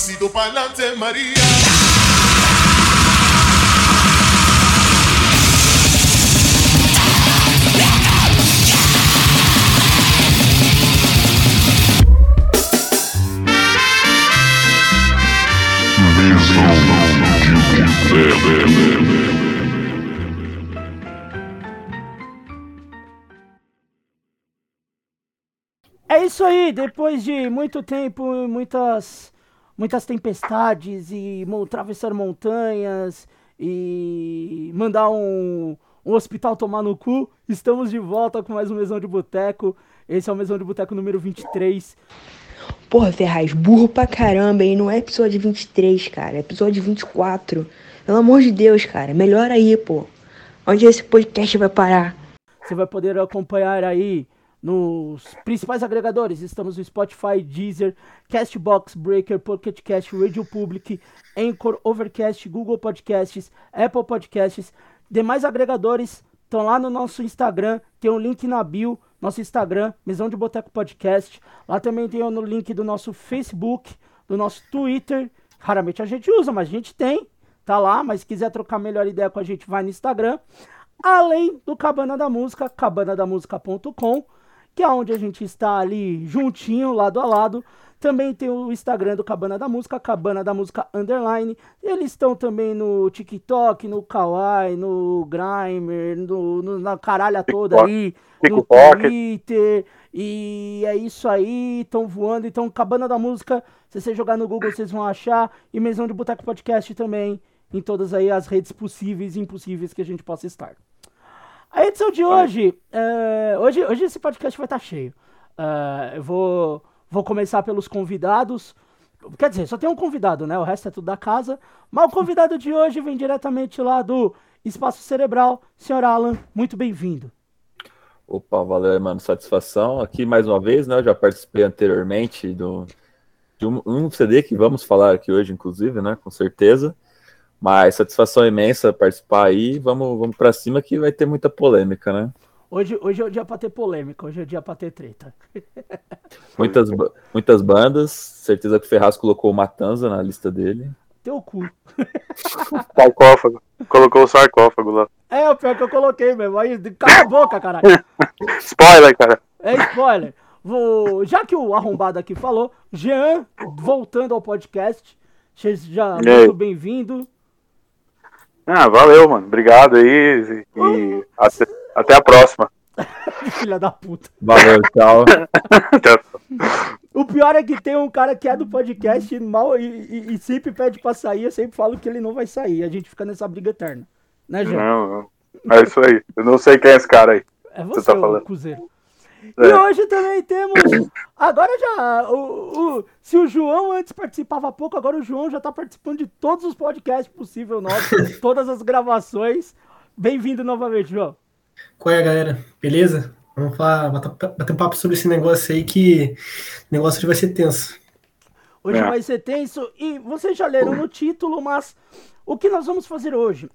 pasito pa'lante, María. É isso aí, depois de muito tempo, muitas muitas tempestades e atravessar montanhas e mandar um, um hospital tomar no cu, estamos de volta com mais um Mesão de Boteco. Esse é o Mesão de Boteco número 23. Porra, Ferraz, burro pra caramba, hein? Não é episódio 23, cara. É episódio 24. Pelo amor de Deus, cara. Melhor aí, pô. Onde esse podcast vai parar? Você vai poder acompanhar aí nos principais agregadores. Estamos no Spotify, Deezer, Castbox, Breaker, Pocket Cast, Radio Public, Anchor, Overcast, Google Podcasts, Apple Podcasts. Demais agregadores estão lá no nosso Instagram. Tem um link na bio, nosso Instagram, Mesão de Boteco Podcast. Lá também tem o link do nosso Facebook, do nosso Twitter. Raramente a gente usa, mas a gente tem. Tá lá, mas se quiser trocar melhor ideia com a gente, vai no Instagram. Além do Cabana da Música, cabanadamusica.com, que é onde a gente está ali juntinho, lado a lado. Também tem o Instagram do Cabana da Música, Cabana da Música Underline. Eles estão também no TikTok, no Kawaii, no Grimer, no, no- na caralha toda aí, no. Twitter. E é isso aí, estão voando. Então, Cabana da Música, se você jogar no Google, vocês vão achar. E Mesão de Boteco Podcast também, em todas aí as redes possíveis e impossíveis que a gente possa estar. A edição de hoje, é, hoje, hoje esse podcast vai estar cheio. É, eu vou, vou começar pelos convidados. Quer dizer, só tem um convidado, né? O resto é tudo da casa. Mas o convidado de hoje vem diretamente lá do Espaço Cerebral. Senhor Alan, muito bem-vindo. Opa, valeu, mano. Satisfação. Aqui mais uma vez, né? Eu já participei anteriormente do, de um, um CD que vamos falar aqui hoje, inclusive, né? Com certeza. Mas satisfação imensa participar aí. Vamos, vamos para cima que vai ter muita polêmica, né? Hoje, hoje é o dia pra ter polêmica, hoje é o dia pra ter treta. Muitas, muitas bandas. Certeza que o Ferraz colocou o Matanza na lista dele. Teu cu. Sarcófago. Colocou o sarcófago lá. É, o pior que eu coloquei mesmo. Aí, cala a boca, caralho. Spoiler, cara. É spoiler. Vou, já que o arrombado aqui falou, Jean, voltando ao podcast, seja muito bem-vindo. Ah, valeu, mano. Obrigado aí. E, e até, até a próxima. Filha da puta. Valeu, tchau. Até- O pior é que tem um cara que é do podcast mal e, e- e sempre pede pra sair. Eu sempre falo que ele não vai sair. A gente fica nessa briga eterna. Né, Jean? Não, não. É isso aí. Eu não sei quem é esse cara aí. É você você, tá falando. Cruzeiro. É. E hoje também temos. Agora já. O, o- se o João antes participava pouco, agora o João já tá participando de todos os podcasts possíveis nossos, todas as gravações. Bem-vindo novamente, João. Qual é, galera? Beleza? Vamos falar, bater, bater um papo sobre esse negócio aí que o negócio hoje vai ser tenso. Hoje É. vai ser tenso e vocês já leram no título, mas o que nós vamos fazer hoje?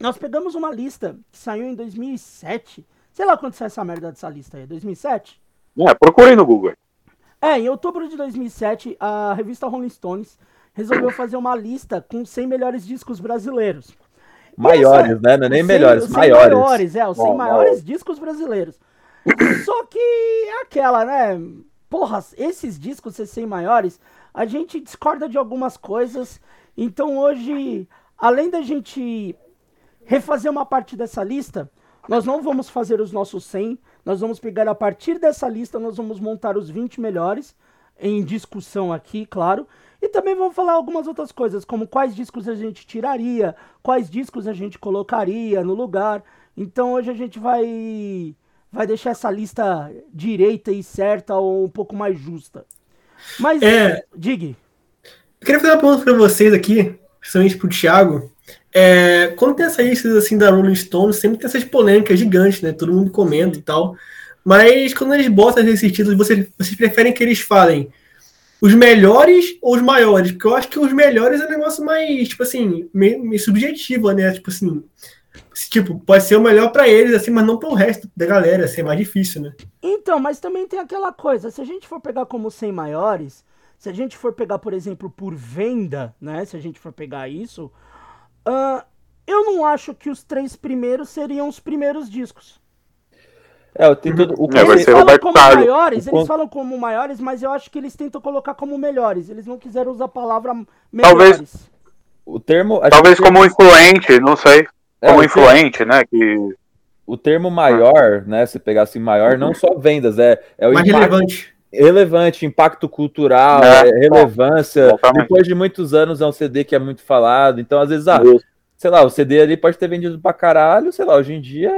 Nós pegamos uma lista que saiu em 2007. Sei lá quando saiu essa merda dessa lista aí, 2007? É, procurei no Google. É, em outubro de 2007, a revista Rolling Stones resolveu fazer uma lista com os 100 melhores discos brasileiros. Maiores, essa- né? Não é nem os 100 melhores, os 100 maiores. maiores, é, os 100 Bom, maiores discos brasileiros. Só que é aquela, né? Porra, esses discos ser 100 maiores, a gente discorda de algumas coisas. Então hoje, além da gente refazer uma parte dessa lista, nós não vamos fazer os nossos 100, nós vamos pegar a partir dessa lista, nós vamos montar os 20 melhores em discussão aqui, claro. E também vamos falar algumas outras coisas, como quais discos a gente tiraria, quais discos a gente colocaria no lugar. Então hoje a gente vai vai deixar essa lista direita e certa ou um pouco mais justa. Mas É. diga. Eu queria fazer uma pergunta pra vocês aqui, principalmente pro Thiago. É, quando tem essas listas assim da Rolling Stone, sempre tem essas polêmicas gigantes, né? Todo mundo comenta e tal. Mas quando eles botam esses títulos, vocês, vocês preferem que eles falem os melhores ou os maiores? Porque eu acho que os melhores é um negócio mais, tipo assim, meio, meio subjetivo, né? Tipo assim, tipo, pode ser o melhor pra eles, assim, mas não pro resto da galera, assim, é mais difícil, né? Então, mas também tem aquela coisa, se a gente for pegar como 100 maiores, se a gente for pegar, por exemplo, por venda, né? Se a gente for pegar isso, uh, eu não acho que os três primeiros seriam os primeiros discos. É, tem todo, o É, vai Eles falam Roberto como Carlos. maiores, O eles falam como maiores, mas eu acho que eles tentam colocar como melhores. Eles não quiseram usar a palavra Talvez- melhores. o termo. Talvez que o termo- como influente, não sei. é, Como o termo- influente, né? Que O termo maior, né? Se pegar assim, maior, não só vendas, é, é o Mais impacto relevante. Relevante, impacto cultural, É, é, relevância. exatamente. Depois de muitos anos é um CD que é muito falado. Então, às vezes, ah, sei lá, o CD ali pode ter vendido pra caralho, sei lá, hoje em dia,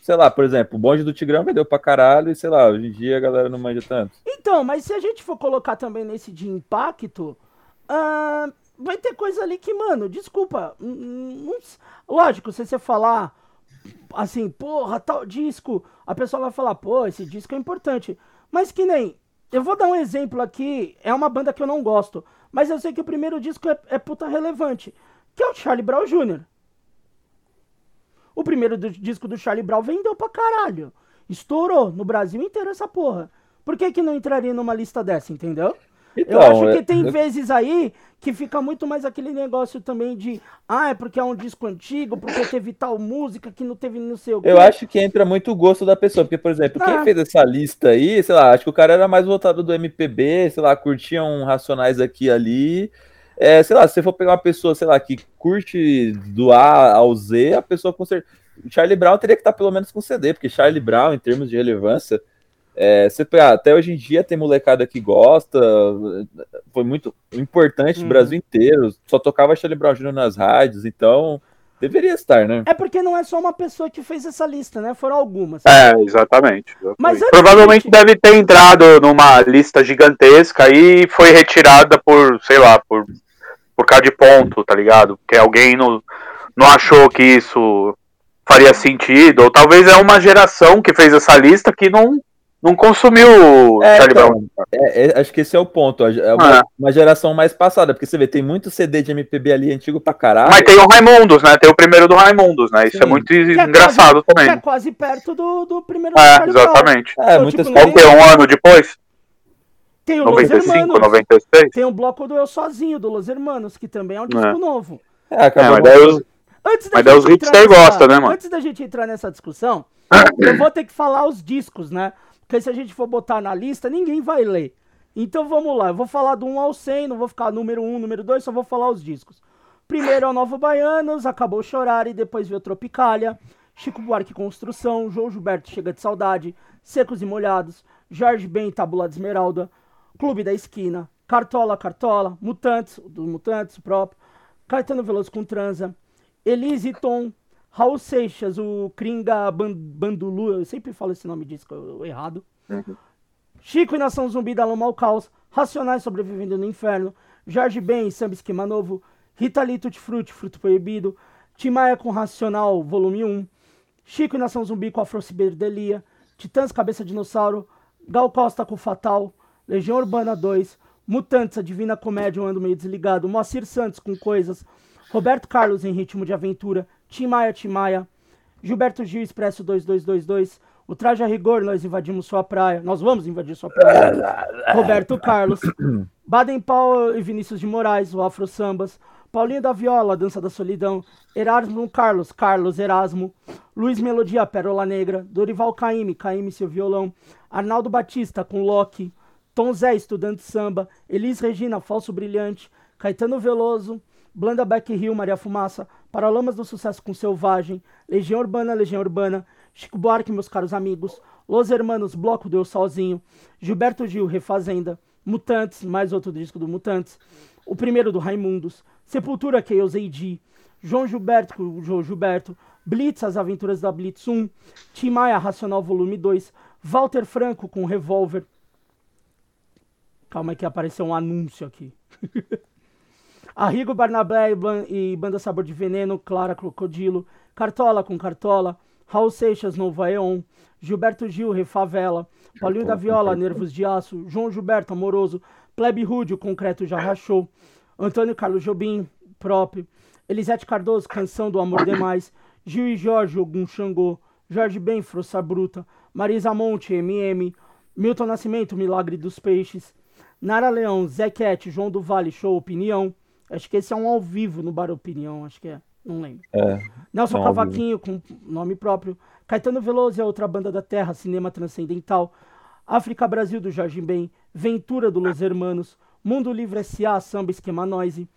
sei lá, por exemplo, o bonde do Tigrão vendeu pra caralho, e sei lá, hoje em dia a galera não manja tanto. Então, mas se a gente for colocar também nesse de impacto, ah, vai ter coisa ali que, mano, desculpa. não lógico, se você falar assim, porra, tal disco, a pessoa vai falar, pô, esse disco é importante. Mas que nem. Eu vou dar um exemplo aqui, é uma banda que eu não gosto, mas eu sei que o primeiro disco é, é puta relevante, que é o Charlie Brown Jr. O primeiro do- disco do Charlie Brown vendeu pra caralho. Estourou no Brasil inteiro essa porra. Por que que não entraria numa lista dessa, entendeu? Então, eu acho que é- tem eu- vezes aí que fica muito mais aquele negócio também de ah, é porque é um disco antigo, porque teve tal música que não teve não sei o quê. Eu acho que entra muito o gosto da pessoa, porque, por exemplo, quem Ah. fez essa lista aí, sei lá, acho que o cara era mais voltado do MPB, sei lá, curtia um Racionais aqui e ali. É, sei lá, se você for pegar uma pessoa, sei lá, que curte do A ao Z, a pessoa com certeza. Charlie Brown teria que estar pelo menos com CD, porque Charlie Brown, em termos de relevância, é, pegar, até hoje em dia tem molecada que gosta, foi muito importante no Uhum. Brasil inteiro, só tocava Charlie Brown Jr. nas rádios, então deveria estar, né? É porque não é só uma pessoa que fez essa lista, né? Foram algumas. É, exatamente. Mas antes Provavelmente gente- deve ter entrado numa lista gigantesca e foi retirada por, sei lá, por, por causa de ponto, tá ligado? Porque alguém não, não achou que isso faria sentido, ou talvez é uma geração que fez essa lista que não, não consumiu o É, Charlie então, Brown. É, é, acho que esse é o ponto. É uma, Ah. uma geração mais passada, porque você vê, tem muito CD de MPB ali antigo pra caralho. Mas tem o Raimundos, né? Tem o primeiro do Raimundos, né? Isso Sim. é muito é engraçado Que também. é quase perto do, do primeiro do É, Charlie Brown. exatamente. É, Então, muitas tipo, é um ano depois? Tem o Los 95, Hermanos. 96? Tem o bloco do Eu Sozinho, do Los Hermanos, que também é um disco É. novo. É, É, acabou. mas daí os, Antes da Mas daí gente os né, mano? Antes da gente entrar nessa discussão, eu vou ter que falar os discos, né? Porque se a gente for botar na lista, ninguém vai ler. Então vamos lá, eu vou falar do 1 ao 100, não vou ficar número 1, número 2, só vou falar os discos. Primeiro é o Novo Baianos, Acabou Chorar e depois veio Tropicália, Chico Buarque Construção, João Gilberto Chega de Saudade, Secos e Molhados, Jorge Ben Tabula de Esmeralda, Clube da Esquina, Cartola Cartola, Mutantes, do Mutantes próprio, Caetano Veloso com Transa, Elise Tom, Raul Seixas, o Kringa Ban- Bandulu, eu sempre falo esse nome disso eu- eu errado. Chico e Nação Zumbi da Loma ao Caos, Racionais Sobrevivendo no Inferno, Jorge Ben, Samba Esquema Novo, Rita Lee Tutti Frutti, Fruto Proibido, Timaya com Racional, volume 1, Chico e Nação Zumbi com Afro Ciberdelia, Titãs Cabeça Dinossauro, Gal Costa com Fatal, Legião Urbana 2, Mutantes, a Divina Comédia, eu ando meio desligado, Moacir Santos com Coisas, Roberto Carlos em Ritmo de Aventura, Tim Maia, Tim Maia, Gilberto Gil Expresso 2222, o Traje a Rigor, nós invadimos sua praia, nós vamos invadir sua praia, Roberto Carlos, Baden Powell e Vinícius de Moraes, o Afro Sambas, Paulinho da Viola, Dança da Solidão, Erasmo Carlos, Carlos Erasmo, Luiz Melodia, Pérola Negra, Dorival Caymmi, Caymmi seu violão, Arnaldo Batista com Loki, Tom Zé, Estudante Samba, Elis Regina, Falso Brilhante, Caetano Veloso, Blanda Beck Rio, Maria Fumaça, Paralamas do Sucesso com Selvagem, Legião Urbana, Legião Urbana, Chico Buarque, meus caros amigos, Los Hermanos, Bloco do Eu Sozinho, Gilberto Gil, Refazenda, Mutantes, mais outro disco do Mutantes, o primeiro do Raimundos, Sepultura, Chaos AD, João Gilberto, com o João Gilberto, Blitz, As Aventuras da Blitz 1, Tim Maia, Racional Volume 2, Walter Franco com Revolver. Calma aí que apareceu um anúncio aqui. Arrigo Barnabé e Ban- Banda Sabor de Veneno, Clara Crocodilo, Cartola com Cartola, Raul Seixas, Novo Aeon, Gilberto Gil, Refavela, Paulinho da Viola, Nervos de Aço, João Gilberto, Amoroso, Plebe Rude, Concreto Já Rachou, Antônio Carlos Jobim, próprio, Elisete Cardoso, Canção do Amor Demais, Gil e Jorge, Ogum Xangô, Jorge Ben, Força Bruta, Marisa Monte, MM, Milton Nascimento, Milagre dos Peixes, Nara Leão, Zé Cat, João do Vale, Show Opinião. Acho que esse é um ao vivo no Bar Opinião, acho que é. Não lembro. É, Nelson é Cavaquinho, com nome próprio. Caetano Veloso é outra banda da terra, cinema transcendental. África Brasil, do Jorge Ben. Ventura, do Los Hermanos. Mundo Livre S.A., Samba Esquema Noise.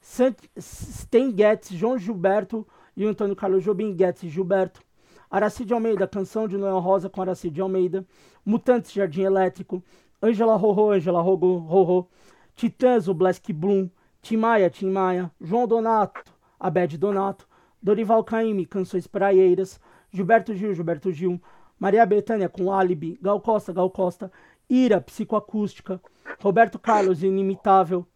Sten Getz, João Gilberto e o Antônio Carlos Jobim Getz e Gilberto. Aracide Almeida, Canção de Noel Rosa com Aracide Almeida. Mutantes, Jardim Elétrico. Ângela Rorô, Ângela Rorô. Titãs, o Black Bloom. Tim Maia, Tim Maia. João Donato, Abed Donato. Dorival Caymmi, Canções Praieiras. Gilberto Gil, Gilberto Gil. Maria Bethânia com Alibi. Gal Costa, Gal Costa. Ira, Psicoacústica. Roberto Carlos, Inimitável.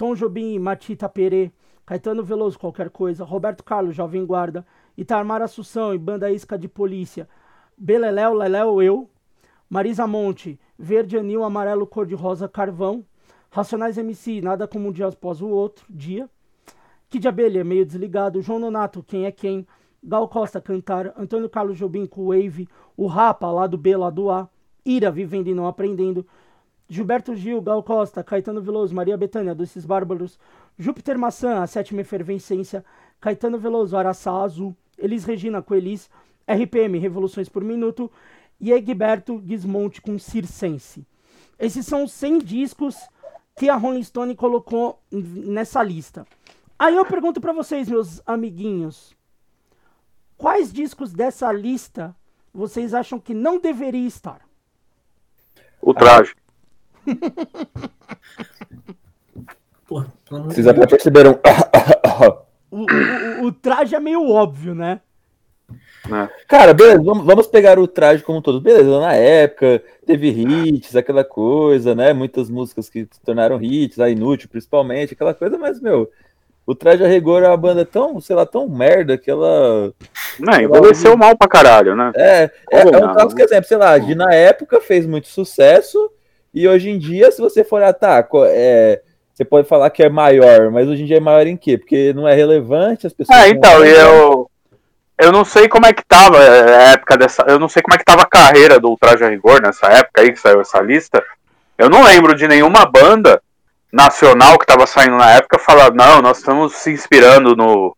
Tom Jobim, Matita Perê, Caetano Veloso, qualquer coisa, Roberto Carlos, Jovem Guarda, Itamar Assunção e Banda Isca de Polícia, Beleléu, Leléu, Eu, Marisa Monte, Verde Anil, Amarelo, Cor de Rosa, Carvão, Racionais MC, Nada como um dia após o outro, Dia, Kid Abelha, Meio Desligado, João Nonato, Quem é Quem, Gal Costa, Cantar, Antônio Carlos Jobim com Wave, o Rapa, lado B, lado A, Ira, Vivendo e Não Aprendendo, Gilberto Gil, Gal Costa, Caetano Veloso, Maria Bethânia, Doces Bárbaros, Júpiter Maçã, A Sétima Efervescência, Caetano Veloso, Araçá Azul, Elis Regina com Elis, RPM, Revoluções por Minuto, e Egberto Gismonte com Circense. Esses são os 100 discos que a Rolling Stone colocou nessa lista. Aí eu pergunto pra vocês, meus amiguinhos, quais discos dessa lista vocês acham que não deveria estar? O traje. Vocês até perceberam. O, o- o- o traje é meio óbvio, né? Cara, beleza, vamos, pegar o traje como um todo. Beleza, na época teve hits, aquela coisa, né? Muitas músicas que se tornaram hits, a Inútil principalmente, aquela coisa, mas, meu, o traje a rigor é uma banda tão, sei lá, tão merda que ela. Não, envelheceu mal pra caralho, né? É, é, é um clássico exemplo, sei lá, de na época fez muito sucesso, e hoje em dia, se você for ah, co- é, você pode falar que é maior, mas hoje em dia é maior em quê? Porque não é relevante, as pessoas. É, não então, e eu. Eu não sei como é que tava a época dessa. Eu não sei como é que tava a carreira do Ultraje a Rigor nessa época aí que saiu essa lista. Eu não lembro de nenhuma banda nacional que tava saindo na época falar, não, nós estamos se inspirando no,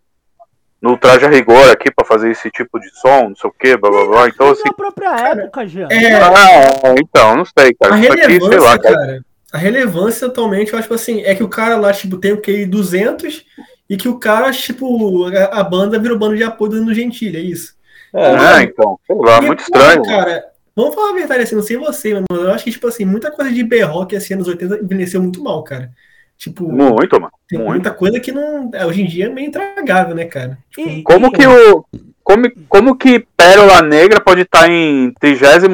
no Ultraje a Rigor aqui pra fazer esse tipo de som, não sei o que, blá blá blá. Então, assim. na própria época, Jean. É, Ah, então, não sei, a cara. Aqui, sei relevância, lá, cara. cara, a relevância atualmente, eu acho assim, é que o cara lá, tipo, tem o QI 200 e que o cara, tipo, a, a banda virou banda de apoio do Gentili, é isso. É, É, então, sei lá, muito porra, estranho. cara. Vamos falar a verdade assim, não sei você, mas eu acho que, tipo assim, muita coisa de B-Rock assim, anos 80 envelheceu muito mal, cara. Tipo, Muito, mano. tem muito. muita coisa que não. é, Hoje em dia é meio intragável, né, cara? Tipo, E- Como que o. Como, como que Pérola Negra pode estar em 32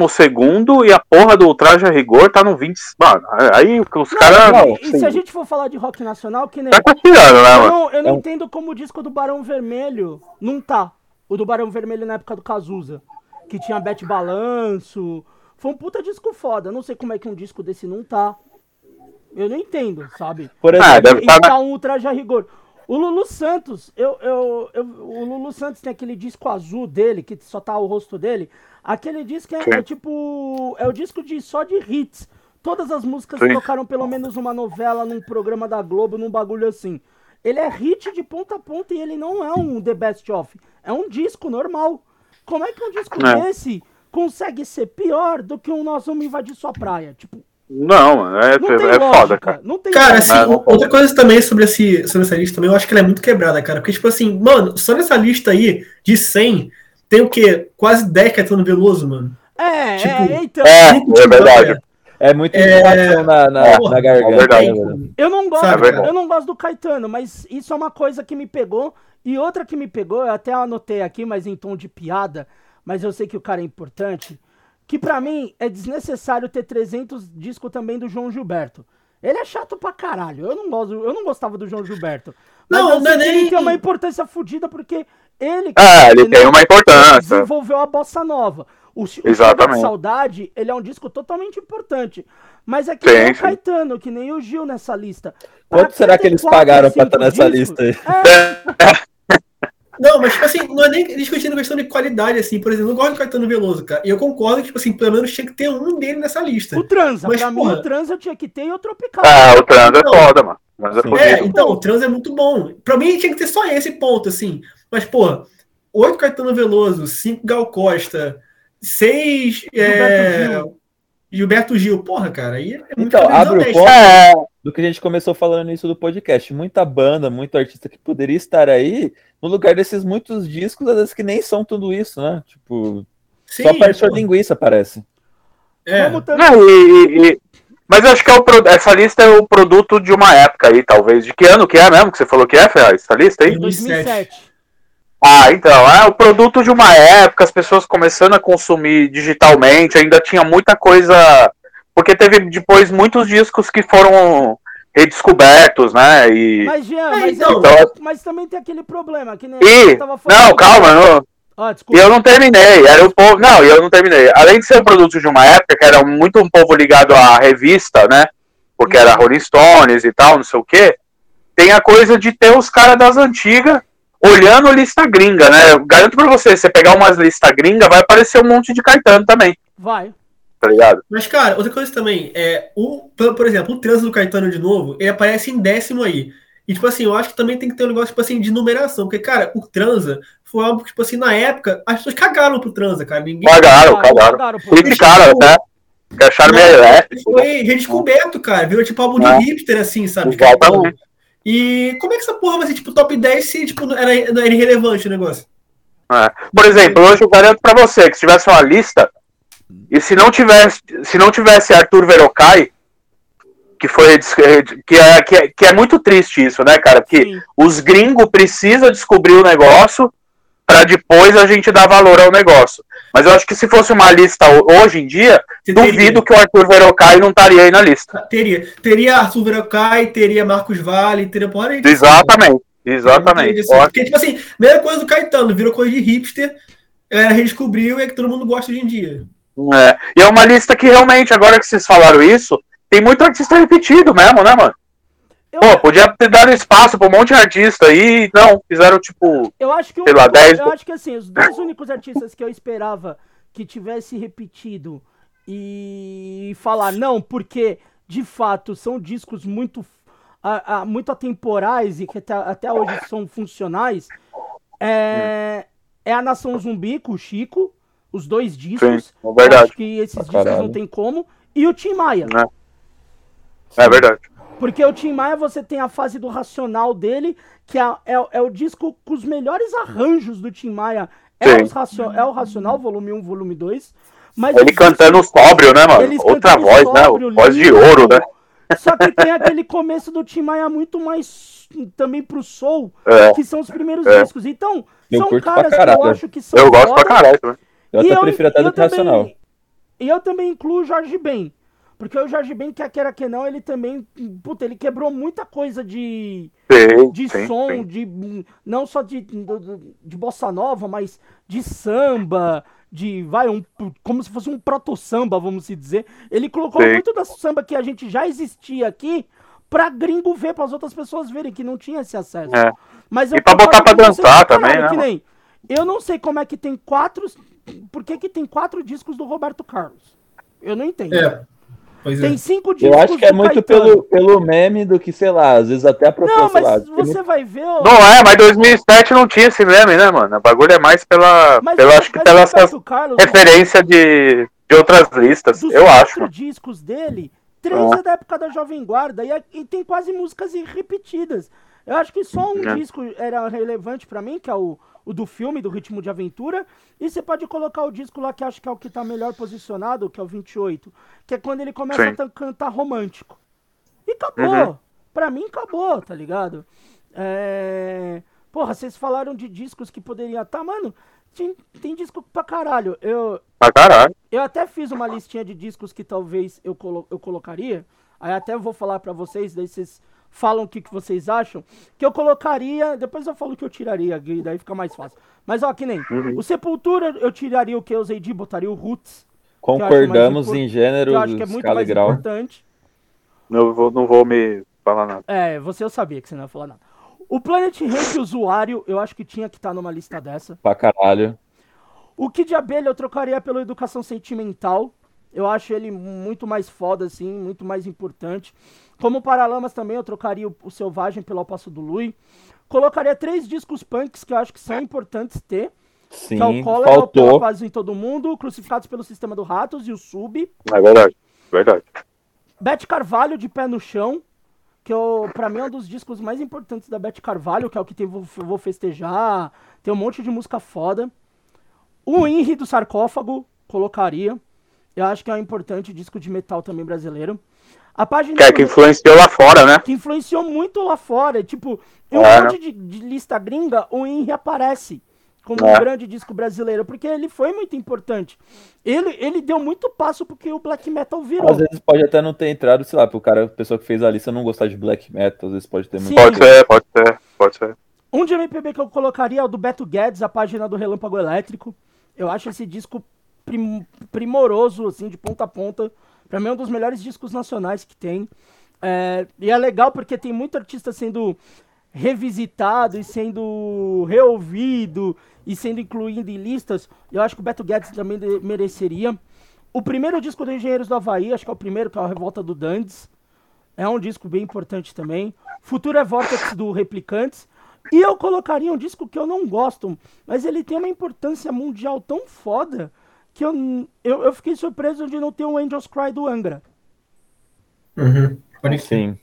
e a porra do Ultraje a Rigor tá no 20. Mano, aí os caras. E, e se a gente for falar de rock nacional, que nem. Tá tirando, né, Eu mano? não, eu não É entendo como o disco do Barão Vermelho não tá. O do Barão Vermelho na época do Cazuza. Que tinha Bete Balanço. Foi um puta disco foda. Não sei como é que um disco desse não tá. Eu não entendo, sabe? Por Ah, exemplo, deve E tá, tá um ultraje a rigor. O Lulu Santos, eu, eu, eu- o Lulu Santos tem aquele disco azul dele, que só tá o rosto dele. Aquele disco é, é tipo. É o disco de só de hits. Todas as músicas Sim. tocaram pelo menos uma novela, num programa da Globo, num bagulho assim. Ele é hit de ponta a ponta e ele não é um The Best Of. É um disco normal. Como é que um disco É. desse consegue ser pior do que um Nós Vamos Invadir Sua Praia? Tipo, Não, é, não tem é lógica. foda, cara. Não tem Cara, lógica. assim, Não, não outra coisa também sobre, esse, sobre essa lista também, eu acho que ela é muito quebrada, cara. Porque, tipo assim, mano, só nessa lista aí, de 100, tem o quê? Quase 10 Caetano Veloso, mano. É, Tipo, é, então. É, é verdade. é muito É, na, na, porra, na garganta. é verdade. né? Eu não gosto, Sabe, eu não gosto do Caetano, mas isso é uma coisa que me pegou. E outra que me pegou, eu até anotei aqui, mas em tom de piada, mas eu sei que o cara é importante, que pra mim é desnecessário ter 300 discos também do João Gilberto. Ele é chato pra caralho. Eu não gosto, eu não gostava do João Gilberto. Mas Não, não é que ele nem- tem uma importância fodida porque ele É, ele tem uma importância. desenvolveu a bossa nova. O, Exatamente. De Saudade, ele é um disco totalmente importante. Mas é que nem o. Caetano, que nem o Gil nessa lista. Quanto será que eles pagaram pra estar nessa discos, lista aí? É, Não, mas tipo assim, não é nem discutindo questão de qualidade, assim, por exemplo, eu gosto do Caetano Veloso, cara. E eu concordo que, tipo assim, pelo menos tinha que ter um dele nessa lista. O Transa, Mas, pra porra. mim o Transa tinha que ter e o Tropical. Ah, o Trans é Não. foda, mano. Mas é Sim. É, então, o trans é muito bom. Pra mim tinha que ter só esse ponto, assim. Mas, pô, oito Caetano Veloso, cinco Gal Costa, seis é, Gil. Gilberto Gil. Porra, cara, aí é muito Então, abre o ponto. É, do que a gente começou falando nisso do podcast. Muita banda, muito artista que poderia estar aí no lugar desses muitos discos, às vezes que nem são tudo isso, né? Tipo, Sim, só parte de linguiça, parece. é. Como também. Não, e, e- mas eu acho que é o pro- essa lista é o produto de uma época aí, talvez. De que ano que é mesmo que você falou que é, Ferraz? Essa lista aí? 2007. Ah, então, é o produto de uma época, as pessoas começando a consumir digitalmente, ainda tinha muita coisa. Porque teve depois muitos discos que foram redescobertos, né? E. Mas, Jean, É, mas, então. mas também tem aquele problema. Que nem E. eu tava falando. Não, calma, não. Ah, E eu não terminei, era o povo. Não, e eu não terminei. Além de ser um produto de uma época, que era muito um povo ligado à revista, né? Porque era Rolling Stones e tal, não sei o quê. Tem a coisa de ter os caras das antigas olhando lista gringa, né? Eu garanto pra você, você pegar umas lista gringa, vai aparecer um monte de Caetano também, Vai. Tá ligado? Mas, cara, outra coisa também, é, o, por exemplo, o trânsito do Caetano de novo, ele aparece em décimo aí. E, tipo assim, eu acho que também tem que ter um negócio, tipo assim, de numeração. Porque, cara, o transa foi algo que, tipo assim, na época, as pessoas cagaram pro transa, cara. Ninguém. Cagaram, cagaram. cagaram. Criticaram até. Que acharam meio elétrico. né? Foi redescoberto, cara. Virou tipo álbum É. de hipster, assim, sabe? Exatamente. E como é que essa porra vai ser, tipo, top 10 se, tipo, não era, não era irrelevante o negócio? É. Por exemplo, hoje eu garanto pra você que se tivesse uma lista e se não tivesse, se não tivesse Arthur Verocai, que foi que é, que é, que é muito triste isso, né, cara? Porque Sim. os gringos precisam descobrir o negócio pra depois a gente dar valor ao negócio. Mas eu acho que se fosse uma lista ho- hoje em dia, Você duvido que o Arthur Verocai não estaria aí na lista. Teria. Teria Arthur Verocai, teria Marcos Vale, teria porra de- Exatamente. Exatamente. Assim, Porque, tipo assim, mesma coisa do Caetano, virou coisa de hipster, a galera redescobriu e é que todo mundo gosta hoje em dia. É. E é uma lista que realmente, agora que vocês falaram isso, tem muito artista repetido mesmo, né, mano? Eu, Pô, podia ter dado espaço pra um monte de artista aí, não, fizeram tipo. eu acho que sei lá, único- 10 eu acho que assim, os dois únicos artistas que eu esperava que tivesse repetido e falar não, porque de fato são discos muito a- a- muito atemporais e que até, até hoje são funcionais. É, é a Nação Zumbi com o Chico, os dois discos. Sim, é verdade. Acho que esses Pra discos caralho. não tem como. E o Tim Maia. É verdade. Porque o Tim Maia você tem a fase do racional dele, que é, é, é o disco com os melhores arranjos do Tim Maia. É, racio- é o Racional, volume 1, volume 2. Mas Ele cantando sóbrio, né, mano? Outra voz, sóbrio, né? Voz de ouro, né? Só que tem aquele começo do Tim Maia muito mais também pro soul, É. que são os primeiros É. discos. Então, Eu são caras que eu acho que são Eu gosto foda. pra caralho também. Eu E até prefiro até do que Racional. E eu também incluo o Jorge Ben. Porque o Jorge Ben, quer queira que não, ele também. Puta, ele quebrou muita coisa de, Sim, de sim, som, sim. de. Não só de, de, de bossa nova, mas de samba, de. Vai, um, como se fosse um proto-samba, vamos se dizer. Ele colocou Sim. muito da samba que a gente já existia aqui pra gringo ver, para as outras pessoas verem, que não tinha esse acesso. É. Mas E pra botar você dançar também, né, que nem- Eu não sei como é que tem quatro. Por que, que tem quatro discos do Roberto Carlos? Eu não entendo. É. Pois é. Tem cinco discos Eu acho que é muito Caetano. pelo, pelo meme do que, sei lá, às vezes até a Não, proposta lá. mas você vai ver. ó, Não é, mas 2007 não tinha esse meme, né, mano? O bagulho é mais pela. mas pela acho que pela Carlos, referência de, de outras listas. dos Eu acho, quatro discos dele, três Ah. é da época da Jovem Guarda e, a- e tem quase músicas repetidas. Eu acho que só um É. disco era relevante pra mim, que é o, o do filme, do Ritmo de Aventura. E você pode colocar o disco lá que acho que é o que tá melhor posicionado, que é o 28, que é quando ele começa Sim. a cantar romântico. E acabou. Uhum. Pra mim, acabou, tá ligado? É... Porra, vocês falaram de discos que poderiam estar, mano. Tem, tem disco pra caralho. Eu, Pra caralho. eu até fiz uma listinha de discos que talvez eu, colo eu colocaria. Aí até vou falar pra vocês, daí vocês falam o que, que vocês acham. Que eu colocaria. Depois eu falo o que eu tiraria, Gui, daí fica mais fácil. Mas ó, que nem. Uhum. O Sepultura eu tiraria o que eu usei de, botaria o Roots. que Concordamos mais em Que gênero, eu acho que é muito mais grau. importante. Não vou, não vou me falar nada. É, você eu sabia que você não ia falar nada. O Planet Ramp usuário, eu acho que tinha que estar numa lista dessa. Pra caralho. O Kid Abelha eu trocaria pelo Educação Sentimental. Eu acho ele muito mais foda, assim, muito mais importante. Como Paralamas também, eu trocaria o, o Selvagem pelo Ao Passo do Lui. Colocaria três discos punks que eu acho que são importantes ter. Sim, que é o Cólera, o faltou. Paz em Todo Mundo, Crucificados pelo Sistema do Ratos e o Sub. É verdade, verdade. Beth Carvalho de Pé no Chão, que eu, pra mim é um dos discos mais importantes da Beth Carvalho, que é o que tem Vou, Vou Festejar, tem um monte de música foda. O Henry do Sarcófago, colocaria. Eu acho que é um importante disco de metal também brasileiro. A página Que é que influenciou lá fora, né? que influenciou muito lá fora. Tipo, em um É. monte de, de lista gringa, o Henry aparece como um É. grande disco brasileiro, porque ele foi muito importante. Ele, ele deu muito passo porque o black metal virou. Às vezes pode até não ter entrado, sei lá, pro cara, a pessoa que fez a lista não gostar de black metal, às vezes pode ter muito. Sim. Pode ser, pode ser, pode ser. Um de MPB que eu colocaria é o do Beto Guedes, a página do Relâmpago Elétrico. Eu acho esse disco prim- primoroso, assim, de ponta a ponta. Pra mim é um dos melhores discos nacionais que tem. É, e é legal porque tem muito artista sendo revisitado e sendo reouvido e sendo incluído em listas. Eu acho que o Beto Guedes também mereceria. O primeiro disco do Engenheiros do Havaí, acho que é o primeiro, que é a Revolta do Dandes. É um disco bem importante também. Futuro é Vortex do Replicantes. E eu colocaria um disco que eu não gosto, mas ele tem uma importância mundial tão foda que eu, eu, eu fiquei surpreso de não ter um Angels Cry do Angra. Uhum. Sim.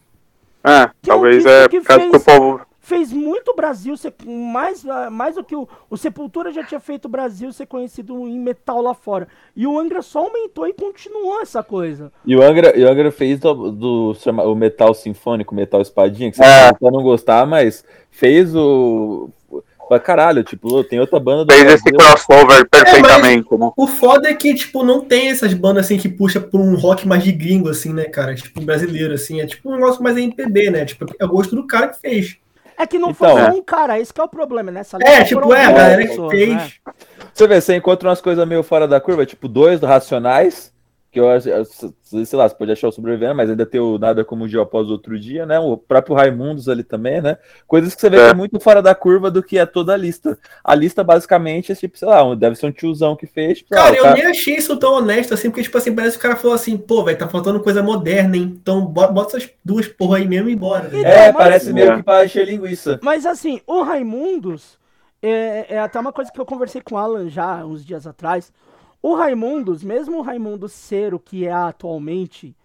É, Que é um talvez disco é que por causa que o fez- povo. Fez muito Brasil, ser, mais, ah, mais do que o, o Sepultura já tinha feito o Brasil ser conhecido em metal lá fora. E o Angra só aumentou e continuou essa coisa. E o Angra, e o Angra fez do, do- chama- o metal sinfônico, o metal espadinha, que você É. pode não gostar, mas fez o. Pra caralho, tipo, tem outra banda do Fez esse crossover perfeitamente, né? O foda é que, tipo, não tem essas bandas assim que puxa por um rock mais de gringo, assim, né, cara? Tipo, brasileiro, assim. É tipo um negócio mais MPB, né? Tipo, é o gosto do cara que fez. É que não Então, foi só é. um cara, esse que é o problema, né? Essa É, tipo, é, a galera que fez. né? Você vê, você encontra umas coisas meio fora da curva, tipo, dois do Racionais, que eu acho, sei lá, você pode achar o sobrevivendo, mas ainda tem o Nada Como o Dia Após o Outro Dia, né? O próprio Raimundos ali também, né? Coisas que você vê É. que é muito fora da curva do que é toda a lista. A lista, basicamente, é tipo, sei lá, um- deve ser um tiozão que fez. Tipo, Cara, ah, eu cara- nem achei isso tão honesto, assim, porque, tipo assim, parece que o cara falou assim, pô, velho, tá faltando coisa moderna, hein? Então bota, bota essas duas porra aí mesmo e bora. velho. É, Então, mas- parece meio É. que pra encher linguiça. Mas assim, o Raimundos é, é até uma coisa que eu conversei com o Alan já uns dias atrás. O Raimundos, mesmo o Raimundos ser o que é atualmente,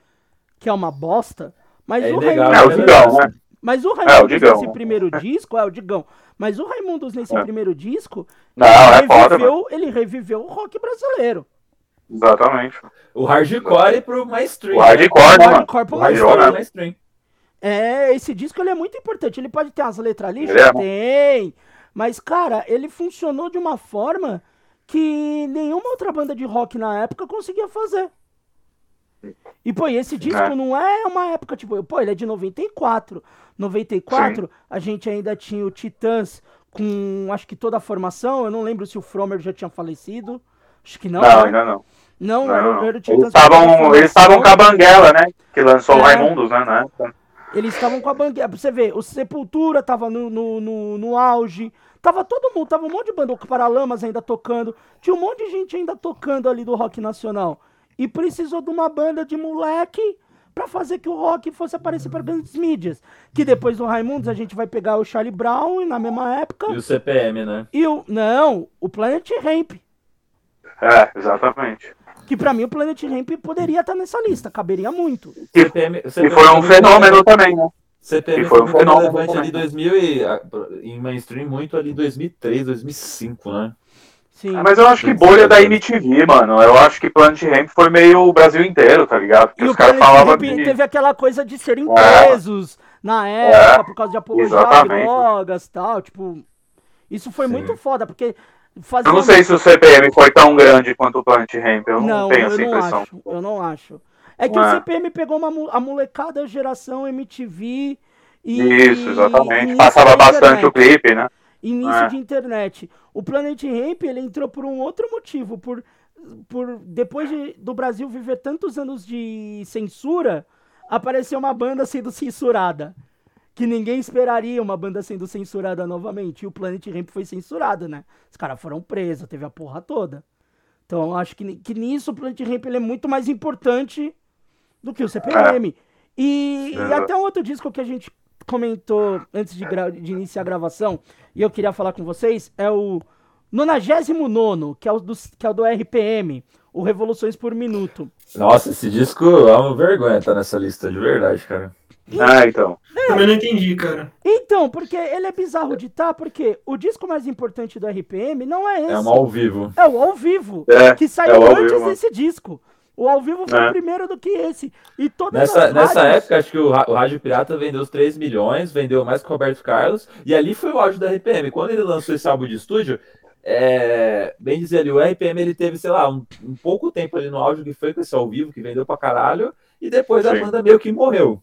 que é uma bosta, mas É o Raimundos. É o Digão, né? Mas o É, o Raimundos nesse primeiro disco, é o Digão. Mas o Raimundos nesse É. primeiro disco, Não, ele, é foda, reviveu, ele reviveu o rock brasileiro. Exatamente. O hardcore pro mainstream. O hardcore, né, O hardcore né? pro mainstream. É, esse disco ele é muito importante. Ele pode ter umas letras lixas? Ele é. Tem. Mas, cara, ele funcionou de uma forma que nenhuma outra banda de rock na época conseguia fazer. E, pô, e esse disco É. não é uma época, tipo, pô, ele é de 94. 94, a gente ainda tinha o Titãs com, acho que toda a formação. Eu não lembro se o Fromer já tinha falecido. Acho que não. Não, né? ainda não. Não, Não, o- não. era o Eles Titãs eles estavam com a Banguela, né? Que lançou o É. Raimundos, né? na época. Eles estavam com a banguela. Pra você ver, o Sepultura tava no, no, no, no auge. Tava todo mundo, tava um monte de banda. O Paralamas ainda tocando. Tinha um monte de gente ainda tocando ali do rock nacional. E precisou de uma banda de moleque pra fazer que o rock fosse aparecer para grandes mídias. Que depois do Raimundos a gente vai pegar o Charlie Brown na mesma época. E o CPM, né? E o. Não, o Planet Ramp. É, exatamente. Que pra mim o Planet Ramp poderia estar nessa lista, caberia muito. CPM, E foi um fenômeno também, né? CPM E foi um relevante ali 2000 e a- em mainstream muito ali 2003, 2005, né? Sim. Mas eu acho que bolha da MTV, mano. Eu acho que Planet Ramp foi meio o Brasil inteiro, tá ligado? Porque E os o caras falavam de. teve aquela coisa de serem É. presos na época por causa de apologia a exatamente. drogas e tal. Tipo, isso foi Sim. muito foda, porque fazia. Eu não sei se o CPM foi tão grande quanto o Planet Ramp. Eu não, Não, tenho eu essa não impressão. acho. Eu não acho. É que o. CPM pegou uma, a molecada geração MTV e. Isso, exatamente. início Passava bastante o clipe, né? início É. de internet. O Planet Ramp ele entrou por um outro motivo, por, por depois de- do Brasil viver tantos anos de censura, apareceu uma banda sendo censurada. que ninguém esperaria uma banda sendo censurada novamente. E o Planet Ramp foi censurado, né? Os caras foram presos, teve a porra toda. Então acho que, que nisso o Planet Ramp ele é muito mais importante do que o CPM. E, e até um outro disco que a gente comentou antes de, de, iniciar a gravação, e eu queria falar com vocês, é o 99, que é o do, que é o do RPM, o Revoluções por Minuto. Nossa, esse disco é uma vergonha tá nessa lista, de verdade, cara. Ah, então. É. Também não entendi, cara. Então, porque ele é bizarro de tá, porque o disco mais importante do RPM não é esse. É um ao vivo. É o ao vivo, é, que saiu é antes vivo, desse disco. O ao vivo foi é. primeiro do que esse. E todas nessa, as nessa época, acho que o, o Rádio Pirata vendeu os 3 milhões, vendeu mais que o Roberto Carlos, e ali foi o áudio da RPM. Quando ele lançou esse álbum de estúdio, é, bem dizer ali, o RPM ele teve, sei lá, um, um, pouco tempo ali no áudio que foi com esse ao vivo, que vendeu pra caralho, e depois Sim. a banda meio que morreu.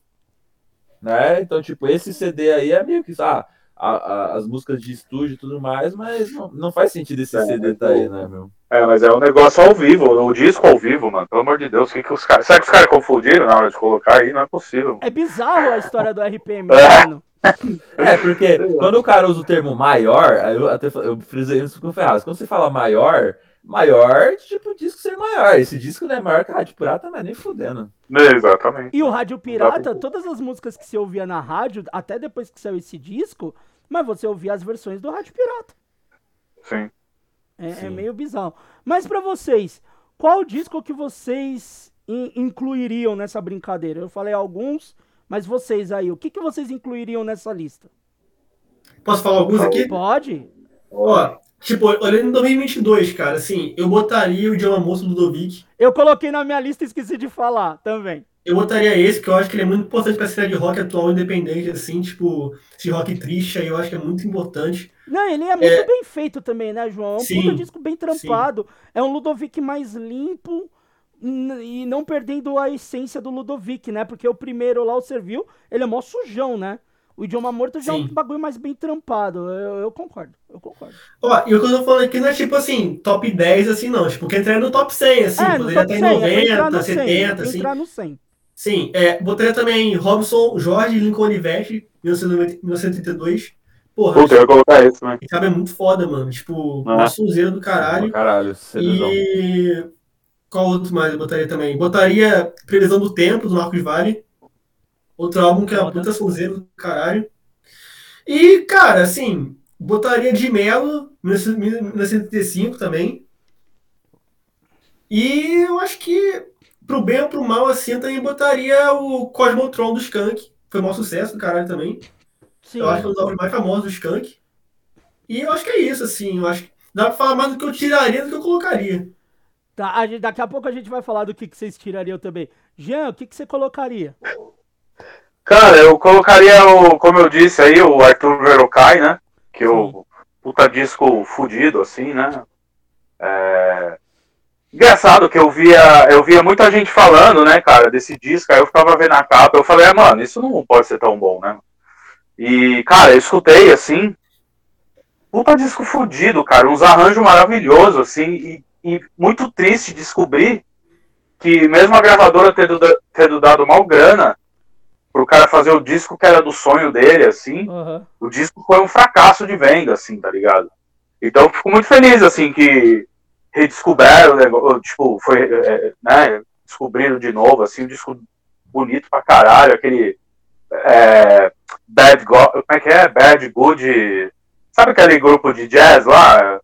Né? Então, tipo, esse CD aí é meio que, ah, a, a, as músicas de estúdio e tudo mais, mas não, não faz sentido esse é, CD tá aí, né, meu? É, mas é um negócio ao vivo, o disco ao vivo, mano. Pelo amor de Deus, que que os caras. Será que os caras confundiram na hora de colocar aí? Não é possível. É bizarro a história do RPM, é. mano. É, porque quando o cara usa o termo maior, eu até eu frisei isso com o Ferraz. Quando você fala maior, maior, tipo, o disco ser maior. Esse disco não é maior que a Rádio Pirata, mas nem fudendo. Exatamente. E o Rádio Pirata, todas as músicas que você ouvia na rádio, até depois que saiu esse disco, mas você ouvia as versões do Rádio Pirata. Sim. É, é meio bizarro. Mas para vocês, qual disco que vocês in incluiriam nessa brincadeira? Eu falei alguns, mas vocês aí, o que, que vocês incluiriam nessa lista? Posso falar alguns aqui? Pode. Ó, tipo, olhando em 2022, cara, assim, eu botaria o Idioma Moço do Ludovic. Eu coloquei na minha lista e esqueci de falar também. Eu botaria esse, que eu acho que ele é muito importante pra cena de rock atual independente, assim, tipo, esse rock triste aí, eu acho que é muito importante. Não, ele é muito é... bem feito também, né, João? É um sim, disco bem trampado. Sim. É um Ludovic mais limpo e não perdendo a essência do Ludovic, né? Porque o primeiro lá, o Servil, ele é mó sujão, né? O idioma morto já Sim. é um bagulho mais bem trampado. Eu, eu concordo, eu concordo. Ó, e o que eu tô falando aqui não é tipo assim, top 10 assim, não. Tipo, que entrar no top 100, assim. É, poderia estar em 90, é 70, assim. Entrar no 100. Sim, é, botaria também Robson, Jorge Lincoln Olivete, 1982. Porra, Puta, eu ia colocar esse, né? Sabe, é muito foda, mano. Tipo, ah. uma sonzeira do caralho. Caralho, E qual outro mais eu botaria também? Botaria Previsão do Tempo, do Marcos Vale. Outro álbum que é uma puta sonzeira do caralho. E, cara, assim, botaria de Melo, 1975 também. E eu acho que, pro bem ou pro mal, assim, eu também botaria o Cosmotron do Skank. Foi um maior sucesso do caralho também. Sim. Eu acho que é um dos álbuns mais famosos do Skank. E eu acho que é isso, assim. Eu acho que dá pra falar mais do que eu tiraria do que eu colocaria. Tá, a gente, daqui a pouco a gente vai falar do que, que vocês tirariam também. Jean, o que, que você colocaria? Cara, eu colocaria, o, como eu disse aí, o Arthur Verocai, né? Que é o puta disco fudido, assim, né? É... Engraçado que eu via, eu via muita gente falando, né, cara, desse disco, aí eu ficava vendo a capa, eu falei, ah, mano, isso não pode ser tão bom, né? E, cara, eu escutei, assim, puta disco fudido, cara, uns arranjos maravilhosos, assim, e e muito triste descobrir que mesmo a gravadora tendo, tendo dado mal grana pro cara fazer o disco que era do sonho dele, assim, uhum. o disco foi um fracasso de venda, assim, tá ligado? Então eu fico muito feliz, assim, que redescobriram, tipo, foi, é, né, descobriram de novo, assim, um disco bonito pra caralho, aquele é, Bad Go como é que é? Bad Good, sabe aquele grupo de jazz lá?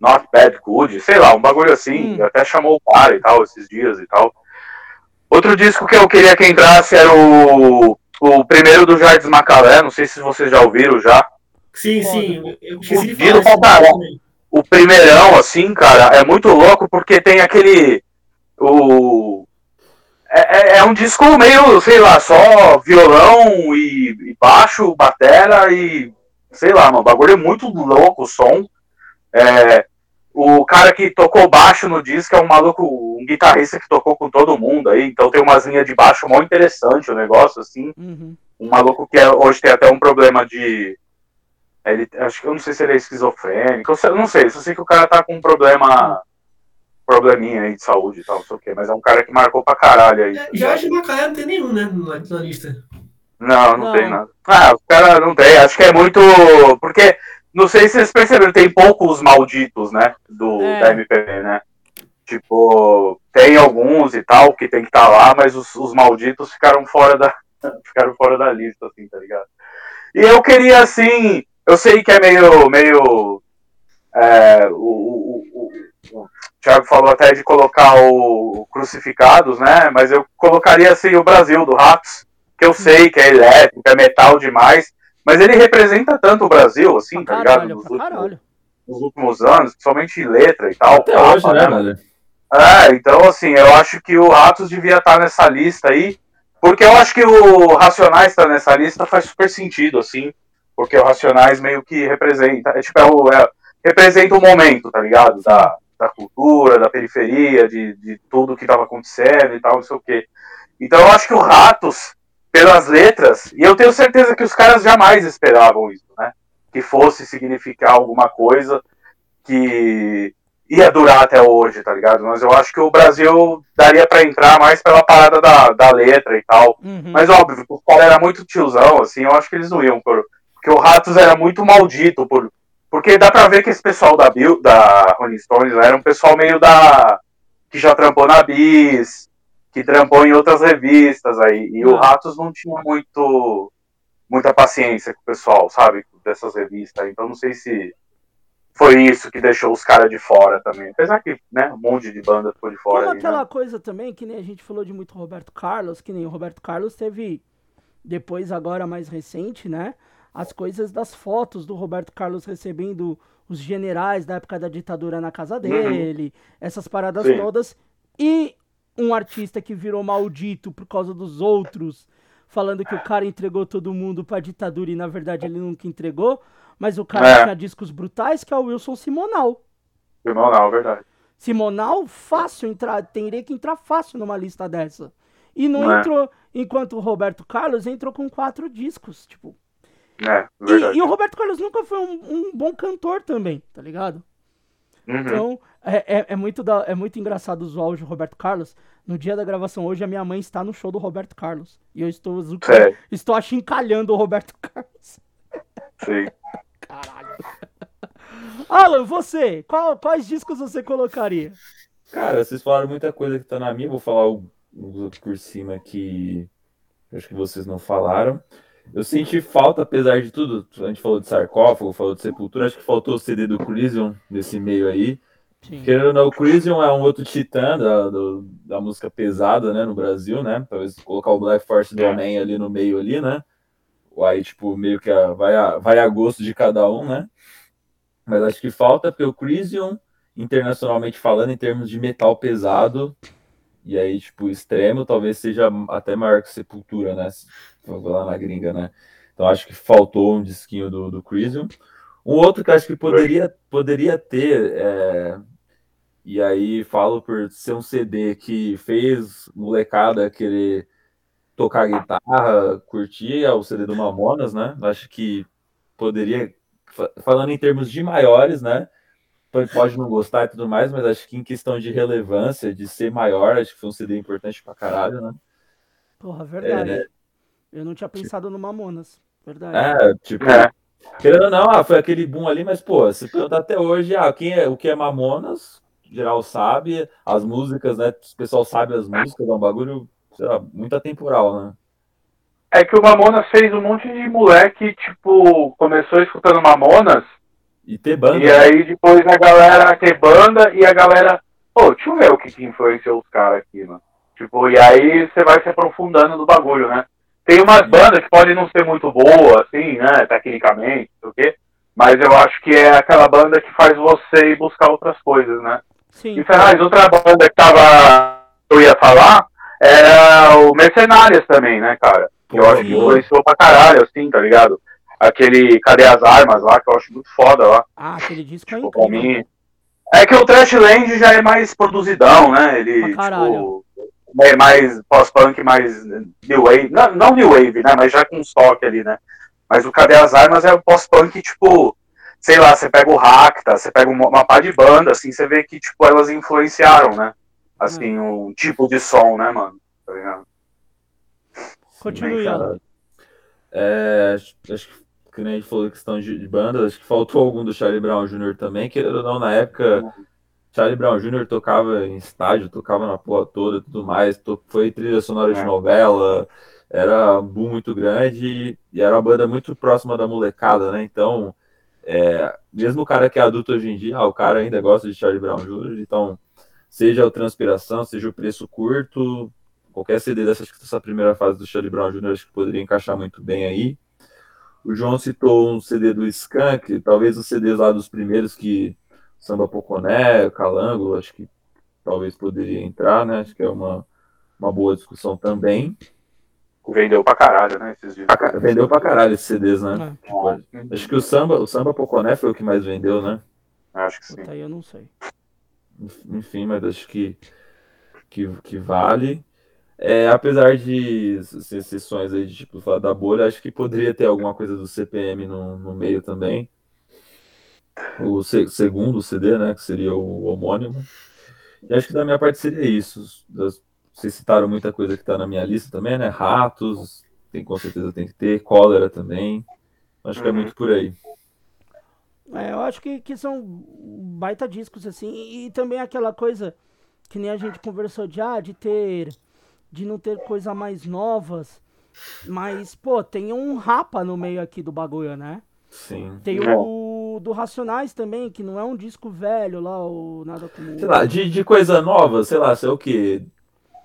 Not Bad Good, sei lá, um bagulho assim. Hum. Até chamou o cara e tal, esses dias e tal. Outro disco que eu queria que entrasse era o, o primeiro do Jardim Macalé, não sei se vocês já ouviram já. Sim, sim. Eu o primeirão, assim, cara, é muito louco porque tem aquele. O. É, é, é um disco meio, sei lá, só violão e, e baixo, batera e. Sei lá, mano, o bagulho é muito louco o som. É, o cara que tocou baixo no disco é um maluco, um guitarrista que tocou com todo mundo aí, então tem umas linhas de baixo mó interessante o negócio, assim. Uhum. Um maluco que é, hoje tem até um problema de. Ele, acho que eu não sei se ele é esquizofrênico, eu não sei, só sei que o cara tá com um problema. Probleminha aí de saúde e tal, não sei o quê, mas é um cara que marcou pra caralho aí. É, Jorge Macaé não tem nenhum, né, na, lista. Não, não, Não. tem nada. Ah, os caras não tem. Acho que é muito. Porque, não sei se vocês perceberam, tem poucos malditos, né? Do, É. Da MPB, né? Tipo, tem alguns e tal que tem que estar lá, mas os, os malditos ficaram fora da. ficaram fora da lista, assim, tá ligado? E eu queria, assim. Eu sei que é meio. meio é, o, o, o, o Thiago falou até de colocar o Crucificados, né? Mas eu colocaria assim o Brasil do Ratos, que eu sei que é elétrico, é metal demais, mas ele representa tanto o Brasil, assim, Pra tá ligado? caralho, Nos últimos, nos últimos anos, principalmente em letra e tal. Até capa, hoje, né, velho? é, então assim, eu acho que o Ratos devia estar nessa lista aí, porque eu acho que o Racionais tá nessa lista faz super sentido, assim, porque o Racionais meio que representa, é tipo, é o, é- representa o momento, tá ligado? Da, da cultura, da periferia, de, de tudo que tava acontecendo e tal, não sei o quê. Então eu acho que o Ratos, pelas letras, e eu tenho certeza que os caras jamais esperavam isso, né? Que fosse significar alguma coisa que ia durar até hoje, tá ligado? Mas eu acho que o Brasil daria pra entrar mais pela parada da, da letra e tal. Uhum. Mas óbvio, o cara era muito tiozão, assim, eu acho que eles não iam por. Porque o Ratos era muito maldito, por, porque dá pra ver que esse pessoal da Bill, da Rolling Stones era um pessoal meio da. que já trampou na Bis, que trampou em outras revistas aí. E o Ah. Ratos não tinha muito. muita paciência com o pessoal, sabe? Dessas revistas. Então não sei se foi isso que deixou os caras de fora também. Apesar que, né, um monte de banda ficou de fora Como aí, aquela né? coisa também, que nem a gente falou de muito Roberto Carlos, que nem o Roberto Carlos teve, depois agora mais recente, né? As coisas das fotos do Roberto Carlos recebendo os generais da época da ditadura na casa dele, essas paradas Sim. todas. E um artista que virou maldito por causa dos outros, falando que o cara entregou todo mundo pra ditadura e na verdade ele nunca entregou. Mas o cara É. tinha discos brutais, que é o Wilson Simonal. É verdade. Simonal, fácil entrar, teria que entrar fácil numa lista dessa. E não Não é. entrou, enquanto o Roberto Carlos entrou com quatro discos, tipo. É, E, e o Roberto Carlos nunca foi um, um bom cantor também, tá ligado? Uhum. Então, é, é, é muito da, é muito engraçado zoar hoje o Roberto Carlos. No dia da gravação hoje, a minha mãe está no show do Roberto Carlos. E eu estou, Sério. estou achincalhando o Roberto Carlos. Sim. Caralho. Alan, você, qual- quais discos você colocaria? Cara, vocês falaram muita coisa que tá na minha, vou falar uns outros por cima que acho que vocês não falaram. Eu senti falta, apesar de tudo, a gente falou de sarcófago, falou de sepultura, acho que faltou o CD do Crisium nesse meio aí. Sim. Querendo ou não, o Crisium é um outro titã da, do- da música pesada, né, no Brasil, né? Talvez colocar o Black Force do É. Homem ali no meio ali, né? Aí, tipo, meio que a- vai, a, vai a gosto de cada um, né? Mas acho que falta, porque o Crisium, internacionalmente falando, em termos de metal pesado, e aí, tipo, extremo, talvez seja até maior que Sepultura, né? Se for lá na gringa, né? Então acho que faltou um disquinho do, do Crisium. Um outro que acho que poderia, poderia ter, é, e aí falo por ser um CD que fez molecada querer tocar guitarra, curtir, é o CD do Mamonas, né? Acho que poderia, fa- falando em termos de maiores, né? Pode- Pode não gostar e tudo mais, mas acho que em questão de relevância, de ser maior, acho que foi um CD importante pra caralho, né? Porra, verdade. É, né? Eu não tinha pensado no Mamonas. Verdade. É, tipo, É. querendo ou não, ah, foi aquele boom ali, mas, pô, se perguntar até hoje, ah, quem é, o que é Mamonas, geral sabe, as músicas, né? O pessoal sabe as músicas, é um bagulho, sei lá, muito atemporal, né? É que o Mamonas fez um monte de moleque, tipo, começou escutando Mamonas, E ter banda, e né? aí depois a galera ter banda e a galera, pô, deixa eu ver o que, que influenciou os caras aqui, mano. Tipo, e aí você vai se aprofundando no bagulho, né? Tem umas bandas que podem não ser muito boas, assim, né, tecnicamente, o quê, mas eu acho que é aquela banda que faz você ir buscar outras coisas, né? Sim. E Ferraz, outra banda que tava. Eu ia falar era o Mercenárias também, né, cara? Que eu acho que influenciou pra caralho, assim, tá ligado? Aquele Cadê as Armas lá, que eu acho muito foda lá. Ah, aquele disco é Tipo, incrível. mim. É que o Trashland já é mais produzidão, né? Ele, tipo, é mais pós-punk, mais new wave. Não, não new wave, né? Mas já com uns toques ali, né? Mas o Cadê as Armas é o pós-punk, tipo, sei lá, você pega o Racta, você pega uma, uma pá de banda, assim, você vê que, tipo, elas influenciaram, né? Assim, o tipo de som, né, mano? Tá ligado? Continue. É, acho que, que nem a gente falou questão de, de banda, acho que faltou algum do Charlie Brown Jr. também, que ou não, na época, Charlie Brown Jr. tocava em estádio, tocava na porra toda e tudo mais, to, foi trilha sonora de É. novela, era um boom muito grande e era uma banda muito próxima da molecada, né? Então, é, mesmo o cara que é adulto hoje em dia, ah, o cara ainda gosta de Charlie Brown Jr., então, seja o Transpiração, seja o Preço Curto, qualquer CD dessa, essa primeira fase do Charlie Brown Jr. acho que poderia encaixar muito bem aí. O João citou um CD do Skank, talvez os CDs lá dos primeiros que Samba Poconé, Calango, acho que talvez poderia entrar, né? Acho que é uma, uma boa discussão também. Vendeu pra caralho, né? Esses. Pra ca- Vendeu pra caralho esses CDs, né? É, Tipo, acho que o Samba, o Samba Poconé foi o que mais vendeu, né? Acho que sim. puta, aí eu não sei. Enfim, mas acho que, que, que vale. É, apesar de ser exceções aí, de, tipo, falar da bolha, acho que poderia ter alguma coisa do CPM no, no meio também. O se- segundo CD, né, que seria o homônimo. E acho que da minha parte seria isso. Das- Vocês citaram muita coisa que tá na minha lista também, né? Ratos, tem, com certeza tem que ter. Cólera também. Acho que é Uhum. muito por aí. É, eu acho que, que são baita discos, assim, e, e também aquela coisa que nem a gente conversou de, ah, de ter, de não ter coisa mais novas, mas, pô, tem um rapa no meio aqui do bagulho, né? Sim. Tem É. o do Racionais também, que não é um disco velho lá, o Nada Comum. Sei lá, de, de coisa nova, sei lá, sei o quê?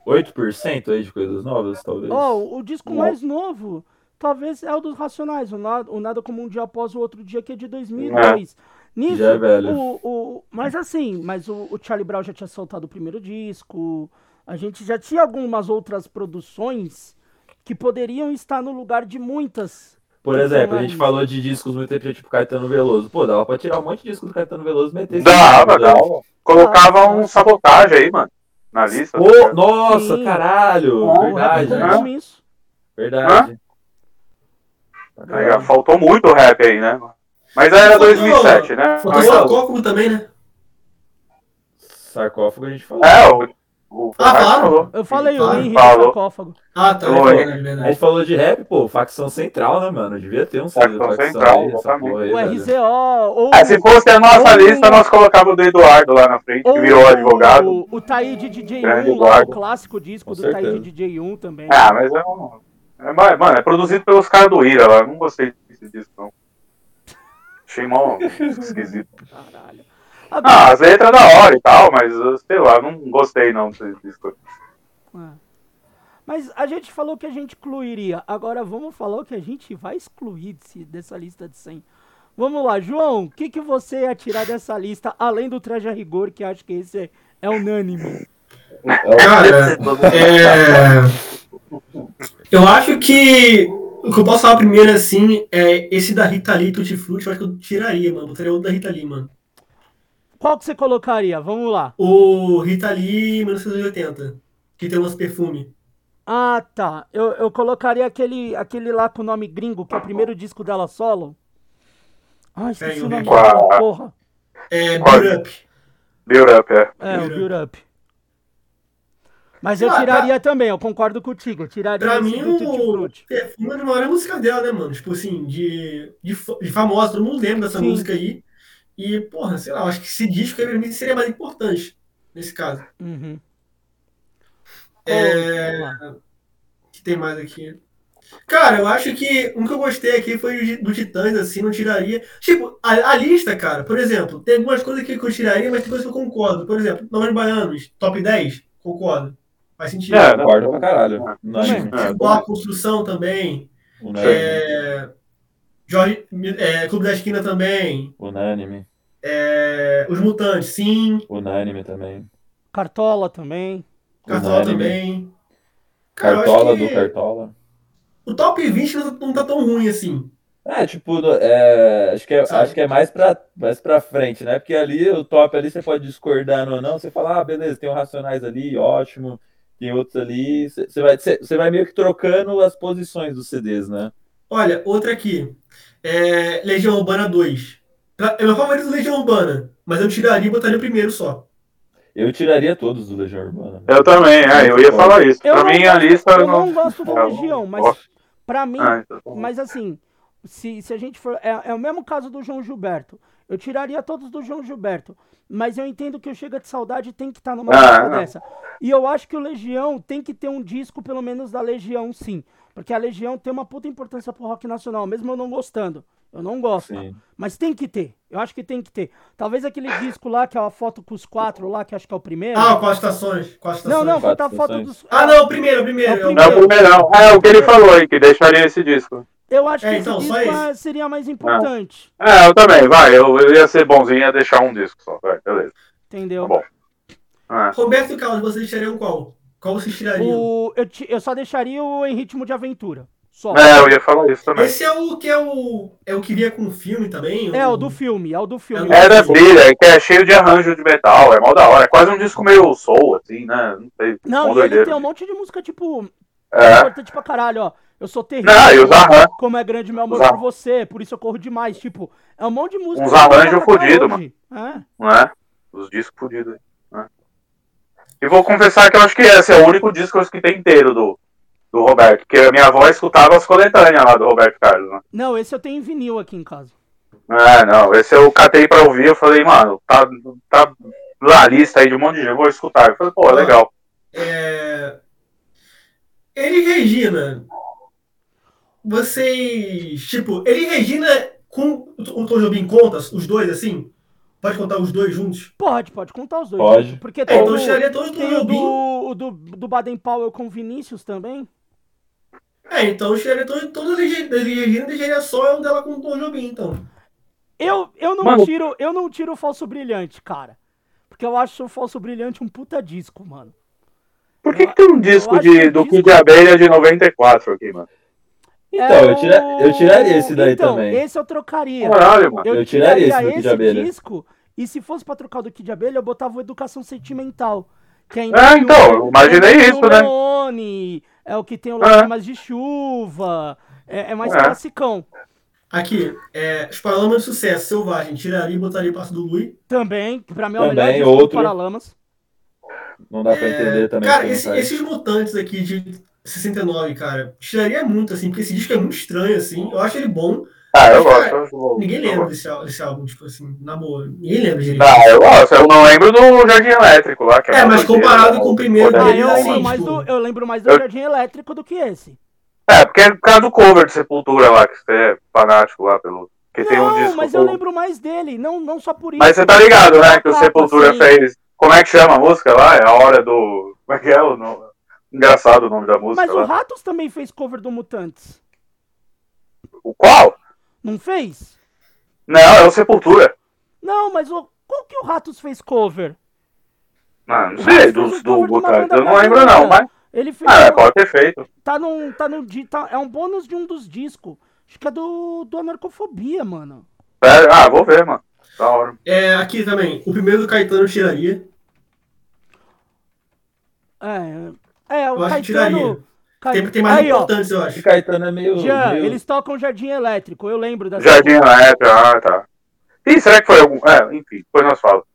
8% aí de coisas novas, talvez. Ó, o disco mais novo, talvez é o dos Racionais, o Nada, o Nada Como Um Dia Após o Outro Dia, que é de 2002. Nisso, Já é velho. O, o, mas assim, mas o, o Charlie Brown já tinha soltado o primeiro disco, a gente já tinha algumas outras produções que poderiam estar no lugar de muitas. Por exemplo, a gente falou de discos muito tempo, tipo Caetano Veloso. Pô, dava pra tirar um monte de disco do Caetano Veloso e meter esse Dava, disco, né? dava. Colocava um sabotagem aí, mano. Na lista. Tá nossa, Sim. caralho! Bom, verdade, é né? isso. verdade. Faltou muito rap aí, né? Mas era Faltou- 2007, né? Faltou sarcófago também, né? Sarcófago a gente falou. É, o. o Ah, falou. Eu falei, o Henrique falou. Sarcófago. Ah, tá. Oi. É verdade, A gente falou de rap, pô, facção central, né, mano? Devia ter um CD Facção Central, aí, essa exatamente. porra aí, O. RZO, ou É, se fosse a nossa Ou- lista, nós colocava o do Eduardo lá na frente, que ou virou advogado. O, o Taíde DJ1 Grande lá, o clássico disco Com do certeza. Taíde DJ1 também. Ah, mas é um. É, ma- mano, é produzido pelos caras do Ira lá. Não gostei desse disco, não. Achei mó esquisito. Caralho. Ah, as letras da hora e tal, mas eu sei lá, não gostei não disco. É. Mas a gente falou que a gente incluiria. Agora vamos falar o que a gente vai excluir desse- dessa lista de 100. Vamos lá, João, o que, que você ia tirar dessa lista, além do traje a rigor, que acho que esse é, é unânime? Cara, é... Eu acho que o que eu posso falar primeiro, assim, é esse da Rita Lee, Tutti Frutti, eu acho que eu tiraria, mano. Botaria outro da Rita Lee, mano. Qual que você colocaria? Vamos lá. O Rita Lee 1980, que tem umas perfume. Ah, tá. Eu, eu colocaria aquele, aquele lá com o nome gringo, que é o primeiro disco dela solo. Ah, esqueci É, o nome daquela porra. É? Build Up. Build Up, é. É, o Build Up. Mas eu Ah, tiraria também, eu concordo contigo. Eu tiraria Pra mim, o perfume é a maior música dela, né, mano? Tipo assim, de, de, de famosa, todo mundo lembra dessa Sim. música aí. E, porra, sei lá, eu acho que esse disco aí pra mim seria mais importante nesse caso. Uhum. É. O que tem mais aqui? Cara, eu acho que um que eu gostei aqui foi do Titãs, assim, não tiraria. Tipo, a, a lista, cara, por exemplo, tem algumas coisas aqui que eu tiraria, mas tem coisas que eu concordo. Por exemplo, Novos Baianos, top 10, concordo. Faz sentido. É, Concordo pra caralho. Unânime. É, Boa construção também. É, Jorge, é, Clube da Esquina também. Unânime. É, Os Mutantes, sim. Unânime também. Cartola também. Cartola Unânime. também. Cara, Cartola do Cartola. O top 20 não tá- tão ruim assim. É, tipo, é, acho, que é, Sabe? acho que é mais pra, mais pra frente, né? Porque ali, o top ali, você pode discordar ou não. Você fala, ah, beleza, tem o Racionais ali, ótimo. Tem outros ali. Você vai, vai meio que trocando as posições dos CDs, né? Olha, outra aqui. É, Legião Urbana 2. Pra- É meu favorito Legião Urbana, mas eu tiraria e botaria o primeiro só. Eu tiraria todos do Legião Urbana. Eu também, é, eu ia falar isso. Eu pra mim, a lista Eu não. não gosto do eu Legião, mas gosto. Pra mim, Ah, então tá mas assim, se, se a gente for. É, é o mesmo caso do João Gilberto. Eu tiraria todos do João Gilberto. Mas eu entendo que o Chega de Saudade tem que estar numa Ah, dessa. E eu acho que o Legião tem que ter um disco, pelo menos da Legião, sim. Porque a Legião tem uma puta importância pro rock nacional, mesmo eu não gostando. Eu não gosto. Sim. Mas tem que ter. Eu acho que tem que ter. Talvez aquele disco lá, que é a foto com os quatro lá, que acho que é o primeiro. Ah, com as estações. Com as não, estações. não, Quatro falta a foto dos. Ah, não, o primeiro, o primeiro. É o É o- Não, o primeirão. É o que ele falou aí, que deixaria esse disco. Eu acho É, que então, esse disco isso. é- seria mais importante. É, eu também, vai. Eu, eu ia ser bonzinho e ia deixar um disco só. Vai, beleza. Entendeu? Tá bom. É. Roberto Carlos, vocês tirariam qual? Qual vocês tirariam? O, eu, eu só deixaria o Em Ritmo de Aventura. Só. É, eu ia falar isso também. Esse é o que é o. É o que via com o filme também? É, o do filme, é o do filme. É É da brilha, que é cheio de arranjo de metal, é mó da hora. É quase um disco meio soul, assim, né? Não sei. Não, e ele tem um monte de música, tipo, É. importante pra caralho, ó. Eu sou terrível. Não, e os arranjos. Como é grande meu amor por você, por isso eu corro demais. Tipo, é um monte de música. Uns arranjos fudido, hoje. É. Não é? Os discos fodidos aí. E vou confessar que eu acho que esse é o único disco que eu escutei inteiro do, do Roberto. Porque a minha avó escutava as coletâneas lá do Roberto Carlos, né? Não, esse eu tenho em vinil aqui em casa. É, não, esse eu catei pra ouvir, eu falei, mano, tá, tá na lista aí de um monte de gente, eu vou escutar. Eu falei, pô, é legal. É... Ele e Regina. Vocês. Tipo, ele e Regina com o Tom Jobim conta os dois assim? Pode contar os dois juntos? Pode, pode contar os dois. Pode. Porque É, tem, então o, eu todos do tem o do, o do, do Baden Powell com Vinícius também. É, então eu tiraria todos todos os Regi- da Regina deixaria só o dela com o Tom Jobim, então. Eu, eu, não Mano- tiro, eu não tiro o Falso Brilhante, cara. Porque eu acho o Falso Brilhante um puta disco, mano. Por que, que tem um disco de, o do disco- Kid Abelha de 94 aqui, mano? Então, É eu, tira, eu tiraria esse daí então, também. esse eu trocaria. Caralho, mano. Eu, Eu tiraria tiraria esse do esse Abelha. disco e se fosse pra trocar o do Kid Abelha, eu botava o Educação Sentimental. Que é, É, então, imaginei é o isso, né? Leone, é o que tem o É. Lágrimas de Chuva, é, é mais É. classicão. Aqui, é, os Paralamas de Sucesso, Selvagem, tiraria e botaria o Passo do Lui. Também, que pra mim é o melhor disco do outro. Paralamas. Não dá pra É, entender também. Cara, esse- esses mutantes aqui de 69, cara, tiraria muito, assim, porque esse disco é muito estranho, assim. Eu acho ele bom. Ah, eu gosto. cara, eu. Ninguém Eu lembra gosto. desse, desse álbum, tipo assim, na boa. Ninguém lembra direito. Ah, eu gosto. Eu não lembro do Jardim Elétrico lá. Que É, uma mas comparado né? com o primeiro dele, eu, assim, lembro tipo- do, eu lembro mais do Eu- Jardim Elétrico do que esse. É, porque é por causa do cover de Sepultura lá, que você é fanático lá pelo. Que tem um não, disco. mas com- eu lembro mais dele, não, não só por isso. Mas você tá ligado, né? Que o Sepultura sim. fez. Como é que chama a música lá? É a hora do. Como é que é o nome? Engraçado o nome da música. Mas o lá. Ratos também fez cover do Mutantes. O qual? Não fez? Não, é o Sepultura. Não, mas o, qual que o Ratos fez cover? Ah, não sei, do, um do Mutantes. Eu não lembro, não, mas. Ele fez. Ah, é, um- pode ter feito. tá num. Tá num tá- é um bônus de um dos discos. Acho que é do, do Anarcofobia, mano. É, ah, vou ver, mano. Da hora. É, aqui também, o primeiro do Caetano eu tiraria. É. É, o Eu acho que tiraria. Caetano. Cai- Tem, tem mais Aí, ó. importantes, eu Esse acho. Caetano é meio. Jean, meio- eles tocam Jardim Elétrico, eu lembro dessa. Jardim Elétrico, ah, tá. Ih, será que foi algum. É, enfim, depois nós falamos.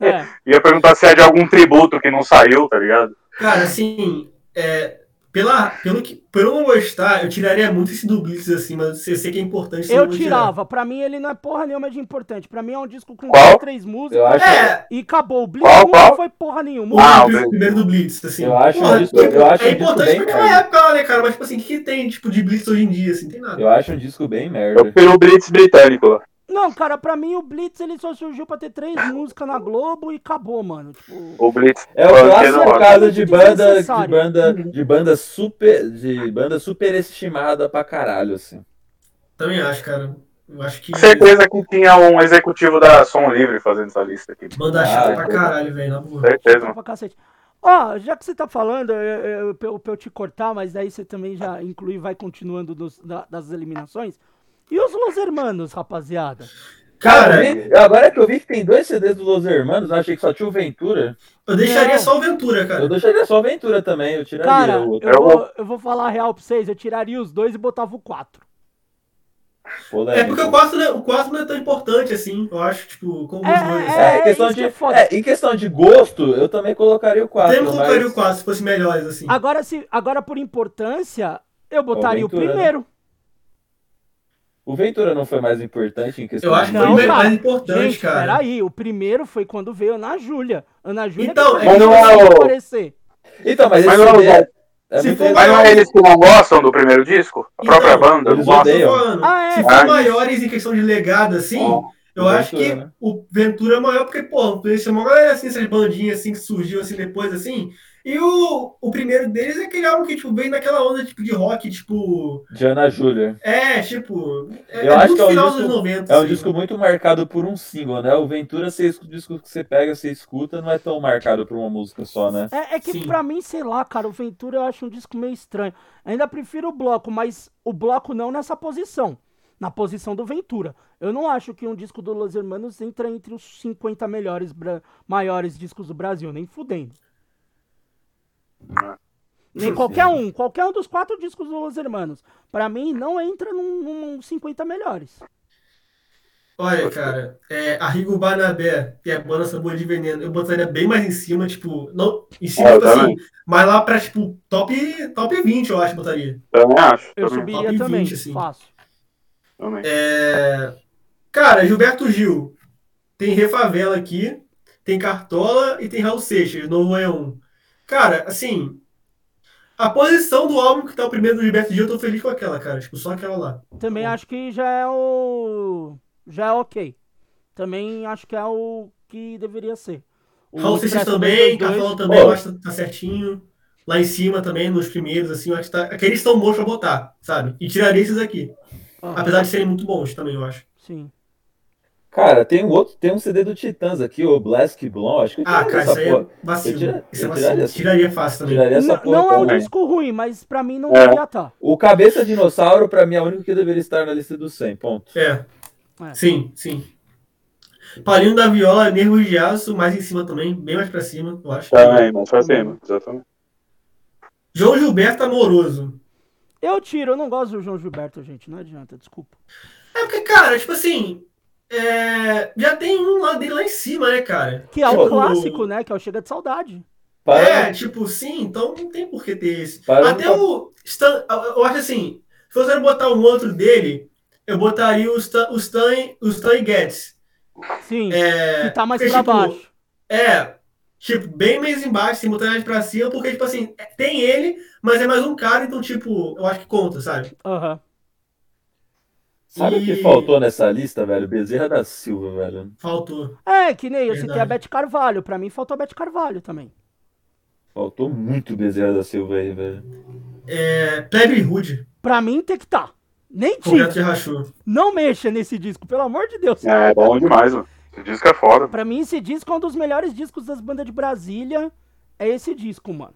É. Ia perguntar se é de algum tributo que não saiu, tá ligado? Cara, assim, é, pela, pelo que, por eu não gostar, eu tiraria muito esse do Blitz, assim, mas eu sei que é importante. Eu tirava. Pra mim, ele não é porra nenhuma de importante. Pra mim, é um disco com Qual? três músicas. Eu acho, É, E acabou. O Blitz Qual, não qual? foi porra nenhuma. o Ah, o primeiro do Blitz, assim. Eu acho Porra, um disco- eu acho é um disco importante bem naquela merda. época, né, cara? Mas, tipo assim, o que, que tem, tipo, de Blitz hoje em dia, assim? Tem nada. eu acho um disco bem Eu merda. prefiro o Blitz britânico. Não, cara, pra mim o Blitz ele só surgiu pra ter três músicas na Globo e acabou, mano. Tipo, O Blitz. É o eu clássico caso de banda, de Desnecessário. banda, de banda super, de banda superestimada pra caralho, assim. Também acho, cara. Eu acho que. Certeza que tinha um executivo da Som Livre fazendo essa lista aqui. Banda chata Ah, pra pô. caralho, velho, na boa. Certeza, mano. pra cacete. Ó, já que você tá falando, eu, eu, eu, pra eu te cortar, mas aí você também já inclui e vai continuando dos- da- das eliminações. E os Los Hermanos, rapaziada? Cara, eu agora que eu vi que tem dois CDs dos Los Hermanos, eu achei que só tinha o Ventura. eu deixaria Não. só o Ventura, Eu cara. deixaria só o Ventura também, eu tiraria Cara, o outro. eu vou, eu vou falar a real pra vocês, eu tiraria os dois e botava o quatro. Polêmico. É porque o 4, o 4 não é tão importante assim, eu acho, tipo, como os É, dois. é, É, em questão de, que é é, em questão de gosto, eu também colocaria o 4. Sempre colocaria mas... o 4 se fosse melhores, assim. Agora, se, agora por importância, Eu botaria o, Ventura, né? O Ventura não foi mais importante em questão Eu acho que de- foi mais cara. importante, Gente, cara. peraí. O primeiro foi quando veio Ana Júlia. Ana Júlia Então, é não é o- aparecer. Então, mas, Mas esse não, CD é, é se for legal. Mas não é eles que não gostam do primeiro disco? A própria Então, banda não eles gosta? Ah, é? Se Ah, for maiores em questão de legado, assim, eu O acho Ventura, que né? o Ventura é maior porque, pô, ele chamou uma galera assim, essas bandinhas assim que surgiu assim depois, assim. E o, o primeiro deles é aquele álbum que, tipo, vem naquela onda tipo, de rock, tipo. De Ana Júlia. É, tipo. É, Eu é acho que é um final disco- dos 90. É um assim. disco muito marcado por um single, né? O Ventura, você, escuta- o disco que você pega, você escuta, não é tão marcado por uma música só, né? É, é que Sim. pra mim, sei lá, cara, o Ventura eu acho um disco meio estranho. Ainda prefiro o bloco, mas o bloco não nessa posição. Na posição do Ventura. Eu não acho que um disco do Los Hermanos entra entre os 50 melhores, maiores discos do Brasil, nem fudendo. Nem qualquer um, qualquer um dos quatro discos do Los Hermanos. Pra mim, não entra num, num 50 melhores. Olha, cara, é, Arrigo Barnabé e a banda Sabor de Veneno, eu botaria bem mais em cima, tipo, não, em cima, É, tipo eu assim, mas lá pra, tipo, top, top 20, eu acho, botaria. Também acho. Eu também, subiria Top também, 20, assim. fácil. também. É, cara, Gilberto Gil, tem Refavela aqui, tem Cartola e tem Raul Seixas, Novo é um. Cara, assim, a posição do álbum que tá o primeiro do Gilberto Gil, eu tô feliz com aquela, cara, tipo, só aquela lá. Também acho que já é o. Já é ok. Também acho que é o que deveria ser. O Raul Seixas também, 222, Cartola também, eu acho que tá certinho. Lá em cima também, nos primeiros, assim, eu acho que tá. Aqueles estão bons pra botar, sabe? E tiraria esses aqui. ah, Apesar de serem muito bons também, eu acho. Sim. Cara, tem um outro, tem um CD do Titãs aqui, o Blask Blonde, acho que eu Ah, cara, essa isso aí é vacilo. Eu tira- Isso é eu vacilo. tiraria- Tiraria fácil também. Tiraria essa N- porra não é um também. disco ruim, mas pra mim não É. devia estar. O Cabeça Dinossauro, pra mim, é o único que deveria estar na lista dos 100, ponto. É. É. Sim, sim. Palinho da Viola, Nervos de Aço, mais em cima também, bem mais pra cima, eu acho. Também, mas pra cima, exatamente. João Gilberto Amoroso. Eu tiro, eu não gosto do João Gilberto, gente. Não adianta, desculpa. É porque, cara, tipo assim, é, já tem um lá dele lá em cima, né, cara? Que é Tipo, o clássico, né? Que é o Chega de Saudade. Para, É, tipo, sim, então não tem por que ter esse. Para Até o Stan, eu acho assim, se você botar um outro dele, eu botaria o Stan, o Stan, o Stan Getz. Sim, É, que tá mais porque, pra tipo, baixo. É, tipo, bem mais embaixo, sem botar mais pra cima, porque, tipo assim, tem ele, mas é mais um cara, então, tipo, eu acho que conta, sabe? Aham. Sabe o que faltou nessa lista, velho? Bezerra da Silva, velho. Faltou. É, que nem eu Verdade. citei a Beth Carvalho. Pra mim faltou a Beth Carvalho também. Faltou muito Bezerra da Silva aí, velho. É, Plebe Rude, Pra mim tem que tá. Nem Rachou. Não mexa nesse disco, pelo amor de Deus. É bom demais, mano. Esse disco é foda. Pra mim esse disco é um dos melhores discos das bandas de Brasília. É esse disco, mano.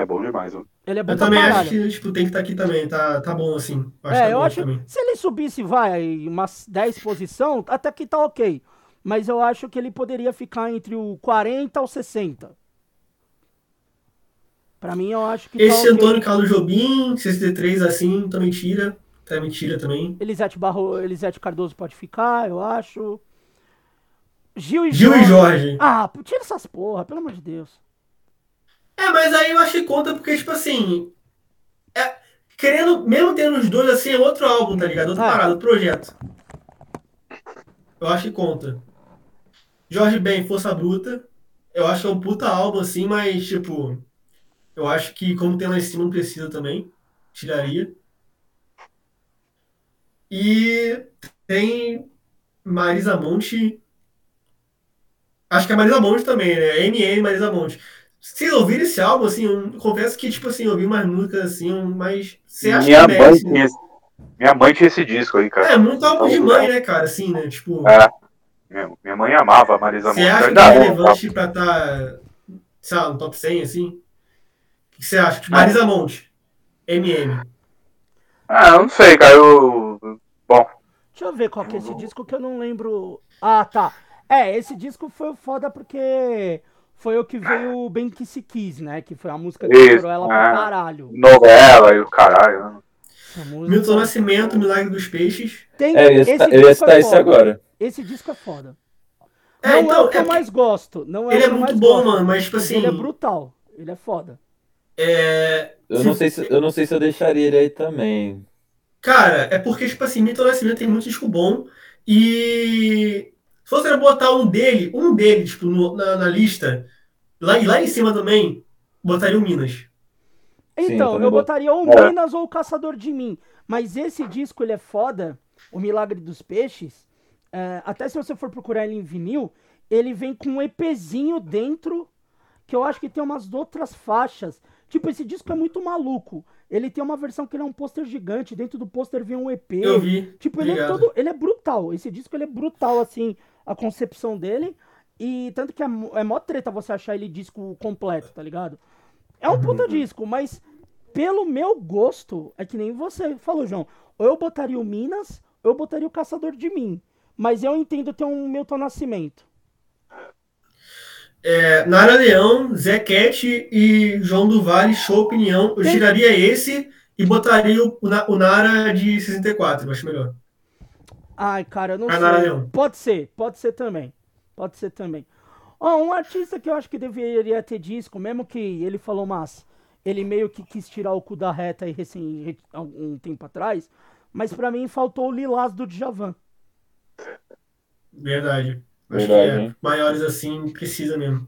É bom demais, mano. Ele é bom Eu também caralho. acho que, tipo, tem que estar aqui também, tá, tá bom, assim. Eu É, tá eu bom acho. também. Se ele subisse, vai, umas 10 posição, até que tá ok. Mas eu acho que ele poderia ficar entre o 40 ou 60. Pra mim, eu acho que Esse tá. Antônio Carlos Jobim, 63, assim, também tira. Também tira também. Elisete, Barro... Elisete Cardoso pode ficar, eu acho. Gil e Gil Jorge. e Jorge. Ah, tira essas porra, pelo amor de Deus. É, mas aí eu acho que conta porque, tipo assim. é- querendo, mesmo tendo os dois assim, é outro álbum, tá ligado? Outra É. parada, projeto. Eu acho que conta. Jorge Ben, Força Bruta. Eu acho que é um puta álbum, assim, mas, tipo. Eu acho que, como tem lá em cima, não precisa também. Tiraria. E tem Marisa Monte. Acho que é Marisa Monte também, né? MM Marisa Monte. Vocês ouviram esse álbum, assim, eu confesso que, tipo assim, eu ouvi umas músicas assim, mas você acha Minha que mãe, merece? tinha esse... Minha mãe tinha esse disco aí, cara. É, muito álbum de mãe, né, cara, assim, né? Tipo, É. Minha, mãe amava a Marisa você Monte. acha que Ainda é tá? relevante pra estar, sei lá, no top 100, assim? O que você acha? Tipo, Marisa Monte, MM. Ah, eu não sei, cara. Eu... Bom, Deixa eu ver qual que é esse disco que eu não lembro. Ah, tá. É, esse disco foi foda porque foi o que veio o Bem Que Se Quis, né? Que foi a música que estourou ela pra é. caralho. novela e o caralho. né? Milton Nascimento, Milagre dos Peixes. Tem, É, eu ia esse citar, eu ia disco citar é esse agora. Esse disco é foda. É, não é então, o que eu é mais gosto. Não é Ele é eu muito bom, gosto, mano, mas, tipo assim, Ele é brutal. Ele é foda. é, Eu não, sei se, eu não sei se eu deixaria ele aí também. Cara, é porque, tipo assim, Milton Nascimento tem muito disco bom. E se você botar um dele, um dele, tipo, no- na, na lista, lá, lá em cima também, botaria o Minas. Sim, Então, também eu vou- botaria ou o É. Minas ou o Caçador de Mim. Mas esse disco, ele é foda, O Milagre dos Peixes. é, até se você for procurar ele em vinil, ele vem com um EPzinho dentro, que eu acho que tem umas outras faixas. Tipo, esse disco é muito maluco. Ele tem uma versão que ele é um pôster gigante, dentro do pôster vem um EP. Eu vi. Tipo, ele é todo. Ele é brutal. Esse disco ele é brutal, assim, a concepção dele. E tanto que é, é mó treta você achar ele disco completo, tá ligado? É um puta disco, mas pelo meu gosto, é que nem você falou, João. Ou eu botaria o Minas, ou eu botaria o Caçador de Mim. Mas eu entendo ter um Milton Nascimento. É, Nara Leão, Zé Cat e João do Vale, show opinião. Eu Tem- tiraria esse e botaria o, o Nara de 64, eu acho melhor. Ai, cara, eu não lá, sei. Pode ser, pode ser também. Pode ser também. Ó, um artista que eu acho que deveria ter disco, mesmo que ele falou, mas ele meio que quis tirar o cu da reta aí recém, um tempo atrás, mas pra mim faltou o Lilás do Djavan. Verdade. Acho Verdade, que é. Maiores assim, precisa mesmo.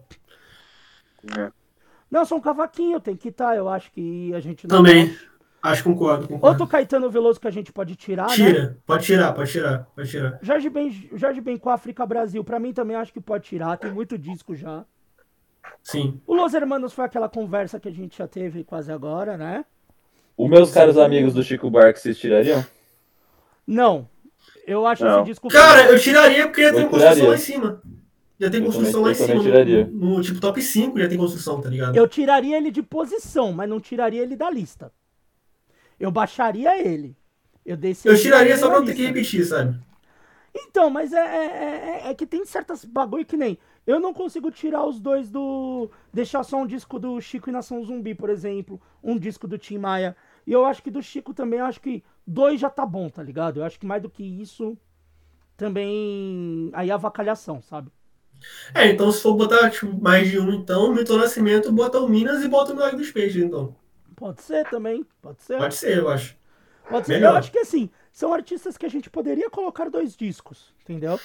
Não, só um cavaquinho, tem que estar, eu acho que a gente não... Também. Acho que concordo, concordo. Outro Caetano Veloso que a gente pode tirar, né? Tira, pode tirar, pode tirar, pode tirar. Jorge Ben, Jorge Ben com África Brasil, pra mim também acho que pode tirar, tem muito disco já. Sim. O Los Hermanos foi aquela conversa que a gente já teve quase agora, né? Os meus caros amigos do Chico Buarque, vocês tirariam? Não. Eu acho Não. esse disco. Cara, eu tiraria porque já tem construção lá em cima. Já tem Eu construção também- lá em cima. tiraria. No, no, tipo top 5 já tem construção, tá ligado? Eu tiraria ele de posição, mas não tiraria ele da lista. Eu baixaria ele. Eu Eu tiraria só pra não ter que repetir, sabe? Então, mas é, é, é- é que tem certas bagulho que nem. Eu não consigo tirar os dois do. Deixar só um disco do Chico e Nação Zumbi, por exemplo. Um disco do Tim Maia. E eu acho que do Chico também, eu acho que dois já tá bom, tá ligado? Eu acho que mais do que isso. Também. Aí é avacalhação, sabe? É, então se for botar tipo, mais de um, então, Milton Nascimento, bota o Minas e bota o Milagre dos Peixes, então. Pode ser também. Pode ser. Pode ser, eu acho. Pode ser. Melhor. Eu acho que assim, são artistas que a gente poderia colocar dois discos, entendeu?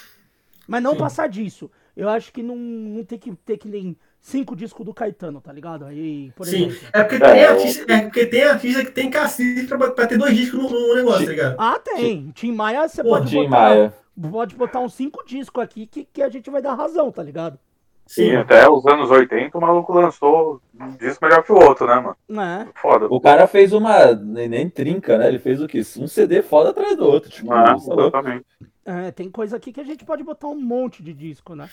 Mas não Sim. passar disso. Eu acho que não, não tem que ter que nem cinco discos do Caetano, tá ligado? Aí, por Sim. exemplo. É porque, É, tem eu- artista, é porque tem artista que tem cacife pra, pra ter dois discos no, no negócio, tá ligado? Ah, tem. Tim Maia, você Pô, pode Tim botar. Maia. Pode botar uns cinco discos aqui que, que a gente vai dar razão, tá ligado? Sim, até os anos 80 o maluco lançou disco melhor que o outro, né, mano? É. Foda. O cara fez uma. Nem, trinca, né? Ele fez o quê? Um CD foda atrás do outro. Tipo, é exatamente. É, tem coisa aqui que a gente pode botar um monte de disco, né?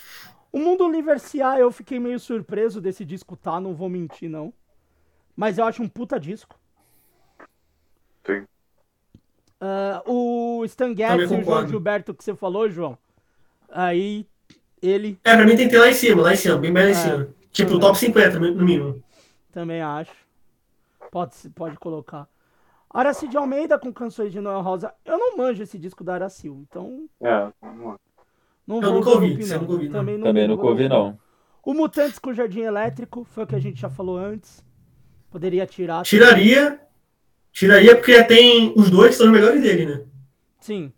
O Mundo Livre S.A. eu fiquei meio surpreso desse disco tá, não vou mentir não. Mas eu acho um puta disco. Sim. Ah, o Stan Getz e o João. Gilberto que você falou, João. Aí, ele É, pra mim tem que ter lá em cima, lá em cima, bem mais lá em É. cima. Tipo, top 50, no mínimo. também acho. Pode, se- pode colocar. Aracide Almeida com canções de Noel Rosa. Eu não manjo esse disco da Aracil, então É, não Eu vou nunca ouvi, você nunca ouvi, não. Também não, Também nunca ouvi, não. O Mutantes com Jardim Elétrico, foi o que a gente já falou antes. Poderia tirar. Tiraria. Tiraria porque tem os dois que são os melhores dele, né? Sim.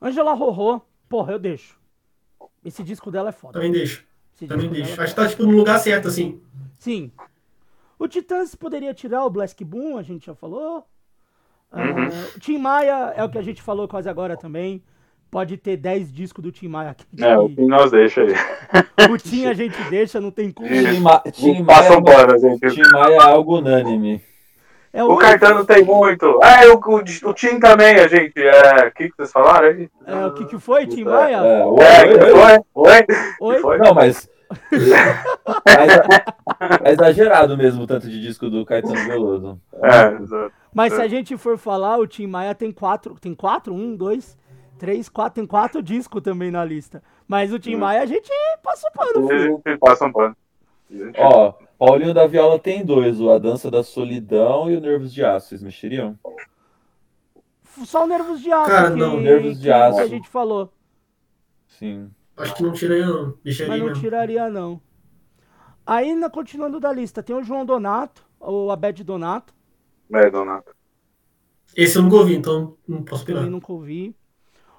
Angela Rorô, porra, eu deixo. Esse disco dela é foda. Também deixo. Deixo. dela é Acho que tá tipo no lugar certo, assim. Sim. O Titãs poderia tirar o Black Boom, a gente já falou. Ah, Uhum. o Tim Maia é o que a gente falou quase agora também. Pode ter 10 discos do Tim Maia aqui. é o que nós deixa aí. O Tim a gente deixa, não tem como. Tim, Ma Tim Maia, um gente. Tim Maia é algo unânime. É O Caetano tem muito. Ah, o, o, o Tim também, a gente. É, o que, que vocês falaram aí? É, o que, que foi, Tim É, Maia? é, oi, É, que oi. foi? Oi? Oi? foi? Não, mas. é, é exagerado mesmo o tanto de disco do Caetano Veloso. É, exato. Mas se a gente for falar, o Tim Maia tem quatro. Tem quatro? Um, dois, três, quatro. Tem quatro discos também na lista. Mas o Tim Maia a gente passa o pano, A gente passa um pano. Ó, Paulinho da Viola tem dois: o A Dança da Solidão e o Nervos de Aço. Vocês mexeriam? Só o Nervos de Aço. Cara, que, não, Nervos de que Aço. a gente falou. Sim. Acho que não tiraria, não. Deixaria Mas não mesmo. tiraria, não. Aí, na, continuando da lista, tem o João Donato, o Abed Donato. É, Donato. Esse eu nunca ouvi, então não posso Também opinar. nunca ouvi.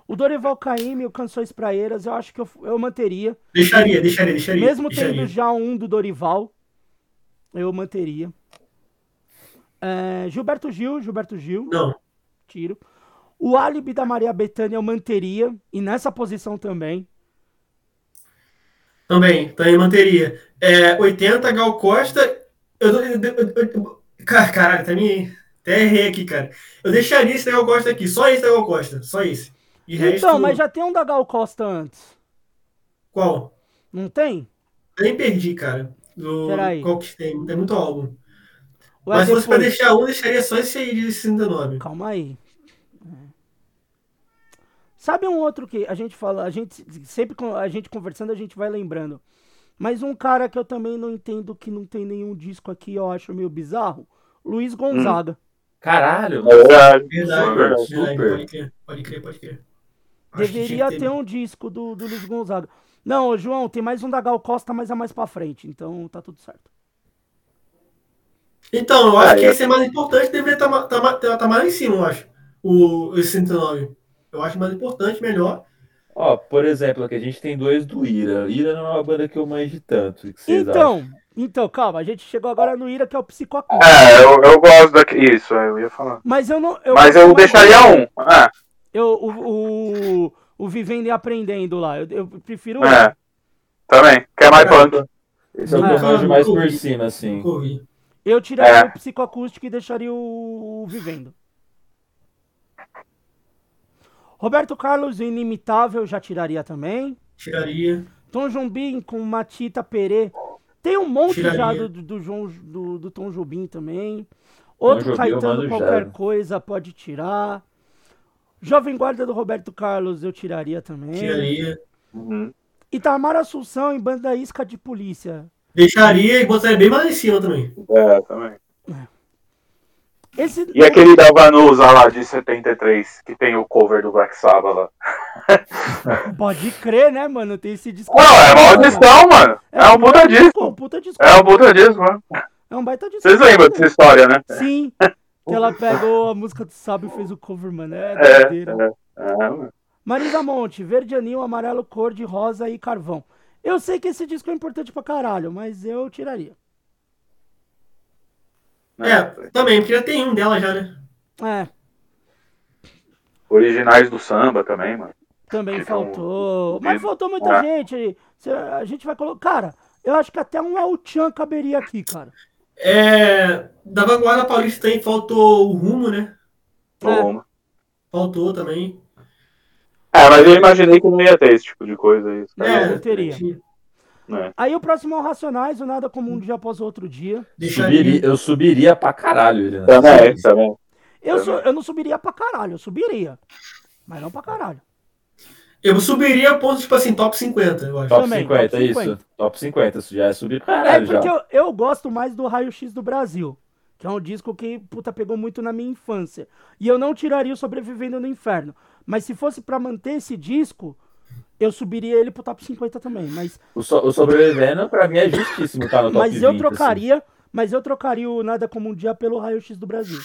O Dorival Caymmi, o Canções Praeiras, eu acho que eu, eu manteria. Deixaria, deixaria, deixaria. Mesmo deixaria. tendo já um do Dorival, eu manteria. É, Gilberto Gil, Gilberto Gil, Não. tiro. O álibi da Maria Bethânia eu manteria, e nessa posição também. Também, também manteria. É, 80, Gal Costa. Eu, eu, eu, eu- eu- Car- caralho, até me. Até errei aqui, cara. Eu deixaria esse da Gal Costa aqui. Só esse da Gal Costa. Só esse. E resto. Então, mas já tem um da Gal Costa antes. Qual? Não tem? Nem perdi, cara. Do... Peraí. Qual que tem? Tem muito álbum. Mas se fosse pra deixar um, deixaria só esse aí de 69. Calma aí. É. Sabe um outro que a gente fala, a gente sempre com a gente conversando, a gente vai lembrando. Mas um cara que eu também não entendo que não tem nenhum disco aqui, eu acho meio bizarro. Luiz Gonzaga. Caralho! É verdade. Verdade, É super. Pode crer, pode crer, Deveria ter um disco do, do Luiz Gonzaga. Não, João, tem mais um da Gal Costa, mas é mais pra frente, então tá tudo certo. Então, eu acho que eu- esse é mais importante, deveria estar tá, tá, tá, tá mais lá em cima, eu acho. O, esse 69. Eu acho mais importante, melhor. Ó, por exemplo, aqui a gente tem dois do Ira. Ira não é uma banda que eu manjo tanto. O que vocês acham? Então, então, calma, a gente chegou agora no Ira, que é o psicoacústico. É, eu, eu gosto daqui. Isso, eu ia falar. Mas eu não. Mas eu mas- deixaria um. É, Eu, o, o, o Vivendo e Aprendendo lá. Eu, eu prefiro. é. Também. Quer mais punk? Esse é o que eu manjo mais por cima, assim. Eu tiraria É. o psicoacústico e deixaria o, o Vivendo. Roberto Carlos, o Inimitável, já tiraria também. Tiraria. Tom Jobim com Matita Perê. Tem um monte já Tiraria. do, do, João, do, do Tom Jobim também. Outro Jobim eu Caetano, qualquer já. coisa, pode tirar. Jovem Guarda do Roberto Carlos, eu tiraria também. Tiraria. Uhum. Itamar Assunção em Banda Isca de Polícia. Deixaria e botaria bem mais em cima também. É, também. Esse, E aquele da Vanusa lá de 73, que tem o cover do Black Sabbath lá. Pode crer, né, mano? Tem esse disco. Não, é maldição, mano. É um puta um disco. puta disco. É um puta disco, mano. É um baita disco. Vocês lembram dessa história, né? Sim. Que ela pegou a música do Sábio e fez o cover, mano. É É, doideira. é, é. Marisa Monte, verde anil, amarelo, cor de rosa e carvão. Eu sei que esse disco é importante pra caralho, mas eu tiraria. É, também, porque já tem um dela já, né? É, Originais do samba também, mano. também Que faltou. Mas faltou muita Ah. gente. A gente vai colocar. Cara, eu acho que até um El Chan caberia aqui, cara. É, da Vanguarda Paulista também faltou o rumo, né? É. Bom. Faltou também. É, mas eu imaginei que não ia ter esse tipo de coisa aí. É, não teria. né? Aí o próximo é o Racionais, o Nada Comum um dia após o outro dia. Subiria, eu subiria pra caralho né? Também, também. Eu, su- eu não subiria pra caralho, eu subiria. Mas não pra caralho. Eu subiria a ponto, tipo assim, top 50, eu acho. Top Também, 50, top isso. 50. Top 50, isso já é subir pra É caralho porque já. eu, eu gosto mais do Raio X do Brasil, que é um disco que, puta, pegou muito na minha infância. E eu não tiraria o Sobrevivendo no Inferno. Mas se fosse pra manter esse disco, eu subiria ele pro top 50 também. Mas, O, so- o sobrevivendo, pra mim, é justíssimo tá no top mas eu 20, trocaria, mas eu trocaria o Nada Como Um Dia pelo Raio X do Brasil.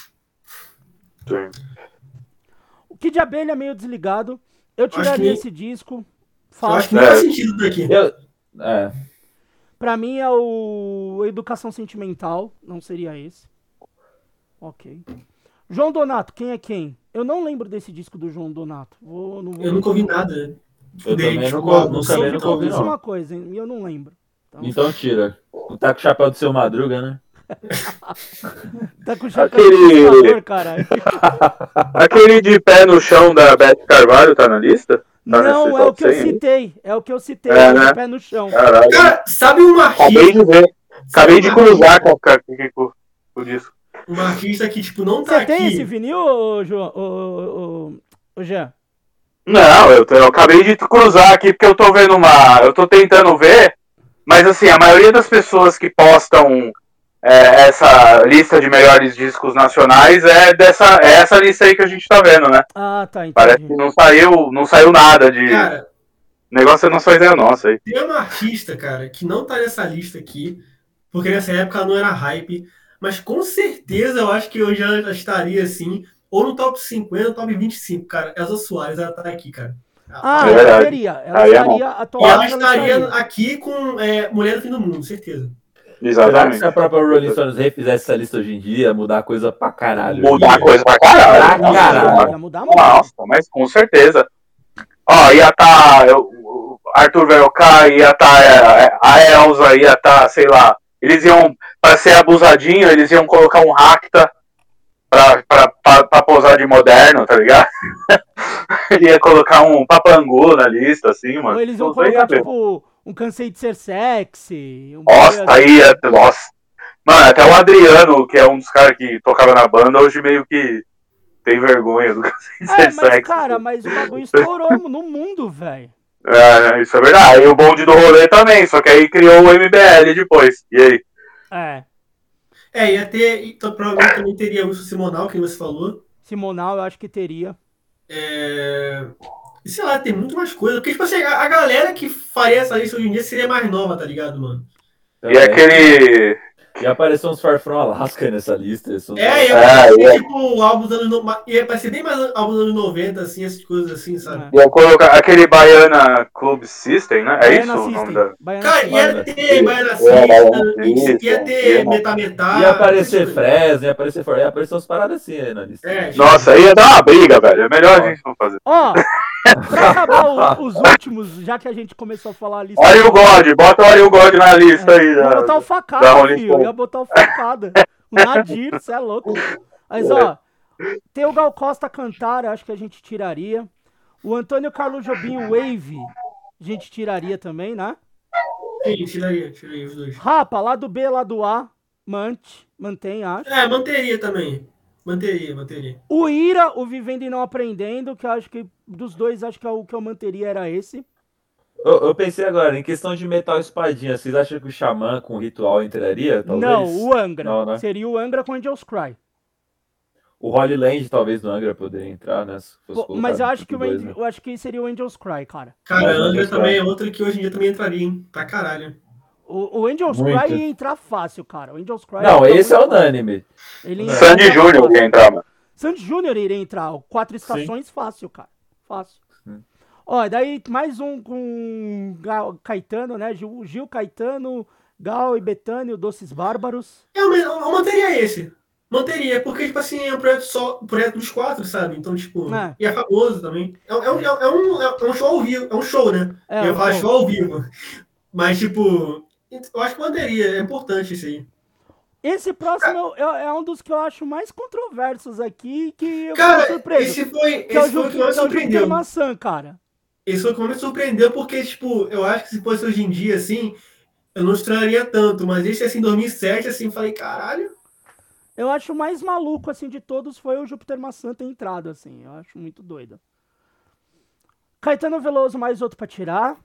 Sim. O Kid de Abelha é meio desligado. Eu Acho tiraria que- esse disco. Eu acho que Fácil. não É. faz sentido daqui. Eu, é, Pra mim é o Educação Sentimental, não seria esse. Ok. João Donato, quem é quem? Eu não lembro desse disco do João Donato. Vou, não vou Eu nunca ouvi nada. Eu dele, também tipo, nunca- álbum, nunca Eu nunca ouvi, não. uma coisa hein, eu não lembro. Então, então tira. Tá com o chapéu do seu Madruga, né? tá com o chapéu Aquele- caralho. Aquele de pé no chão da Beth Carvalho tá na lista? Tá Não, é o que eu 100 aí? citei. É o que eu citei. É, é né? o pé no chão. Caralho. Cara, sabe um Acabei de ver. Acabei de cruzar com, com, com, com o disco. um artista que, tipo, não tá Você tem aqui. esse vinil, ô, João? Ô, ô, ô, Jean? Não, eu, eu acabei de cruzar aqui porque eu tô vendo uma. Eu tô tentando ver, mas assim, a maioria das pessoas que postam é, essa lista de melhores discos nacionais é dessa é essa lista aí que a gente tá vendo, né? Ah, tá, entendi. Parece que não saiu, não saiu nada de. Cara, O negócio não só ideia nossa aí. tem uma artista, cara, que não tá nessa lista aqui, porque nessa época ela não era hype, mas com certeza eu acho que eu já estaria assim, ou no top 50, top 25, cara. Elza Soares, ela tá aqui, cara. Ah, É ela verdade. teria. Ela é estaria E ela atualmente. ela estaria estaria. aqui com é, Mulher do Fim do Mundo, certeza. Será que Exatamente. se a própria Rolling Stones refizesse essa lista hoje em dia, ia mudar coisa pra caralho? Mudar a coisa pra caralho. Pra caralho. Ia mudar muito. Nossa, mas com certeza. Ó, ia tá eu- Arthur Verocá, ia tá é, a Elza, ia tá, sei lá. Eles iam, pra ser abusadinho, eles iam colocar um Racta pra, pra, pra, pra posar de moderno, tá ligado? Ele ia colocar um Papangu na lista, assim, mano. Ou eles iam colocar, tipo, um cansei de ser sexy. Um Nossa, bagulho aí ia. Nossa. Mano, até o Adriano, que é um dos caras que tocava na banda, hoje meio que tem vergonha do assim. Cansei É, de mas, Sexy. cara, mas o bagulho estourou no mundo, velho. É, isso é verdade. E o bonde do rolê também, só que aí criou o MBL depois. E aí? É. É, ia ter. Então, provavelmente também teria o Simonal, que você falou. Simonal, eu acho que teria. É... Sei lá, tem muito mais coisa. Porque, tipo assim, a, a galera que faria essa lista hoje em dia seria mais nova, tá ligado, mano? E aquele. E apareceu uns Far From Alaska nessa lista. esses uns- É, ia É, é. tipo, álbum dos anos. no- Ia parecer bem mais álbum dos anos 90, assim, essas coisas assim, sabe? É. Ia colocar aquele Baiana Club System, né? É Baiana isso o System. nome da. Baiana Cara, System. ia ter Baiana É, System, ia ter. Metametá. Ia aparecer Fresno, ia aparecer For, ia aparecer umas paradas assim aí na lista. É, Nossa, aí ia dar uma briga, velho. É melhor a gente não fazer. Ó, pra acabar o- os últimos, já que a gente começou a falar a lista. Olha o God, bota olha o God na lista aí. Da- botar o Rolling filho. Ia botar o facada. O Nadir, você é louco. Mas, ó, tem o Gal Costa Cantar, acho que a gente tiraria. O Antônio Carlos Jobim Wave, a gente tiraria também, né? Sim, tiraria, tiraria os dois. Rapa, lá do B, lá do A, mante, mantém, acho. É, manteria também. Manteria, manteria. O Ira, o Vivendo e Não Aprendendo, que eu acho que dos dois, acho que é o que eu manteria era esse. Eu, eu pensei agora, em questão de metal espadinha, vocês acham que o Xamã com o ritual entraria? Talvez? Não, o Angra. Não, né? Seria o Angra com Angels Cry. O Holy Land talvez no Angra poderia entrar, né? se fosse Pô, mas eu acho, que o dois, Ang- né? eu acho que seria o Angels Cry, cara. Cara, Mas Angra também Cry. é outra que hoje em dia também entraria, hein? Pra caralho. O, o Angels Muito. Cry ia entrar fácil, cara. O Angels Cry Não, ia entrar esse é unânime. Ele Sandy Júnior ia entrar, mano. Sandy Júnior iria entrar. o Quatro estações, fácil, cara. Fácil. Ó, daí mais um com Caetano, né? Gil, Gil Caetano, Gal e Betânia, o Doces Bárbaros. Eu, eu, eu manteria esse. Manteria, porque, tipo assim, é um projeto só, um projeto dos quatro, sabe? Então, tipo, É. e é famoso também. É, um- é, um, é, um, é um show ao vivo, é um show, né? É, eu falar show. ao vivo. Mas, tipo, eu acho que manteria, é importante isso aí. Esse próximo é, é um dos que eu acho mais controversos aqui, que eu Cara, surpreso. esse foi, que é esse foi o que mais que é surpreendeu. Maçã, cara. Esse foi o que mais me surpreendeu, porque, tipo, eu acho que se fosse hoje em dia, assim, eu não estranharia tanto. Mas esse, assim, em 2007, assim, eu falei, caralho. Eu acho o mais maluco, assim, de todos foi o Júpiter Maçã ter entrado, assim. Eu acho muito doido. Caetano Veloso, mais outro pra tirar.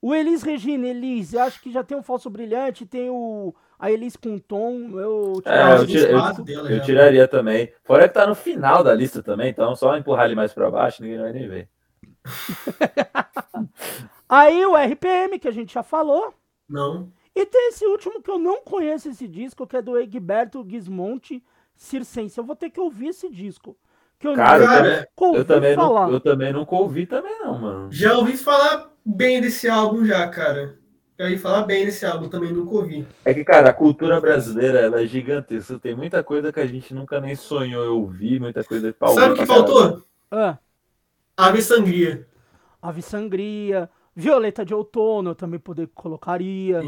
O Elis Regina, Elis, eu acho que já tem um falso brilhante, tem o a Elis com tom, eu É, tirava eu, os tira- eu- dela eu tiraria também. Fora que tá no final da lista também, então só empurrar ele mais pra baixo, ninguém vai nem ver. Aí o RPM, que a gente já falou. Não. E tem esse último que eu não conheço esse disco, que é do Egberto Gismonte Circense. Eu vou ter que ouvir esse disco. Que eu Cara, ouvi Eu também, falar. não, eu também nunca ouvi também não, mano. já ouvi falar bem desse álbum já, cara. Já ouvi falar bem desse álbum, também nunca ouvi. É que, cara, a cultura brasileira ela é gigantesca. Tem muita coisa que a gente nunca nem sonhou ouvir, muita coisa pra Sabe o que faltou? Ah, Ave Sangria. Ave Sangria, Violeta de Outono eu também poder colocaria.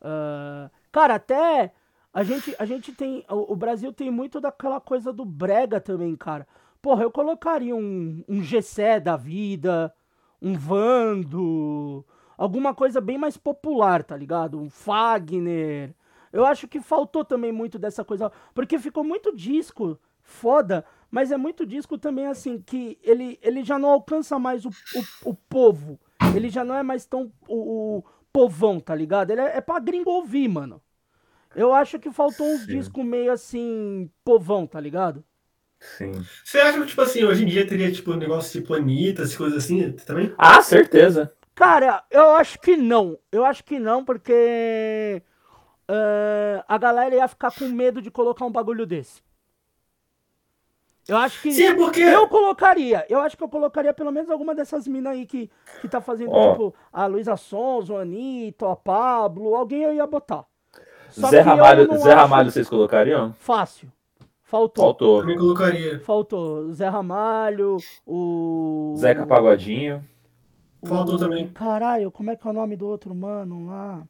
Ah, cara, até a gente, a gente tem. O, o Brasil tem muito daquela coisa do Brega também, cara. Porra, eu colocaria um, um Gessé da vida, um Vando, alguma coisa bem mais popular, tá ligado? Um Fagner. Eu acho que faltou também muito dessa coisa. Porque ficou muito disco foda, mas é muito disco também assim, que ele, ele já não alcança mais o, o, o povo. Ele já não é mais tão o, o povão, tá ligado? Ele é, é pra gringo ouvir, mano. Eu acho que faltou uns discos meio assim, povão, tá ligado? Sim. Você acha que, tipo assim, hoje em dia teria, tipo, um negócio tipo Anitta, essas coisas assim também? Ah, certeza. Cara, eu acho que não. Eu acho que não, porque ah, a galera ia ficar com medo de colocar um bagulho desse. Eu acho que. Sim, porque. Eu colocaria. Eu acho que eu colocaria pelo menos alguma dessas minas aí que, que tá fazendo, Ó. tipo, a Luísa Sonza, a Anitta, a Pablo, alguém eu ia botar. Só Zé eu Ramalho, Zé Ramalho vocês colocariam? Fácil. Faltou. Faltou. Também colocaria. Faltou. Zé Ramalho, o. Zeca Pagodinho. o- Faltou também. Caralho, como é que é o nome do outro mano lá?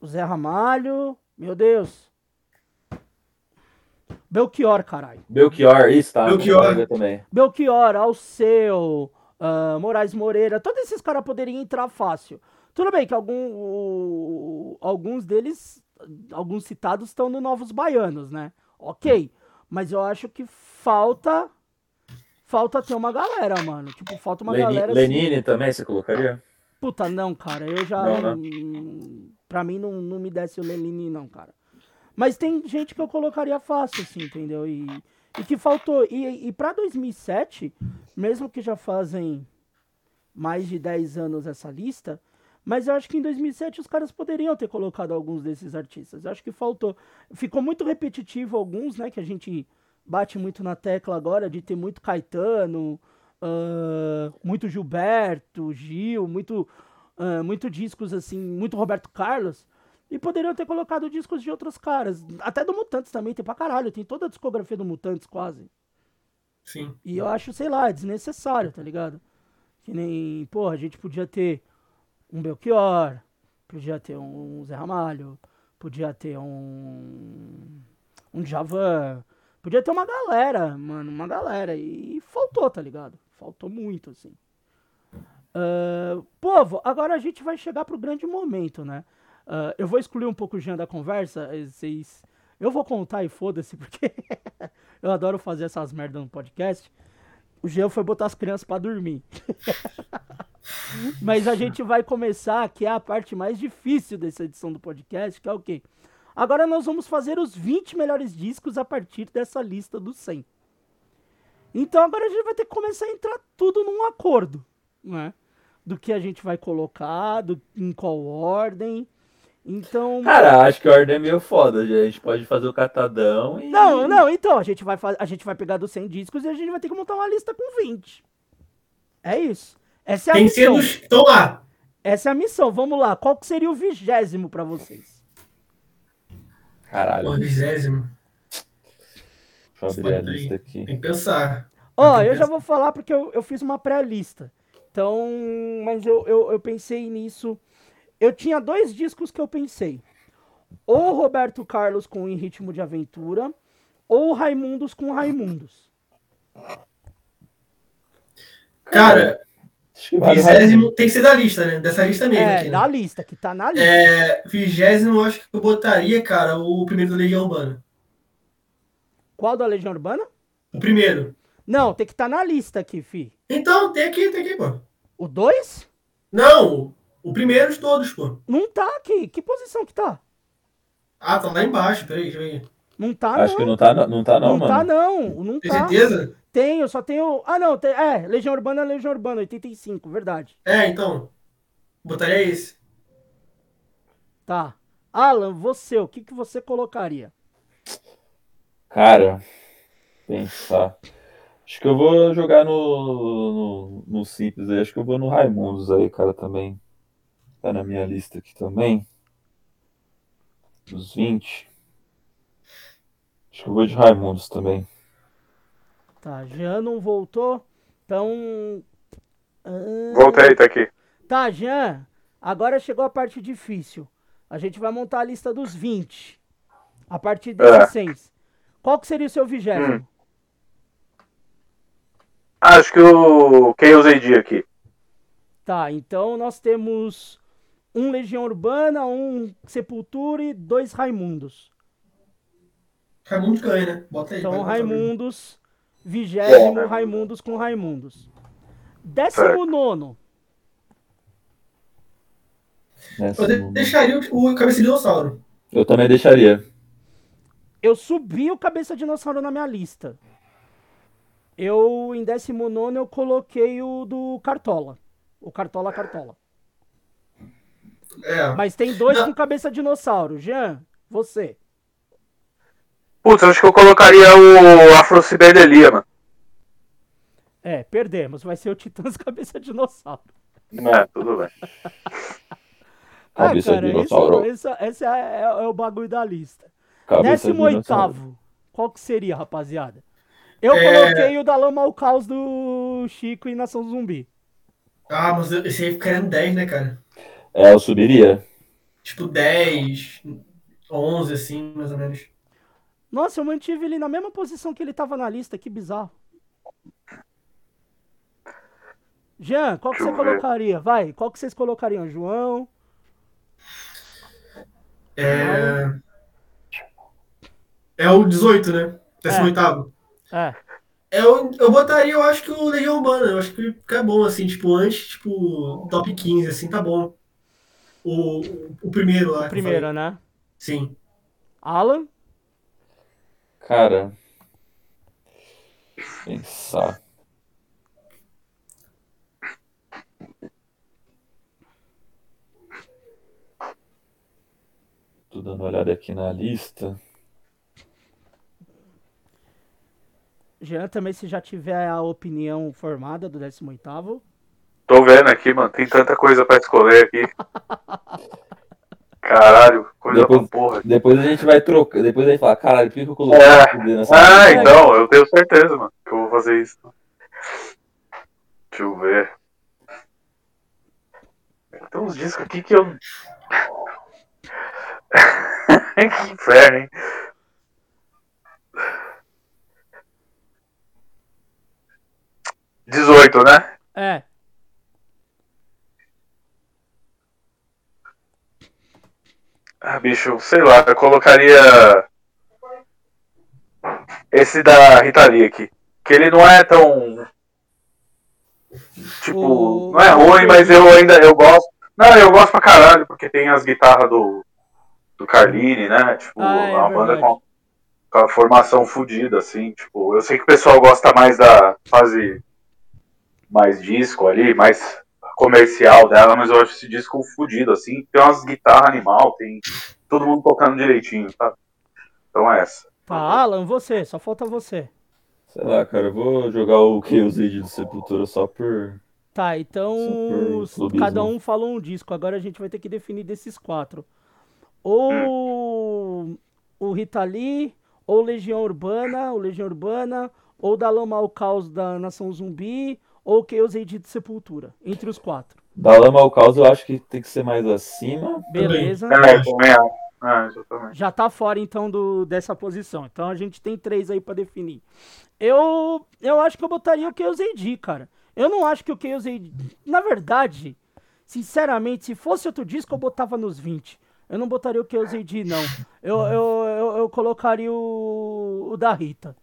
O Zé Ramalho. Meu Deus. Belchior, caralho. Belchior, isso tá. Belchior. Belchior também. Belchior, Alceu, ah, Moraes Moreira, todos esses caras poderiam entrar fácil. Tudo bem que algum, o- alguns deles, alguns citados estão no Novos Baianos, né? Ok. Mas eu acho que falta. Falta ter uma galera, mano. Tipo, falta uma Leni- galera. assim. Lenine também você colocaria? Puta, não, cara. Eu já. Não, hum, Pra mim não, não me desce o Lenine, não, cara. Mas tem gente que eu colocaria fácil, assim, entendeu? E, e que faltou. E, e pra 2007, mesmo que já fazem mais de 10 anos essa lista, mas eu acho que em 2007 os caras poderiam ter colocado alguns desses artistas. Eu acho que faltou. Ficou muito repetitivo alguns, né? Que a gente bate muito na tecla agora de ter muito Caetano, ah, muito Gilberto, Gil, muito, ah, muito discos assim, muito Roberto Carlos. E poderiam ter colocado discos de outros caras. Até do Mutantes também, tem pra caralho. Tem toda a discografia do Mutantes quase. Sim. E eu acho, sei lá, desnecessário, tá ligado? Que nem, porra, a gente podia ter um Belchior, podia ter um Zé Ramalho, podia ter um. um Javan, podia ter uma galera, mano, uma galera. E faltou, tá ligado? Faltou muito, assim. Ah, povo, agora a gente vai chegar pro grande momento, né? Ah, eu vou excluir um pouco o Jean da conversa, eh, vocês. Eu vou contar e foda-se, porque eu adoro fazer essas merdas no podcast. O Jean foi botar as crianças pra dormir. Mas a gente vai começar, que é a parte mais difícil dessa edição do podcast, que é o quê? Agora nós vamos fazer os 20 melhores discos a partir dessa lista dos 100. Então agora a gente vai ter que começar a entrar tudo num acordo, né? Do que a gente vai colocar, do, em qual ordem. Então. Cara, acho que a ordem é meio foda. A gente pode fazer o catadão e. Não, não, então, a gente vai a gente vai pegar dos 100 discos e a gente vai ter que montar uma lista com 20. É isso. Essa é a Tem missão. Então lá. Essa é a missão. Vamos lá. Qual que seria o vigésimo pra vocês? Caralho, Pô, vigésimo. deixa eu abrir a lista aqui. Tem que pensar. Ó, Tem que eu já pensar. vou falar porque eu, eu fiz uma pré-lista. Então, mas eu, eu, eu pensei nisso. Eu tinha dois discos que eu pensei. Ou Roberto Carlos com Em Ritmo de Aventura, ou Raimundos com Raimundos. Cara, o vigésimo tem que ser da lista, né? Dessa lista mesmo. É, aqui, né? da lista, que tá na lista. É, vigésimo, eu acho que eu botaria, cara, o primeiro da Legião Urbana. Qual da Legião Urbana? O primeiro. Não, tem que estar na lista aqui, fi. Então, tem aqui, tem aqui, pô. O 2? Não, o primeiro de todos, pô. Não tá aqui. Que posição que tá? Ah, tá lá embaixo, peraí, deixa eu ver. Não tá, Acho não. que não tá, não, não tá, não, não mano. tá, não. Não Tem tá. certeza? Tenho, só tenho. Ah, não. Tem... É, Legião Urbana, Legião Urbana, 85, verdade. É, então. Botaria esse. Tá. Alan, você, o que, que você colocaria? Cara, pensar. Acho que eu vou jogar no, no, no simples aí. Acho que eu vou no Raimundos aí, cara, também. Tá na minha lista aqui também. Os 20. Acho que eu vou de Raimundos também. Tá, Jean não voltou. Então. ah, Voltei, tá aqui. Tá, Jean. Agora chegou a parte difícil. A gente vai montar a lista dos 20. A partir desses É. 100. Qual que seria o seu vigésimo? Acho que o Chaos AD aqui. Tá, então nós temos um Legião Urbana, um Sepultura e dois Raimundos. Raimundo ganha, né? Bota aí. Então Raimundos, vigésimo. Raimundos com Raimundos. Décimo nono. Eu de- deixaria o, o Cabeça de Dinossauro. Eu também deixaria. Eu subi o Cabeça Dinossauro na minha lista. Eu, em décimo nono, eu coloquei o do Cartola. O Cartola Cartola. É. Mas tem dois Não. com cabeça de dinossauro. Jean, você. Putz, acho que eu colocaria o Afrocibedelia, mano. É, perdemos. Vai ser o Titãs cabeça de dinossauro. É, tudo bem. Cabeça de dinossauro. Esse, esse, é, é- é o bagulho da lista. Cabeça Décimo oitavo. Qual que seria, rapaziada? Eu É. coloquei o da Lama ao Caos do Chico e Nação Zumbi. Ah, mas esse aí ficaria no 10, né, cara? É, eu subiria. Tipo 10, 11, assim, mais ou menos. Nossa, eu mantive ele na mesma posição que ele tava na lista, que bizarro. Jean, qual que Deixa você ver. colocaria? Vai, qual que vocês colocariam? João? É. É o 18, né? 18. É. É, eu, eu botaria, eu acho que o Legião Urbana. Eu acho que fica bom, assim, tipo, antes, tipo, top 15, assim, tá bom. O, o, o primeiro lá. Primeira, falei. né? Sim. Alan? Cara. Pensar. Tô dando uma olhada aqui na lista. Jean também, se já tiver a opinião formada do 18º. Tô vendo aqui, mano. Tem tanta coisa pra escolher aqui. Caralho, coisa Depois- pra porra. Depois a gente vai trocar. Depois a gente fala, caralho, por que eu coloquei É. nessa Ah, então, eu tenho certeza, mano, que eu vou fazer isso. Deixa eu ver. Tem uns discos aqui que eu. que inferno, hein? Dezoito, né? É. Ah, bicho, sei lá, eu colocaria esse da Rita Lee aqui. Que ele não é tão. Tipo, O- não é ruim, mas eu ainda eu gosto. Não, eu gosto pra caralho, porque tem as guitarras do, do Carline, né? Tipo, Ah, é uma banda com, com a formação fodida, assim. Tipo, eu sei que o pessoal gosta mais da fase mais disco ali, mais comercial dela, mas eu acho esse disco fudido, assim. Tem umas guitarras animal, tem todo mundo tocando direitinho, tá? Então é essa. Tá, Alan, você. Só falta você. Sei lá, cara, eu vou jogar o Chaos do Sepultura só por. Tá, então cada um falou um disco. Agora a gente vai ter que definir desses quatro. Ou o Rita Lee, ou Legião Urbana, ou Legião Urbana, ou da Lama ao Caos da Nação Zumbi, ou Chaos AD de Sepultura. Entre os quatro. Da lama ao caos eu acho que tem que ser mais acima. Beleza. É, eu. É, exatamente. Já tá fora então do, dessa posição. Então a gente tem três aí pra definir. Eu eu acho que eu botaria o Chaos AD, cara. Eu não acho que o Chaos AD. Na verdade, sinceramente, se fosse outro disco, eu botava nos 20. Eu não botaria o Chaos AD, não. Eu, eu, eu, eu colocaria o, o da Rita.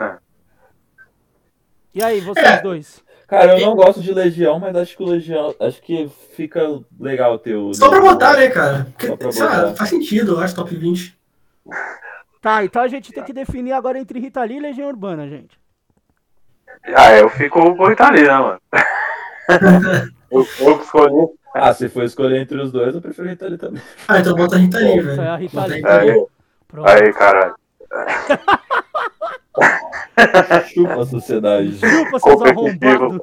É. E aí, vocês É. dois? Cara, eu não gosto de Legião, mas acho que o Legião. Acho que fica legal ter o. Só pra botar, né, cara? Porque, faz sentido, eu acho, top 20. Tá, então a gente tem que definir agora entre Rita Lee e Legião Urbana, gente. Ah, eu fico com o Rita Lee, né, mano? eu, eu escolhi. Ah, se for escolher entre os dois, eu prefiro Rita Lee também. Ah, então bota a Rita Lee, velho. é a Rita Lee. Aí, aí, caralho. Chupa a sociedade. Chupa, seus arrombados.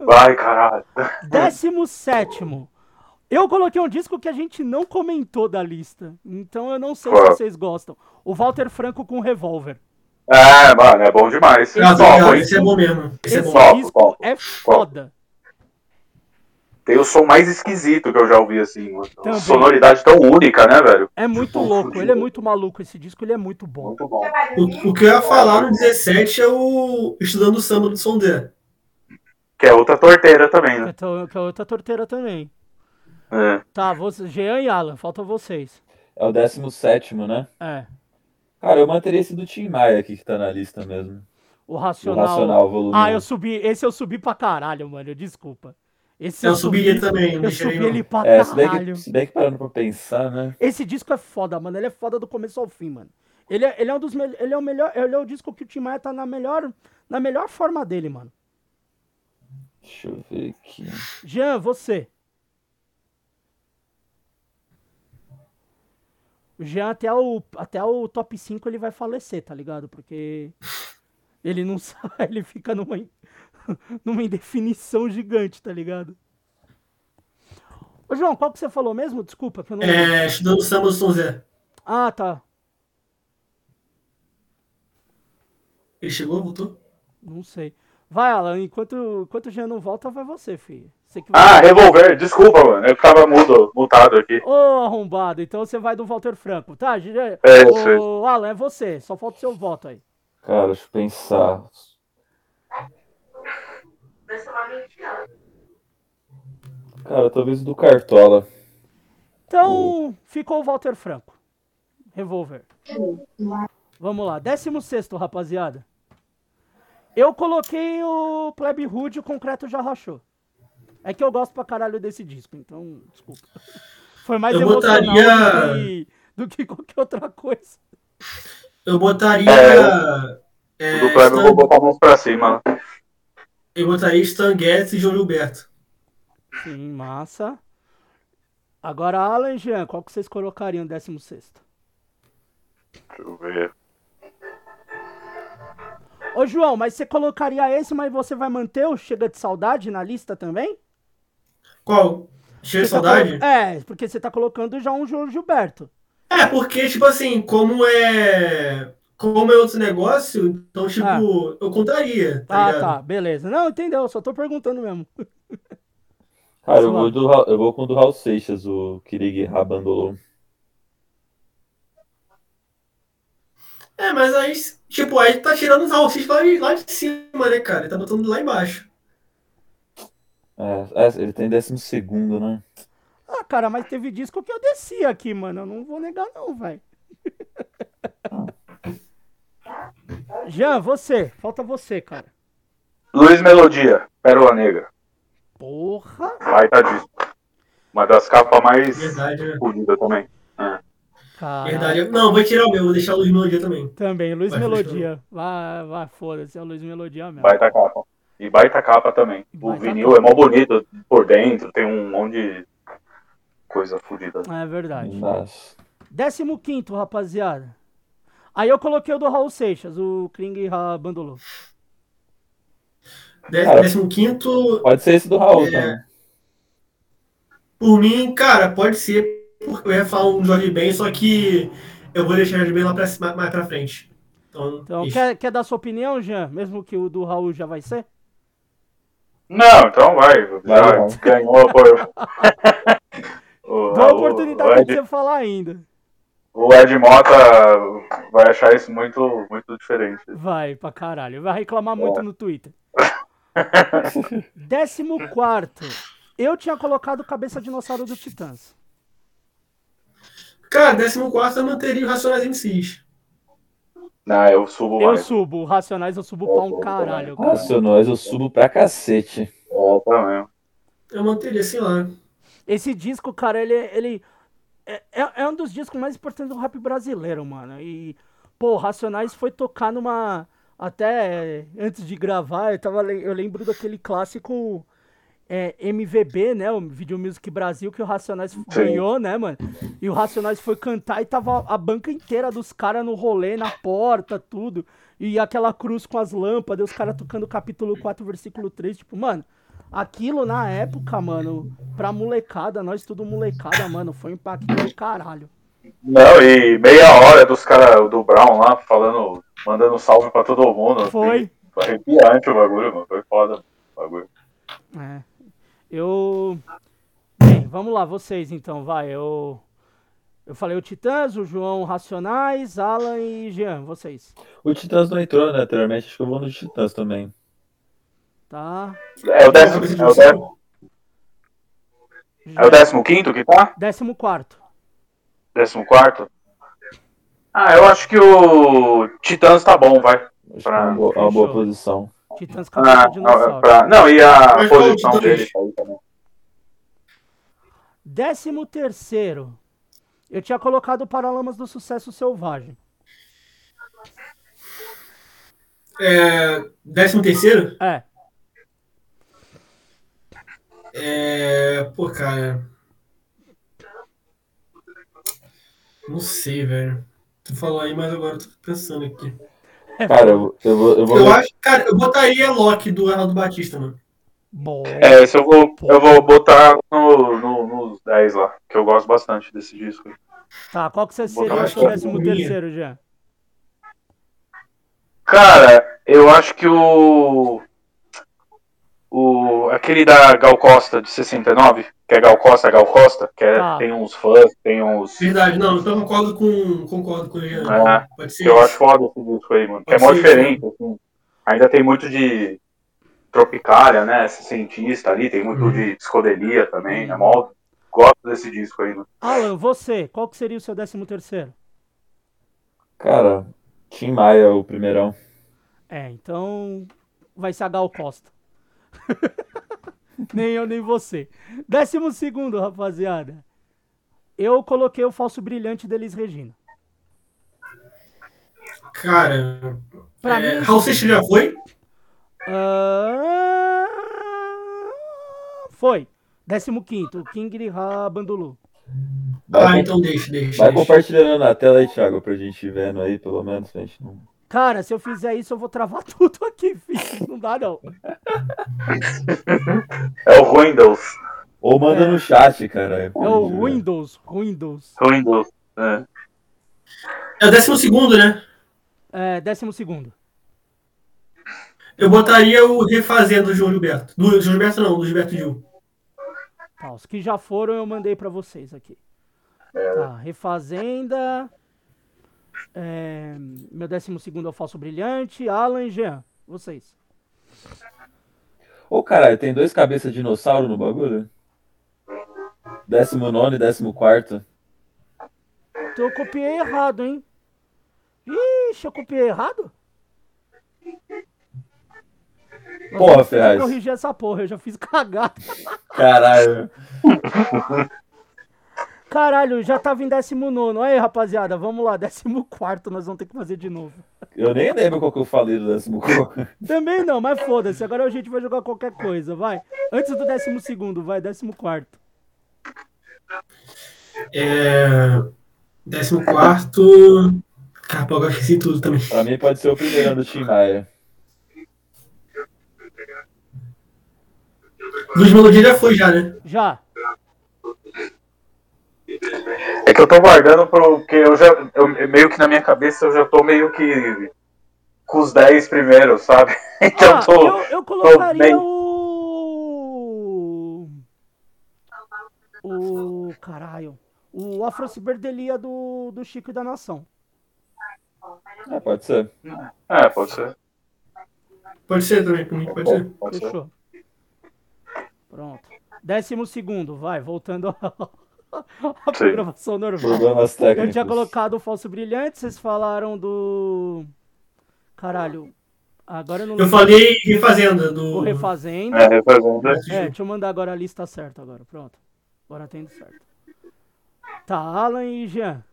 Vai, caralho. Décimo sétimo. Eu coloquei um disco que a gente não comentou da lista. Então eu não sei Qual? se vocês gostam. O Walter Franco com Revolver. É, mano, é bom demais. Esse é bom mesmo. Esse é bom. Disco é foda. Tem o som mais esquisito que eu já ouvi, assim, mano. Uma Também. sonoridade tão única, né, velho? É muito Tipo, louco. Ele é muito maluco. Esse disco ele é muito bom. Muito bom. O, o que eu ia falar no 17 é o Estudando Samba do Sondé. Que é outra torteira também, né? é que é outra torteira também. É. Tá, você, Jean e Alan, falta vocês. É o 17, né? É. Cara, eu manteria esse do Tim Maia aqui que tá na lista mesmo. O O Racional. Racional, volume. Ah, eu subi. Esse eu subi pra caralho, mano. Desculpa. Esse eu, eu ele também, eu subi ele pra é, caralho. Se bem, que, parando pra pensar, né? Esse disco é foda, mano. Ele é foda do começo ao fim, mano. Ele é, ele é um dos ele é o melhor, ele é o disco que o Tim Maia tá na melhor, na melhor forma dele, mano. Deixa eu ver aqui. Jean, você. O Jean até o, até o top 5 ele vai falecer, tá ligado? Porque ele não sai, ele fica numa, numa indefinição gigante, tá ligado? Ô, João, qual que você falou mesmo? Desculpa, que eu não. É, estudando samba do São Zé. Ah, tá. Ele chegou, voltou? Não sei. Vai, Alan, enquanto, enquanto o Jean não volta, vai você, filho. Você que Ah, vai. revolver, desculpa, mano. Eu ficava mudo, mutado aqui. Ô, arrombado, então você vai do Walter Franco, tá? Jean? É, isso aí. Ô, Alan, é você. Só falta o seu voto aí. Cara, deixa eu pensar. Cara, talvez o do Cartola. Então, ficou o Walter Franco. Revolver. Vamos lá. 16, rapaziada. Eu coloquei o Plebe Hood e o Concreto já rachou. É que eu gosto pra caralho desse disco, então, desculpa. Foi mais Eu emocional botaria- do, que, do que qualquer outra coisa. Eu botaria. é, O do Kleber Stan- roubou com a mão pra cima. Eu botaria Stan Getz e João Gilberto. Sim, massa. Agora, Alan e Jean, qual que vocês colocariam 16? Deixa eu ver. Ô, João, mas você colocaria esse, mas você vai manter o Chega de Saudade na lista também? Qual? Cheio de tá saudade? colo- É, porque você tá colocando já um João Gilberto. É, porque, tipo assim, como é. Como é outro negócio, então, tipo, Ah. eu contaria, tá Ah, ligado? tá, beleza. Não, entendeu, só tô perguntando mesmo. Cara, eu Suave. vou, do, eu vou com o do Raul Seixas, o Kirig Rabandolou. É, mas aí, tipo, aí tá tirando os racistas lá, de- lá de cima, né, cara? Ele tá botando lá embaixo. É, é, ele tem décimo segundo, né? Ah, cara, mas teve disco que eu desci aqui, mano. Eu não vou negar, não, velho. Jean, você. Falta você, cara. Luiz Melodia, Pérola Negra. Porra. Baita disco. Uma das capas mais Verdade, né? fodidas também. Cara. Verdade. Não, vou tirar o meu, vou deixar o Luiz Melodia também. Também, Luiz Vai, Melodia. Vai, vai, foda-se, é o Luiz Melodia mesmo. Baita capa. E baita capa também. O Baita vinil capa. é mó bonito por dentro, tem um monte de coisa fodida. É verdade. Mas, Décimo quinto, rapaziada. Aí eu coloquei o do Raul Seixas, o Kling Bandolou. Dé- Décimo quinto, pode ser esse do Raul É. também. por mim, cara, pode ser, porque eu ia falar um Jorge Ben, só que eu vou deixar o Jorge Ben lá pra, cima- mais pra frente. Então, Então, quer, quer dar sua opinião, Jean? Mesmo que o do Raul já vai ser? Não, então vai. Vai, vai. ganhou por. o, Dá a oportunidade de você falar ainda. O Ed Mota vai achar isso muito, muito diferente. Vai pra caralho. Vai reclamar muito É. no Twitter. Décimo quarto. Eu tinha colocado Cabeça Dinossauro do Titãs. Cara, décimo quarto eu manteria o Racionais MCs. Não, eu subo Eu mais. subo. O Racionais eu subo pra um caralho. cara. Racionais eu subo pra cacete. É, também. Eu manteria, sei lá. Esse disco, cara, ele, ele é, é- é um dos discos mais importantes do rap brasileiro, mano. E, pô, o Racionais foi tocar numa. Até antes de gravar, eu, tava, eu lembro daquele clássico é, MVB, né? O Video Music Brasil, que o Racionais ganhou, né, mano? E o Racionais foi cantar e tava a banca inteira dos caras no rolê, na porta, tudo. E aquela cruz com as lâmpadas, os caras tocando capítulo 4, versículo 3. Tipo, mano, aquilo na época, mano, pra molecada, nós tudo molecada, mano, foi um impacto do caralho. Não, e meia hora dos caras do Brown lá falando, mandando salve pra todo mundo. Foi. Foi arrepiante o bagulho, mano. Foi foda o bagulho. É. Eu. Bem, vamos lá, vocês então, vai. Eu. Eu falei o Titãs, o João Racionais, Alan e Jean, vocês. O Titãs não entrou, né? Anteriormente, acho que eu vou no Titãs também. Tá? É o décimo, é o décimo, é o décimo quinto que tá? Décimo quarto. Décimo quarto? Ah, eu acho que o Titãs tá bom, vai. Acho que é Pra- uma boa, uma boa posição. Titãs Ah, de Dinossauro. pra- não, e a Mas posição dele tá aí também. Décimo terceiro. Eu tinha colocado o Paralamas do Sucesso Selvagem. É, décimo terceiro? É. É. Pô, cara. Não sei, velho. Tu falou aí, mas agora eu tô pensando aqui. Cara, eu, eu vou. Eu vou Eu acho, cara, eu botaria Loki do Arnaldo Batista, mano. Bom. É, esse eu vou, eu vou botar no, no, nos 10 lá, que eu gosto bastante desse disco. Tá, qual que você seria o décimo terceiro, já? Cara, eu acho que o. O. Aquele da Gal Costa de 69, que é Gal Costa, Gal Costa, que é- Tá. tem uns fãs, tem uns. Verdade, não, então eu concordo com, concordo com Jean. É, Pode ser. Eu isso. acho foda esse disco aí, mano. Que é mó ser, diferente, assim. Ainda tem muito de Tropicália, né? Esse cientista ali, tem muito Uhum. de psicodelia também. É mó. Gosto desse disco aí, mano. Alan, você, qual que seria o seu décimo terceiro? Cara, Tim Maia, o primeirão. É, então vai ser a Gal Costa. nem eu, nem você. Décimo segundo, rapaziada. Eu coloquei o falso brilhante deles Regina. Cara, Pra é, mim, Raul Seixas já foi? Ah, Foi. Décimo quinto, o King Rabandulu. Ah, então deixa, deixa. vai deixa. compartilhando na tela aí, Thiago, pra gente ir vendo aí, pelo menos. Pra gente não... Cara, se eu fizer isso, eu vou travar tudo aqui, filho. Não dá, não. É o Windows. Ou manda no chat, cara. É o Windows. Windows. Windows. É. É o décimo segundo, né? É, décimo segundo. Eu botaria o Refazendo do João Gilberto. Do João Gilberto não, do Gilberto Gil. Tá, os que já foram eu mandei pra vocês aqui. Tá, Refazenda. É, meu décimo segundo é o Falso Brilhante. Alan e Jean. Vocês. Ô, caralho, tem dois cabeças de dinossauro no bagulho? Décimo nono e décimo quarto. Então eu copiei errado, hein? Ixi, eu copiei errado? Porra, Ferraz. corrigir essa porra, eu já fiz cagada. Caralho. Caralho, já tava em 19. Aí, rapaziada, vamos lá. 14 nós vamos ter que fazer de novo. Eu nem lembro qual que eu falei do décimo quarto. Também não, mas foda-se. Agora a gente vai jogar qualquer coisa, vai. Antes do 12, vai, 14. É... Décimo quarto. Cara, pô, agora eu esqueci tudo também. Pra mim pode ser o primeiro do Tim Maia. Luz Melodia já foi, já, né? Já. É que eu tô guardando porque eu já. Eu, meio que na minha cabeça eu já tô meio que com os 10 primeiros, sabe? Então Ah, eu tô. eu, eu colocaria bem. o. O. Caralho. O Afrociberdelia do, do Chico e da Nação. É, pode ser. É, pode ser. Pode ser também, mim, pode ser. Pode ser. Fechou. Pronto. Décimo segundo, vai, voltando Sim. programação normal. Problemas técnicos. Eu tinha colocado o falso brilhante, vocês falaram do. Caralho. Agora eu não Eu lembro. falei Refazenda do. O Refazenda. É, refazenda. É, deixa eu mandar agora a lista certa agora. Pronto. Agora tem certo. Tá, Alan e Jean.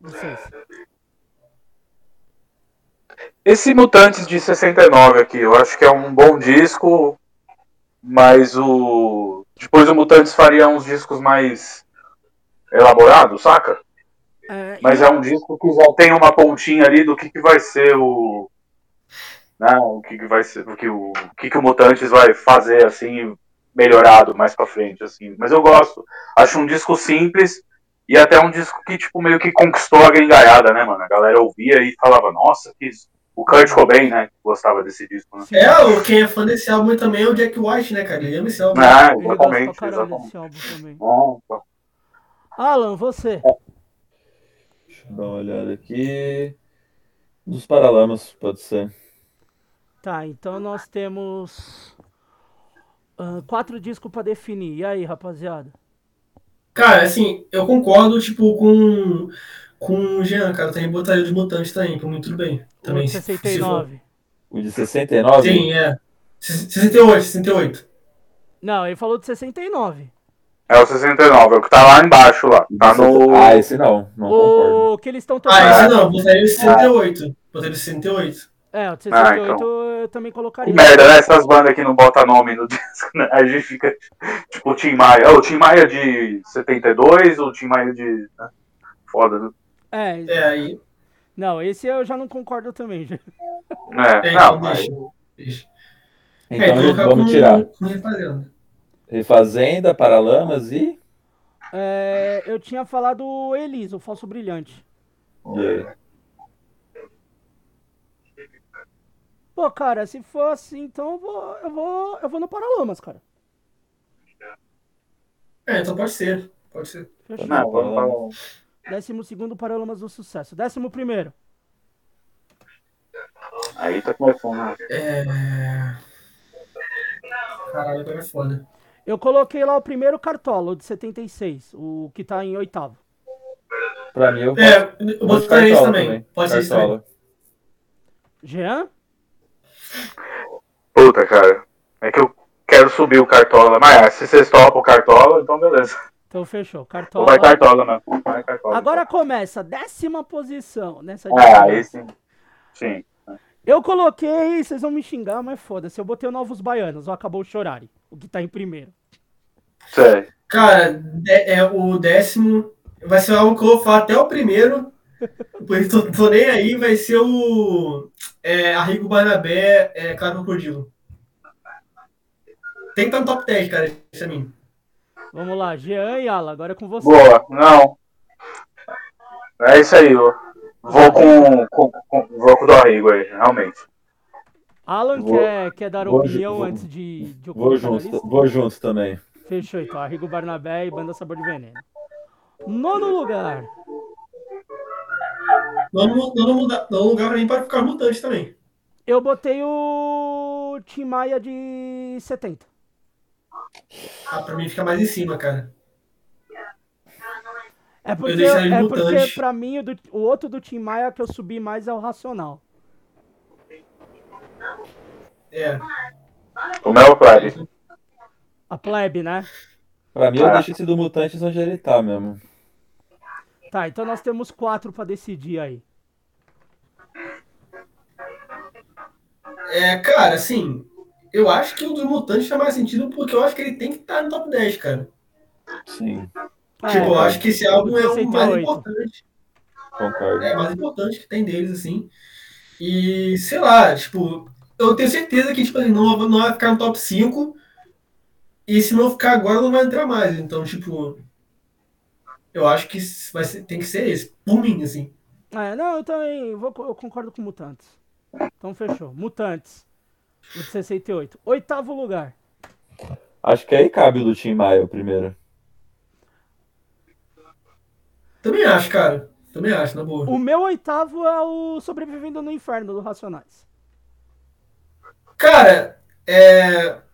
Vocês. Esse Mutantes de 69 aqui, eu acho que é um bom disco, mas o. Depois o Mutantes faria uns discos mais elaborados, saca? É, Mas é um disco que já tem uma pontinha ali do que, que vai ser o. Né, o que, que vai ser. O que o, o que, que o Mutantes vai fazer assim, melhorado mais pra frente, assim. Mas eu gosto. Acho um disco simples e até um disco que, tipo, meio que conquistou a gringaiada, né, mano? A galera ouvia e falava, nossa, que isso. O Kurt Cobain, né? Gostava desse disco, né? É, o- quem é fã desse álbum também é o Jack White, né, cara? Ele ama esse álbum. Ah, exatamente, exatamente. desse álbum também. Nossa. Alan, você. Deixa eu dar uma olhada aqui. Dos Paralamas, pode ser. Tá, então nós temos ah, quatro discos pra definir. E aí, rapaziada? Cara, assim, eu concordo, tipo, com, com o Jean, cara. Eu também botaria os mutantes também, por mim tudo bem. Também, o for. 69. O de 69? Sim, é. 68, 68. Não, ele falou de 69. É o 69, é o que tá lá embaixo lá. Tá no. Ah, esse não. Não concordo. O que eles estão tocando. Ah, esse não, botaria o 68. Botaria o 68. É, o de 68 Ah, então. eu também colocaria. Merda, né? Essas bandas que não botam nome no disco, né? A gente fica tipo o Tim Maia. É, o Tim Maia de 72, o Tim Maia de. né? Foda, né? É, É, aí. não, esse eu já não concordo também. já. É, É, não, então mas deixa. deixa. É, Então fica vamos com- tirar. com refazenda. Refazenda, Paralamas e. É, eu tinha falado o Elis, o falso brilhante. e aí? Pô, cara, se for assim, então eu vou, eu vou, eu vou no Paralamas, cara. É, então pode ser. Pode ser. Fechou. não, vamos. Décimo segundo Paralamas do Sucesso. Décimo primeiro. Aí tá começando. É. Caralho, agora é foda. Eu coloquei lá o primeiro Cartola, o de 76, o que tá em oitavo. Pra mim, eu É, eu vou botar isso Cartola também. Pode ser isso também. Cartola. Jean? Puta, cara. É que eu quero subir o Cartola. Mas se vocês topam o Cartola, então beleza. Então fechou. Ou Cartola. vai Cartola, mesmo. Vai Cartola. Agora começa, décima posição nessa Ah, aí sim. Sim. Eu coloquei, vocês vão me xingar, mas foda-se. Eu botei o Novos Baianos, o Acabou Chorari, o que tá em primeiro. Sério. Cara, é, o décimo vai ser algo que eu vou falar até o primeiro. Pois tô, tô nem aí, vai ser o é, Arrigo Barnabé, é, Claro Crocodilo. Tem que estar no top 10, cara, isso pra mim. Vamos lá, Jean e Ala, agora é com você. Boa. Não. É isso aí, ó. Vou com, com, com, vou com o do Arrigo aí, realmente. Alan Vou- quer, quer dar opinião vou- antes de, de eu Vou junto, vou junto também. Fechou então, Arrigo Barnabé e Banda Sabor de Veneno. Nono lugar, Nono, nono, muda- nono lugar pra mim pode ficar mutante também. eu botei o Tim Maia de 70. Ah, pra mim fica mais em cima, cara. É porque, é porque pra mim o, do- o outro do Tim Maia que eu subi mais é o Racional. É. O meu Plebe. A plebe, né? Pra mim, eu deixo esse do Mutantes onde ele tá mesmo. Tá, então nós temos quatro pra decidir aí. É, cara, assim, eu acho que o do Mutante faz mais sentido porque eu acho que ele tem que estar no top 10, cara. Sim, É, tipo, eu acho que esse álbum é o mais 68. importante. concordo. É, mais importante que tem deles, assim. E, sei lá, tipo, eu tenho certeza que, tipo, assim, não, não vai ficar no top 5. E se não ficar agora, não vai entrar mais. Então, tipo, eu acho que vai ser, tem que ser esse, por mim, assim. É, não, eu também vou, eu concordo com Mutantes. Então fechou. Mutantes. O de 68. Oitavo lugar. Acho que aí cabe o do Tim Maia, o primeiro. Também acho, cara. Também acho, na boa. O meu oitavo é o Sobrevivendo no Inferno, do Racionais. Cara, é.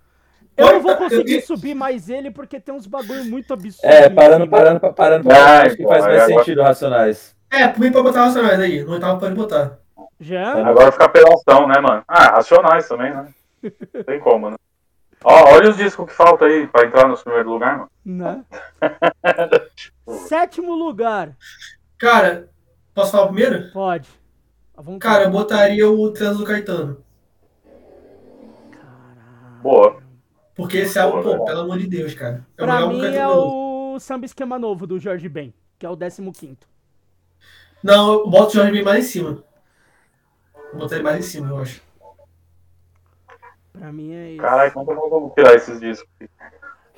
Eu não vou conseguir subir mais ele porque tem uns bagulho muito absurdo. É, parando, parando, parando, parando. Acho que faz mais agora- sentido Racionais. É, por mim pode botar Racionais aí. No oitavo pode botar. Jean? Agora fica apelação, né, mano? Ah, racionais também, né? Tem como, né? Ó, olha os discos que faltam aí pra entrar no primeiro lugar, mano. Né? Sétimo lugar. Cara, posso falar o primeiro? Pode. Cara, eu botaria o Trans do Caetano. Boa. Porque esse álbum, Boa, pô, pelo amor de Deus, cara. É Pra álbum mim é o Samba Esquema Novo, do Jorge Ben, que é o 15 Não, eu boto o Jorge Ben mais em cima. Eu botaria mais em cima, eu acho. Pra mim é isso. Caralho, como eu vou tirar esses discos?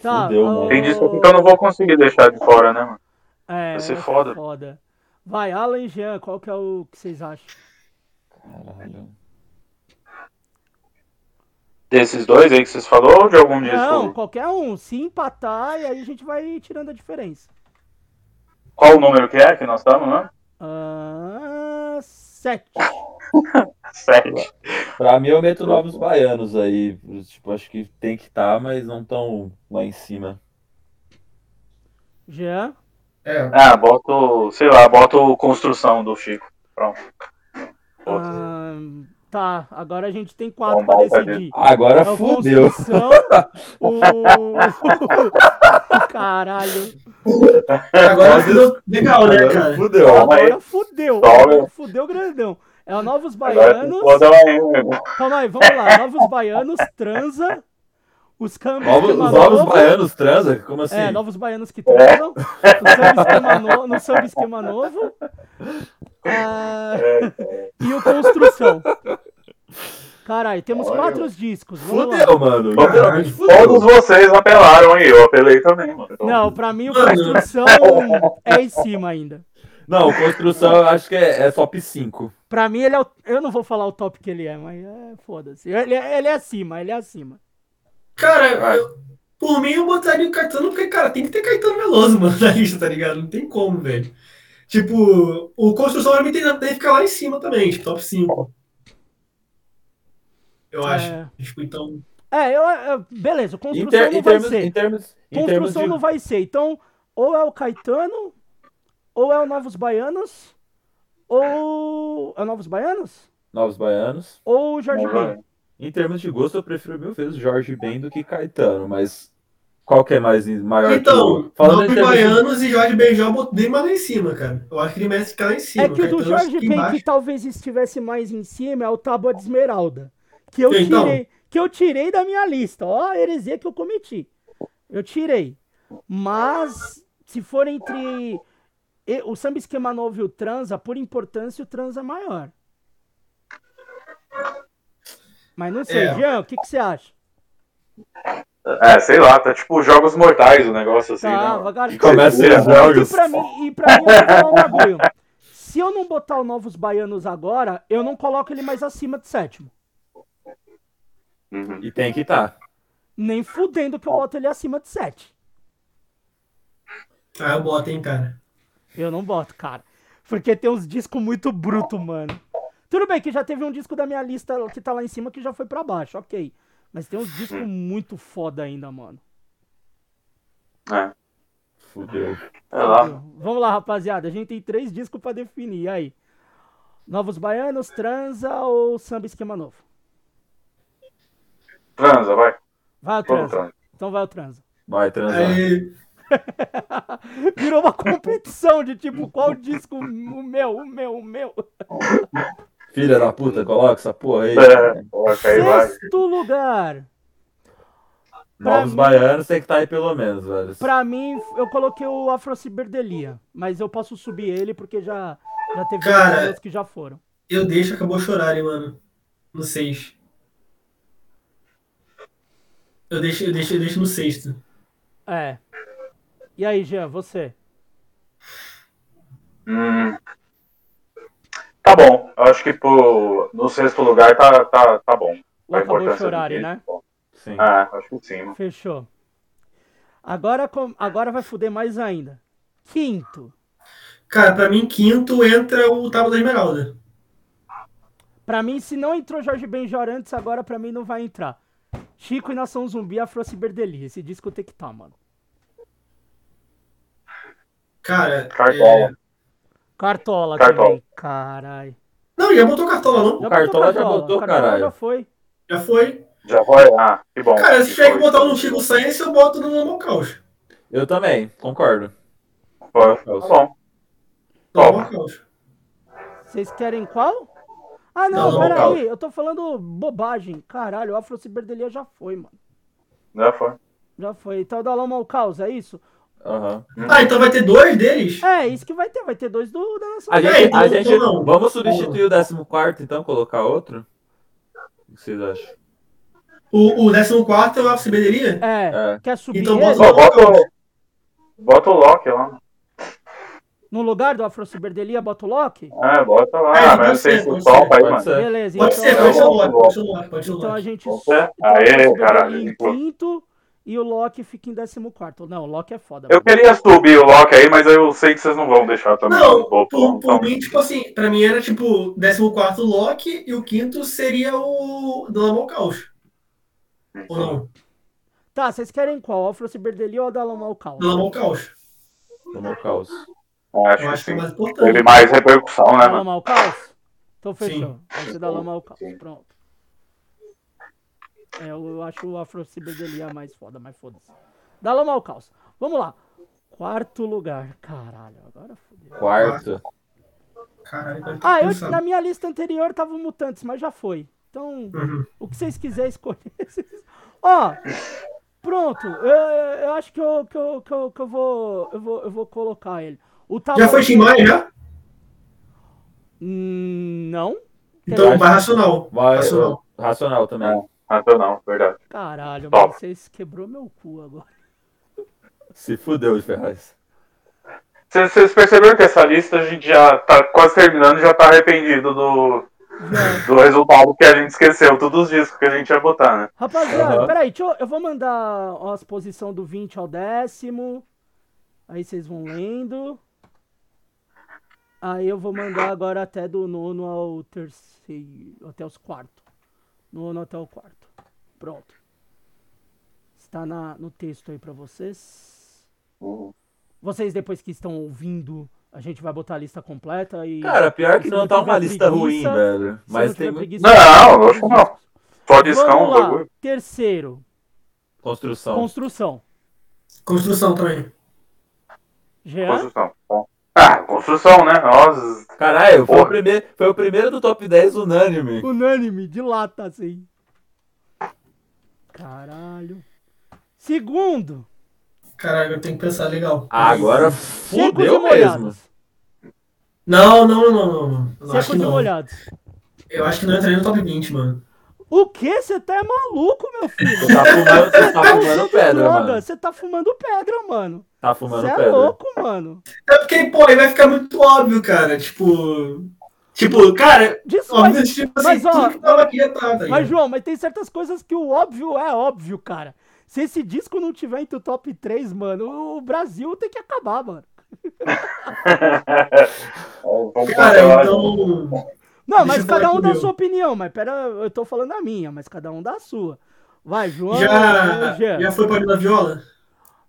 Tá, Fudeu. Tem disco aqui que eu não vou conseguir deixar de fora, né, mano? É, Vai ser foda. foda. Vai, Alan e Jean, qual que é o que vocês acham? Caralho. Desses dois aí que vocês falaram ou de algum disco? Não, qualquer um. Se empatar, e aí a gente vai tirando a diferença. Qual o número que é que nós estamos, né? Ah, sete. Sete. Pra mim, eu meto novos baianos aí. Tipo, acho que tem que estar, mas não tão lá em cima. Jean? É. Ah, boto, sei lá, boto construção do Chico. Pronto. Ah, tá, agora a gente tem quatro Vamos pra voltar decidir. Agora É o fudeu. O... Caralho. Agora ficou legal, né, Agora cara? fudeu. Agora fudeu. Agora fudeu grandão. É o Novos Baianos. Calma aí, vamos lá. Novos Baianos, Transa, Os esquema os novos novo. baianos transa? Como assim? É, novos baianos que transam. No samba esquema, no, no samba esquema novo. Ah, e o construção. Caralho, temos Olha. quatro discos. Fudeu, mano. Literalmente fudeu. Todos vocês apelaram aí, eu apelei também, mano. Então, Não, pra mim o construção é em cima ainda. Não, construção eu acho que é, é top 5. Pra mim ele é o... Eu não vou falar o top que ele é, mas é foda-se. Ele, é- ele é acima, ele é acima. Cara, eu- por mim eu botaria o Caetano, porque, cara, tem que ter Caetano Veloso, mano, na lista, tá ligado? Não tem como, velho. Tipo, o Construção mim tem, tem que ficar lá em cima também, tipo, top 5. Eu acho. É. Tipo, então. É, eu, eu- beleza, Em, construção ter- não vai termos, ser. em termos, em Construção de... não vai ser. Então, ou é o Caetano, ou é o Novos Baianos, ou. É o Novos Baianos? Novos baianos. Ou o Jorge. Ben. Em termos de gosto, eu prefiro mil vezes Jorge Ben do que Caetano, mas qual que é mais maior Então, que o... Falando de- Baianos e Jorge Benjol botei mais lá em cima, cara. Eu acho que ele merece ficar lá em cima. É que o do acho Jorge Ben que talvez estivesse mais em cima é o Tábua de Esmeralda. Que eu Então. tirei, que eu tirei da minha lista. Ó, a heresia que eu cometi. Eu tirei. Mas se for entre e- o samba esquema novo e o transa, por importância o transa é maior. Mas não sei, É. Jean, o que, que você acha? É, sei lá, tá tipo jogos mortais o negócio assim, Tá, né? vagarinho. Começa É. os jogos. E pra mim, e pra mim eu vou falar um bagulho. Se eu não botar o Novos Baianos agora, eu não coloco ele mais acima de sétimo. Uhum. E tem que estar. Nem fudendo que eu boto ele acima de 7. Ah, eu boto, hein, cara. Eu não boto, cara. Porque tem uns discos muito bruto, mano. Tudo bem que já teve um disco da minha lista que tá lá em cima que já foi pra baixo, ok. Mas tem uns discos muito foda ainda, mano. É, Fudeu. sei lá. Vamos lá, rapaziada. A gente tem três discos pra definir. E aí? Novos Baianos, Transa ou Samba Esquema Novo? Transa, vai. Vai o Transa. transa. Então vai o Transa. Vai transar. Aí, Virou uma competição de tipo, qual disco? O meu, o meu, o meu. Filha da puta, coloca essa porra aí. É, coloca aí, vai. Sexto lugar. Novos mim- baianos tem que estar aí pelo menos, velho. Pra mim, eu coloquei o Afrociberdelia, mas eu posso subir ele porque já, já teve Cara, outros que já foram. eu deixo, acabou chorarem, mano. No 6. Eu deixo, eu deixo, eu deixo no sexto. É. E aí, Jean, você? Hum. Tá bom, eu acho que pro, no sexto lugar tá, tá, tá bom. O A Acabou importância do Chorare, disco, né? bom. Sim. É, acho que sim. mano. Fechou. Agora, com- agora vai fuder mais ainda. Quinto. Cara, pra mim, quinto entra o Tábua da Esmeralda. Pra mim, se não entrou Jorge Benjor antes, agora pra mim não vai entrar. Chico e Nação Zumbi, Afrociberdelia. Esse disco tem que estar, mano. Cara. Cartola. é- Cartola, Cartola. também. Carai. Não, já botou cartola, não? Já Cartola botou já botou, Cartola caralho. já foi. Já foi. Já foi? Ah, que bom. Cara, se tiver que Foi. botar um Chico Science, eu boto no Normal Caos. Eu também, concordo. Foi. Normal Top. Caos. Vocês querem qual? Ah, não, Não, peraí. Eu tô falando bobagem. Caralho, o Afrociberdelia já foi, mano. Já foi. Já foi. Então dá lá o caos, é isso? Aham. Ah, então vai ter dois deles? É, isso que vai ter. Vai ter dois do, da Nação A É, gente, então- a gente não. vamos substituir o 14 então, colocar outro? O que vocês acham? O, o 14 é o Office Bederia? É, É. quer subir Então bota bota bota o Loki lá. no lugar do Afrociberdelia, bota o Loki? É, bota lá. É, mas pode não sei se o pode sol ser, vai, pode mano. Beleza, Pode então, ser, pode ser o Loki, pode ser o Loki, pode ser o então a gente. Então Afrociberdelia caralho, quinto e o Loki fica em décimo quarto. Não, o Loki é foda. Eu mano. queria subir o Loki aí, mas eu sei que vocês não vão deixar também. Não, por, por então, mim, tipo assim, pra mim era tipo 14 Loki e o quinto seria o Normal Caos. Ou não? Tá, vocês querem qual? Afrociberdelia ou Dalomar o caos? Do Normal Caos. Vamos caos. acho Eu que acho que é sim. mais Teve importante. mais repercussão, né, o caos? Então Sim. fechou. Vai ser Dalomar o caos. Pronto. É, eu, eu acho o Afrociberdelia mais foda, mas foda-se. Dalomar o caos. Vamos lá. Quarto lugar. Caralho, agora fodeu. Quarto. Caralho, Ah, eu, na minha lista anterior tava o Mutantes, mas já foi. Então, Uhum. o que vocês quiserem escolher. Ó, pronto. Eu, eu acho que eu, que, eu, que, eu, que eu vou. Eu vou, eu vou colocar ele. O Já foi Maia, já? Hum, Não. Então vai racional. Vai, Racional. racional também. É. Racional, verdade. Caralho, Top. mas vocês quebrou meu cu agora. Se fudeu, Ferraz. Vocês vocês perceberam que essa lista a gente já tá quase terminando e já tá arrependido do, do resultado que a gente esqueceu, todos os discos que a gente ia botar, né? Rapaziada, Aham. peraí, deixa eu, eu vou mandar as posições do 20 ao décimo. Aí vocês vão lendo. Aí eu vou mandar agora até do nono ao terceiro. Até os quartos. Nono até o quarto. Pronto. Está na, no texto aí pra vocês. Vocês, depois que estão ouvindo, a gente vai botar a lista completa e. Cara, pior que não tá uma tiver lista ruim, preguiça- velho. Mas não tem preguiça, Não, que não. Só discão, Vamos lá. bagulho. Terceiro, construção. construção. Construção também. Jean? Construção. Ah, construção, né? Nós. Caralho, foi o, primeiro, foi o primeiro do top 10 unânime. Unânime, de lata, assim. Caralho. Segundo, Caralho, eu tenho que pensar legal. Agora fudeu mesmo. Não, não, não, não, não. não. Eu acho Secos que e não. molhados. Eu acho que não entraria no top 20, mano. O que? Você tá maluco, meu filho? Tu tá fumando, tu tá fumando pedra, Droga, mano. você tá fumando pedra, mano. Tá Você fumando é pedra. louco, mano. É porque, pô, aí vai ficar muito óbvio, cara. Tipo. Tipo, cara, Desculpa, óbvio, mas, tipo assim, mas, ó, já tá, tá mas, João, mas tem certas coisas que o óbvio é óbvio, cara. Se esse disco não tiver entre o top 3, mano, o Brasil tem que acabar, mano. Cara, então. Não, mas cada um dá a sua opinião, mas pera, eu tô falando a minha, mas cada um dá a sua. Vai, João. Já, Jean. já foi pra Vila Viola?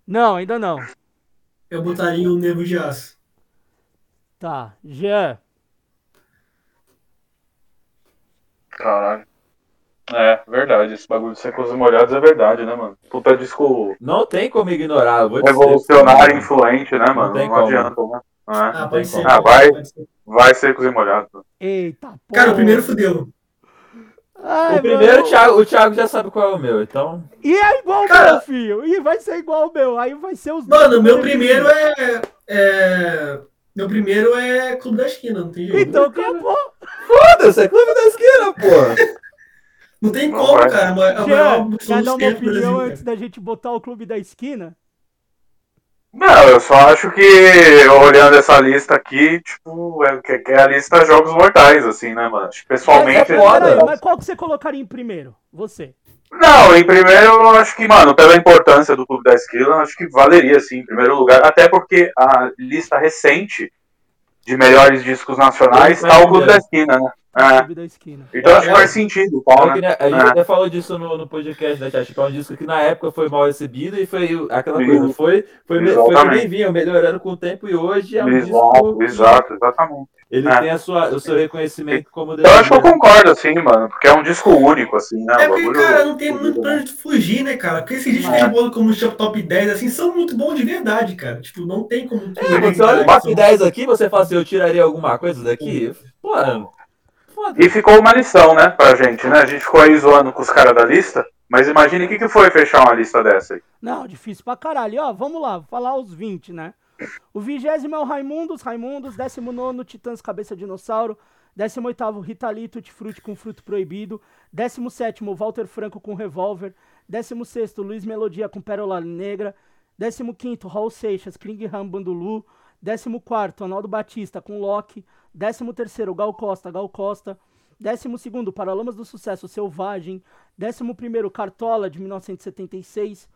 Não, ainda não. Eu botaria o Nervo de Aço. Tá, Jean. Caralho. É, verdade. Esse bagulho de secos e molhados é verdade, né, mano? Puta disco Não tem como ignorar. Vou dizer, revolucionário, mano. influente, né, mano? tem Não, como. adianta, né? É. Ah, pode ser. Ah, vai. pode ser. Vai secos e molhados. Eita, pô. Cara, o primeiro fudeu. Ai, O primeiro, o Thiago, o Thiago já sabe qual é o meu, então. E é igual o meu, filho. E vai ser igual o meu. Aí vai ser os Mano, dois meu primeiro é. é... Meu primeiro é Clube da Esquina, não tem jeito. Então acabou. Foda-se, é clube da esquina, pô. Não tem Não como, vai. cara. É a maior Jean, música quer dos dar uma tempos do opinião Brasil, antes cara. da gente botar o clube da esquina? Não, eu só acho que olhando essa lista aqui, tipo, é, que, que é a lista Jogos Mortais, assim, né, mano? Acho que Pessoalmente. Mas é foda. Peraí, mas qual que você colocaria em primeiro? Você. Não, em primeiro eu acho que, mano, pela importância do Clube da Esquina, eu acho que valeria, sim, em primeiro lugar. Até porque a lista recente de melhores discos nacionais tá o. Clube da Esquina, né? É. Clube da esquina. Então acho que É. faz sentido, É Paulo, né? né, a gente É. até falou disso no, no podcast, né, Tati? Que é um disco que na época foi mal recebido e foi aquela Sim. coisa. Foi, foi, foi vinha, melhorando com o tempo e hoje é um Exato, disco. exato, exatamente. Ele É. tem a sua, o seu reconhecimento como Eu acho que eu concordo, assim, mano, porque é um disco único, assim, né? É porque, bagulho- cara, não tem muito pra onde fugir, né, cara? Porque esses discos É. de bola como o top 10, assim, são muito bons de verdade, cara. Tipo, não tem como. É, você olha o top 10 aqui, você fala assim, eu tiraria alguma coisa daqui? Pô, foda. E ficou uma lição, né, pra gente, né? A gente ficou aí zoando com os caras da lista, mas imagine o que, que foi fechar uma lista dessa aí. Não, difícil pra caralho. Ó, vamos lá, vou falar os 20, né? O vigésimo é o Raimundos, Raimundos. Décimo nono, Titãs Cabeça Dinossauro. Décimo oitavo, Ritalito, Frutti com Fruto Proibido. Décimo sétimo, Walter Franco com Revólver. Décimo sexto, Luiz Melodia com Pérola Negra. Décimo quinto, Raul Seixas, Kling Ram Bandulu. Décimo quarto, Arnaldo Batista com Loki. Décimo terceiro, Gal Costa, Gal Costa. Décimo segundo, Paralamas do Sucesso, Selvagem. Décimo primeiro, Cartola, de 1976.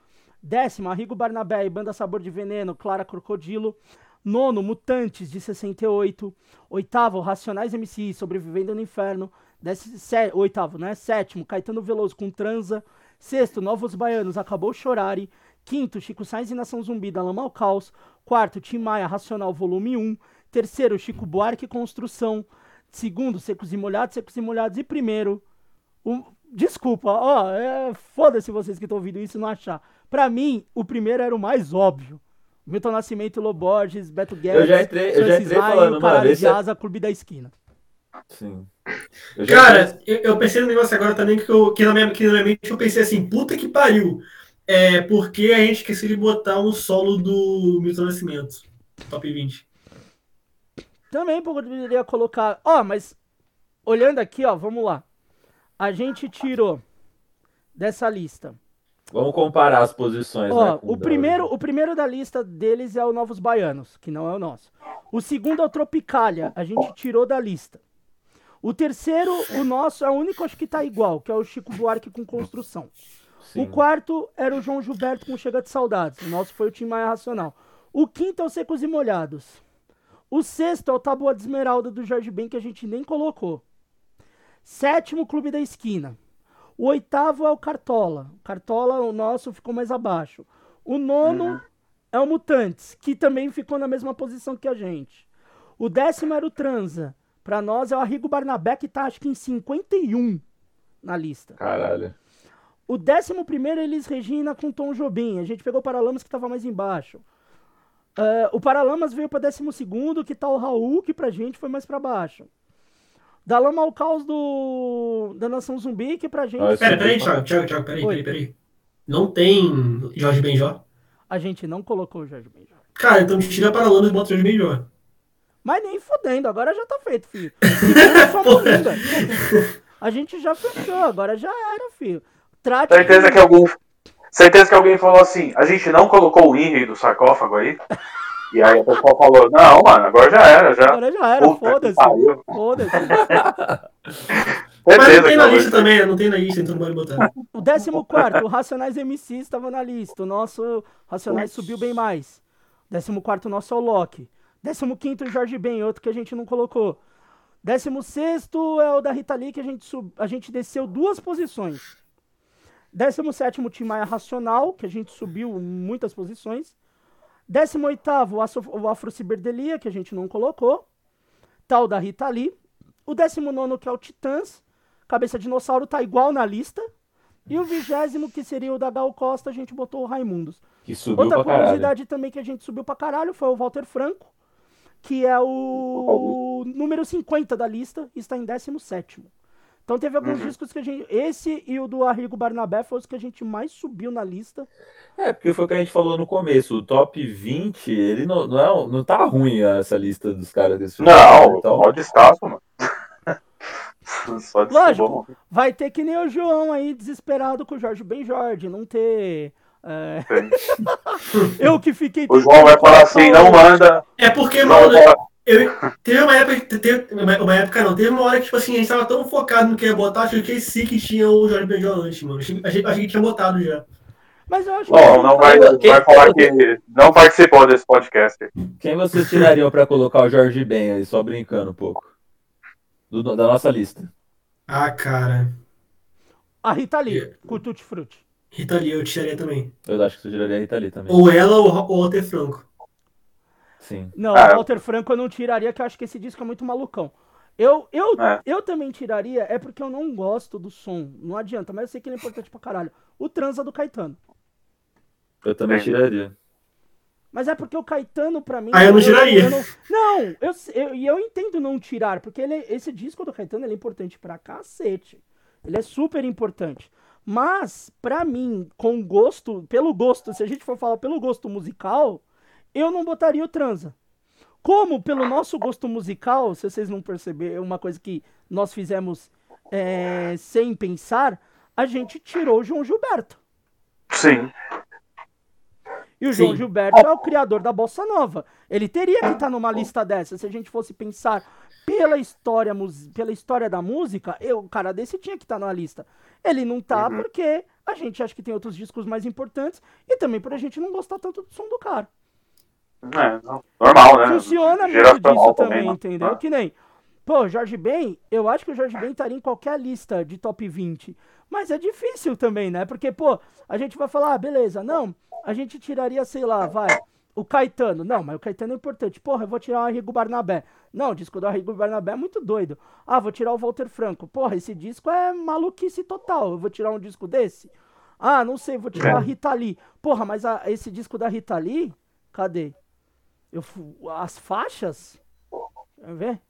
Décimo, Arrigo Barnabé e Banda Sabor de Veneno, Clara Crocodilo. Nono, Mutantes, de 68. Oitavo, Racionais MC, Sobrevivendo no Inferno. Décimo, sé- oitavo, né? Sétimo, Caetano Veloso com Transa. Sexto, Novos Baianos, Acabou Chorare. Quinto, Chico Sainz e Nação Zumbi, da Lama ao Caos. Quarto, Tim Maia, Racional, volume 1. Terceiro, Chico Buarque, Construção. Segundo, Secos e Molhados, Secos e Molhados. E primeiro, o- Desculpa, ó, é, foda-se vocês que estão ouvindo isso e não achar. Pra mim, o primeiro era o mais óbvio. Milton Nascimento, Loborges, Beto Guedes, Eu já entrei- eu já Francis entrei Maia, falando, o Caralho mano, esse de é- Asa, Clube da Esquina. Sim. Eu Cara, eu, eu, pensei no negócio agora também que, eu, que, na minha, que na minha mente eu pensei assim, puta que pariu. É porque a gente esqueceu de botar um solo do Milton Nascimento. Top 20. Também poderia colocar. Ó, oh, mas olhando aqui, ó, vamos lá. A gente tirou dessa lista. Vamos comparar as posições. Ó, né, o, primeiro, o primeiro da lista deles é o Novos Baianos, que não é o nosso. O segundo é o Tropicália, a gente tirou da lista. O terceiro, o nosso, é o único acho que tá igual, que é o Chico Buarque com construção. Sim. O quarto era o João Gilberto com Chega de Saudades. O nosso foi o Tim Maia Racional. O quinto é o Secos e Molhados. O sexto é o Taboa de Esmeralda do Jorge Ben, que a gente nem colocou. Sétimo, Clube da Esquina. O oitavo é o Cartola. O Cartola, o nosso, ficou mais abaixo. O nono uhum. é o Mutantes, que também ficou na mesma posição que a gente. O décimo era o Transa. Pra nós é o Arrigo Barnabé, que tá acho que em 51 na lista. Caralho. O décimo primeiro é Elis Regina com Tom Jobim. A gente pegou o Paralamas que tava mais embaixo. Uh, o Paralamas veio para 12, que tá o Raul, que pra gente foi mais para baixo. Da Lama ao Caos do... da Nação Zumbi, que pra gente. Ah, pera, peraí, Thiago, Thiago, Thiago, peraí, peraí, peraí. Não tem Jorge Benjó? A gente não colocou o Jorge Benjó. Cara, então tira Paralamas e bota Jorge Benjó. Mas nem fodendo, agora já tá feito, filho. a gente já fechou, agora já era, filho. Trate Certeza que algum Certeza que alguém falou assim, a gente não colocou o Henry do sarcófago aí? E aí o pessoal falou, não, mano, agora já era, já. Agora já era, foda-se. Foda-se. Mas não tem na lista também, não tem na lista, então não pode botar. O 14, o Racionais MC estava na lista. O nosso Racionais subiu bem mais. 14, o nosso é o Loki. 15, o Jorge Ben, outro que a gente não colocou. 16 é o da Rita Lee, que a gente, sub... a gente desceu duas posições. 17 o Tim Maia Racional, que a gente subiu muitas posições. 18 o Afro Ciberdelia, que a gente não colocou. Tal da Rita Lee. O 19 que é o Titãs. Cabeça Dinossauro tá igual na lista. E o vigésimo, que seria o da Gal Costa, a gente botou o Raimundos. Que subiu Outra pra curiosidade também que a gente subiu pra caralho foi o Walter Franco, que é o número 50 da lista, está em 17. Então teve alguns uhum. discos que a gente. Esse e o do Arrigo Barnabé foram os que a gente mais subiu na lista. É, porque foi o que a gente falou no começo. O top 20, ele não, não, é, não tá ruim essa lista dos caras desse filme. Não, então... pode estar, mano. Só Lógico, vai ter que nem o João aí, desesperado com o Jorge Ben Jorge, não ter. É... eu que fiquei. O João vai falar assim, não manda. É porque, mano, eu, teve uma época, teve, uma época não, teve uma hora que, tipo assim, a gente tava tão focado no que ia botar, acho que esse que tinha o Jorge Benjol antes, mano. Achei, achei que tinha botado já. Mas eu acho que. Oh, não vai, vai falar que não participou desse podcast. Quem vocês tirariam pra colocar o Jorge Ben aí, só brincando um pouco? Do, da nossa lista. Ah, cara. A Rita Lee, com o Tutti Frutti. Rita Lee, eu tiraria também. Eu acho que você tiraria a Rita Lee também. Ou ela ou o Walter Franco. Sim. Não, ah, Walter Franco eu não tiraria, que eu acho que esse disco é muito malucão. Eu, eu, é. eu também tiraria, é porque eu não gosto do som. Não adianta, mas eu sei que ele é importante pra caralho. O Transa do Caetano. Eu também tiraria. Mas é porque o Caetano, pra mim. Ah, eu não tiraria. Eu não, não, eu, eu, eu entendo não tirar, porque ele, esse disco do Caetano é importante pra cacete. Ele é super importante. Mas, pra mim, com gosto, pelo gosto, se a gente for falar pelo gosto musical, eu não botaria o transa. Como, pelo nosso gosto musical, se vocês não perceberam, é uma coisa que nós fizemos é, sem pensar, a gente tirou o João Gilberto. Sim. E o Sim. João Gilberto é o criador da bossa nova. Ele teria que estar numa lista dessa. Se a gente fosse pensar pela história, pela história da música, eu, o cara desse tinha que estar na lista. Ele não tá uhum. porque a gente acha que tem outros discos mais importantes e também por a gente não gostar tanto do som do cara. É, normal, né? Funciona muito disso também, né? entendeu? Ah. Que nem. Pô, Jorge Ben, eu acho que o Jorge Ben estaria em qualquer lista de top 20. Mas é difícil também, né? Porque, pô, a gente vai falar, ah, beleza, não, a gente tiraria, sei lá, vai, o Caetano. Não, mas o Caetano é importante. Porra, eu vou tirar o Arrigo Barnabé. Não, o disco do Arrigo Barnabé é muito doido. Ah, vou tirar o Walter Franco. Porra, esse disco é maluquice total. Eu vou tirar um disco desse? Ah, não sei, vou tirar a Rita Lee. Porra, mas a, esse disco da Rita Lee, cadê? Eu, as faixas? Quer ver?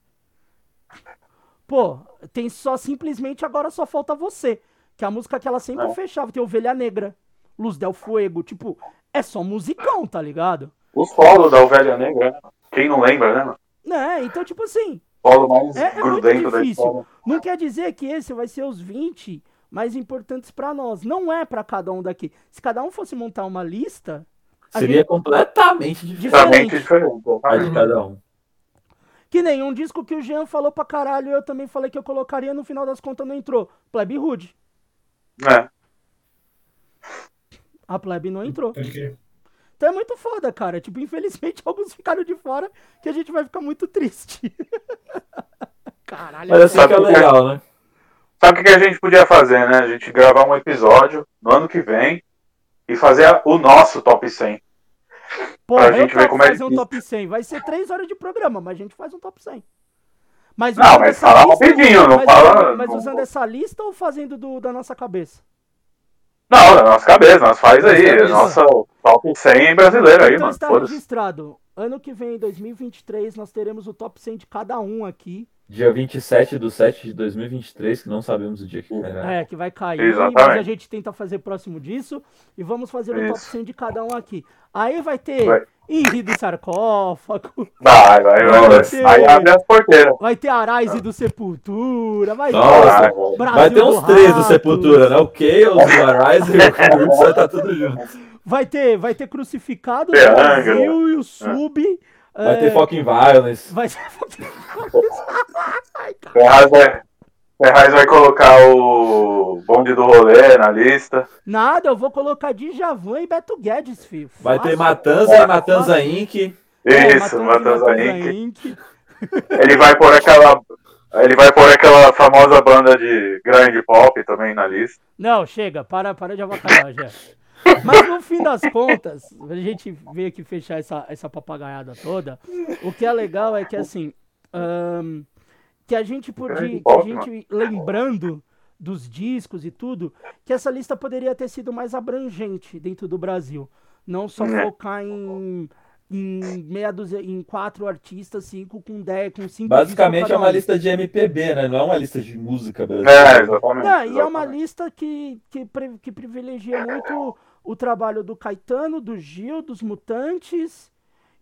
Pô, tem só simplesmente agora só falta você. Que é a música que ela sempre É. fechava. Tem Ovelha Negra, Luz del Fuego. Tipo, é só musicão, tá ligado? O solo da Ovelha Negra, quem não lembra, né, mano? Né? Então, tipo assim, Solo mais É- é muito grudento da difícil. história. não quer dizer que esse vai ser os 20 mais importantes pra nós. Não é pra cada um daqui. Se cada um fosse montar uma lista, Seria gente- completamente diferente diferente. a de cada um. Que nem um disco que o Jean falou pra caralho, eu também falei que eu colocaria, no final das contas não entrou. Plebe Hood. É. A Plebe não entrou. Crer. Então é muito foda, cara. Tipo, infelizmente alguns ficaram de fora que a gente vai ficar muito triste. Caralho. Mas assim que é legal, né? Sabe o que a gente podia fazer, né? A gente gravar um episódio no ano que vem e fazer o nosso top 100. Pô, pra gente ver como é fazer um top 100. Vai ser três horas de programa, mas a gente faz um top 100. Mas Não, mas fala lista- rapidinho, não mas, fala- Mas não- usando essa lista ou fazendo do- da nossa cabeça? Não, na nossa cabeça, nós faz aí. cabeça. Nossa, top 100 brasileiro aí, então mano. está registrado. Ano que vem, 2023, nós teremos o top 100 de cada um aqui. Dia 27 de 7 de 2023, que não sabemos o dia que é. É, que vai cair, Exatamente. mas a gente tenta fazer próximo disso. E vamos fazer o top Isso. 100 de cada um aqui. Aí vai ter Vai. Henri do Sarcófago, Vai, vai, vai. Nossa. Aí abre as porteiras. vai ter Arais do Sepultura, vai Nossa, ter Brasil Vai ter uns do três do Rato, Sepultura, né? O Chaos, o Arise e o Roots vai estar tudo junto. Vai ter, vai ter Crucificado do. Brasil e o Sub. Vai é, ter Fucking Violence. Vai ter. Ai, cara. Ferraz vai, Ferraz vai colocar o bonde do rolê na lista. Nada, eu vou colocar Djavan e Beto Guedes, filho. Vai ter. Matanza e Matanza Inc. É, Isso, Matanza Matanza e Inc. Inc. Ele vai pôr aquela. Ele vai pôr aquela famosa banda de grande pop também na lista. Não, chega, para, para de avacalhar, já. Mas no fim das contas, a gente veio aqui fechar essa, essa papagaiada toda. O que é legal é que assim. ahn, que a gente podia. Que a gente, lembrando dos discos e tudo, que essa lista poderia ter sido mais abrangente dentro do Brasil. Não só É. focar em. Em meia dúzia, em quatro artistas, cinco com dez, com cinco Basicamente é uma um. lista de MPB, né? Não é uma lista de música É, brasileira. exatamente. Não, e é uma lista que, que, que privilegia muito o trabalho do Caetano, do Gil, dos Mutantes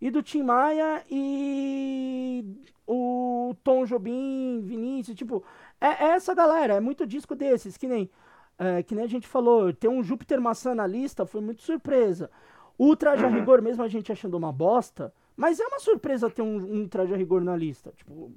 e do Tim Maia e o Tom Jobim, Vinícius, tipo, é, é essa galera, é muito disco desses, que nem, é, que nem a gente falou, ter um Júpiter Maçã na lista foi muito surpresa. O Traje a. Rigor, mesmo a gente achando uma bosta, mas é uma surpresa ter um, um Traje a Rigor na lista, tipo,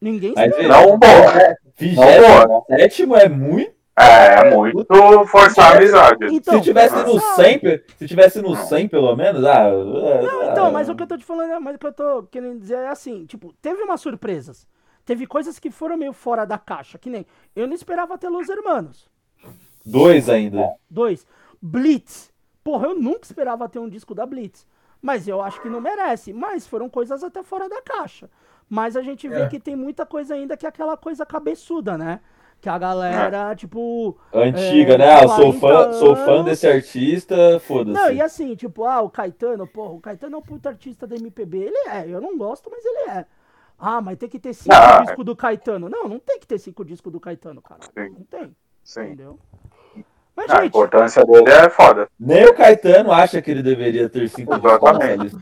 ninguém Mas esperava. Não boa, né? Não boa, né? 27 é muito. É, muito forçar a amizade. Então, se tivesse no sabe? 100, pe- se tivesse no 100 pelo menos, ah, Não, então, mas o que eu tô te falando, é- mas o que eu tô querendo dizer é assim, tipo, teve umas surpresas. Teve coisas que foram meio fora da caixa, que nem eu não esperava ter Los Hermanos. dois ainda. Dois, Blitz. Porra, eu nunca esperava ter um disco da Blitz. Mas eu acho que não merece. Mas foram coisas até fora da caixa. Mas a gente vê É. que tem muita coisa ainda que é aquela coisa cabeçuda, né? Que a galera, tipo. Antiga, É, né? Ah, eu sou fã, 40 sou fã desse artista, Não, foda-se. e assim, tipo, ah, o Caetano, porra, o Caetano é um puta artista da MPB. Ele é, eu não gosto, mas ele é. Ah, mas tem que ter cinco Ah, discos do Caetano. Não, não tem que ter cinco discos do Caetano, cara. Sim. Não tem, Sim. entendeu? Mas, A gente, importância dele é foda. Nem o Caetano acha que ele deveria ter cinco discos Exatamente.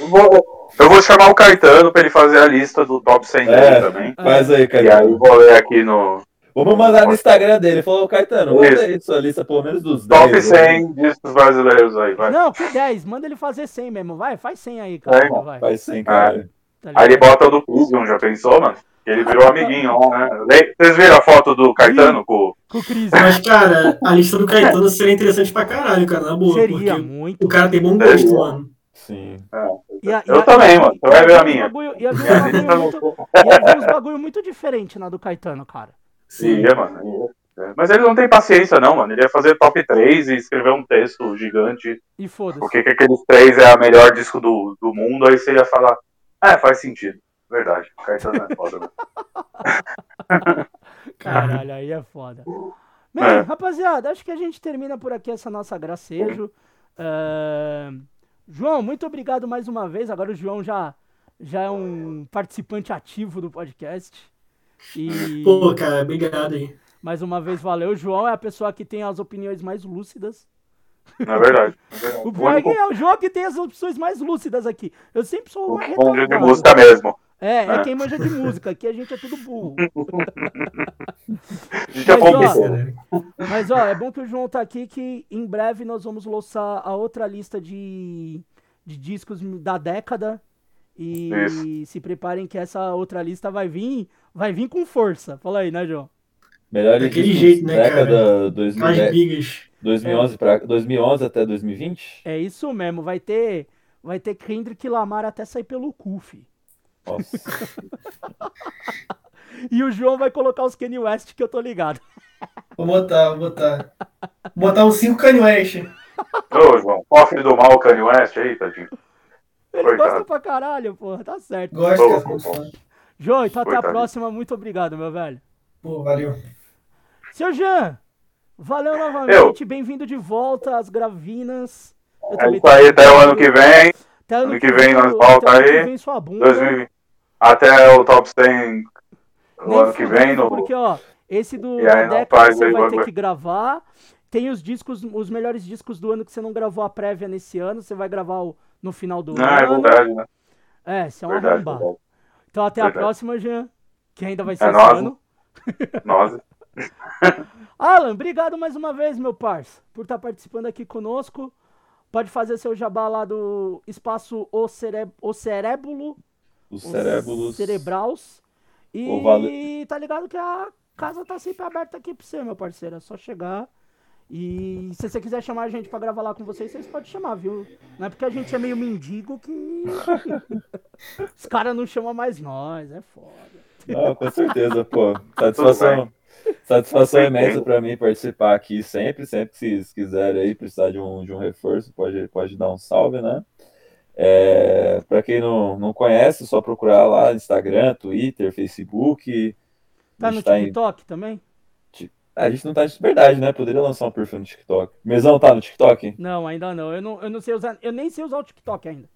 Eu vou, eu vou chamar o Caetano pra ele fazer a lista do top 100 dele É, também. faz aí, E aí Caetano. vou ler aqui no Vamos mandar no Instagram dele. Falou, Caetano, manda Isso. aí sua lista pelo menos dos top 10. 100 discos brasileiros aí, vai. não, que 10, manda ele fazer 100 mesmo. Vai, faz 100 aí, cara. É, vai. Faz 100, cara. Tá Aí ele bota o do Crisium, já pensou, mano? Ele virou amiguinho lá, né? Vocês viram a foto do Caetano com Com o Cris. Mas, cara, a lista do Caetano seria interessante pra caralho, cara, na boa. Seria porque muito. o cara tem bom gosto, mano. Sim. E a- e Eu a- também, e- mano. Você e vai ver a minha. bagulho- E havia uns Minha bagulho muito, e havia uns bagulho muito diferente na do Caetano, cara. Sim. Ia, mano. ia. É, Mas ele não tem paciência, não, mano. Ele ia fazer top 3 e escrever um texto gigante. E foda-se. Por que que aqueles três é a melhor disco do, do mundo? Aí você ia falar, é, faz sentido. Verdade. O Caetano é foda, mano. Caralho, aí é foda. Bem, É. rapaziada, acho que a gente termina por aqui essa nossa gracejo. É, João, muito obrigado mais uma vez. Agora o João já, já é um participante ativo do podcast. E Pô, cara, obrigado aí. mais uma vez, valeu. O João é a pessoa que tem as opiniões mais lúcidas. É verdade. É verdade. O pior é é o João que tem as opções mais lúcidas aqui. Eu sempre sou O uma bom de música mesmo. É, é É. quem manja de música. Aqui a gente é tudo burro. A gente é Mas, bom ó, nisso. Mas ó, é bom que o João tá aqui que em breve nós vamos lançar a outra lista de, de discos da década. E se preparem que essa outra lista vai vir, vai vir com força. Fala aí, né, João? Melhor Daquele jeito, né, década As 2010, bigas. 2011, pra, 2011 até 2020? É isso mesmo, vai ter vai ter Kendrick Lamar até sair pelo cu, fi. Nossa. E o João vai colocar os Kanye West que eu tô ligado. Vou botar, vou botar. Vou botar uns 5 Kanye West. Ô, João, cofre do mal, Kanye West aí, tadinho. Ele Coitado. gosta pra caralho, porra, tá certo. Gosto, Pô, cara. pô, pô. João, então até a próxima. Muito obrigado, meu velho. Pô, valeu. Seu Jean, valeu novamente. Bem-vindo de volta às Gravinas. Eu É isso aí, até o ano que vem. Até ano que vem nós até volta ano aí. vem sua bunda. 2000, até o top 100 no ano que vem. No, Porque, ó, esse do E não faz você vai ter que gravar. Tem os discos, os melhores discos do ano que você não gravou a prévia nesse ano. Você vai gravar o- no final do ah, é ano. verdade, né? É, você é um Verdade, arrombado. Então até a próxima, Jean. Que ainda vai ser É esse ano. Nossa, Alan, obrigado mais uma vez, meu parça, por estar participando aqui conosco. Pode fazer seu jabá lá do espaço O, Cere... o Cerébulo. Os os cerebros. Cerebraus. E vale- tá ligado que a casa tá sempre aberta aqui pra você, meu parceiro. É só chegar. E se você quiser chamar a gente pra gravar lá com vocês, vocês podem chamar, viu? Não é porque a gente é meio mendigo que. Os caras não chamam mais nós, é foda. Não, com certeza, pô. Satisfação, satisfação imensa pra mim participar aqui sempre, sempre que vocês quiserem aí precisar de um, de um reforço, pode, pode dar um salve, né? É, para quem não, não conhece, é só procurar lá Instagram, Twitter, Facebook. Tá no tá em- TikTok também? Ah, a gente não tá de verdade, né? Poderia lançar um perfil no TikTok. Mesão tá no TikTok? Não, ainda não. Eu, não. eu não sei usar. Eu nem sei usar o TikTok ainda.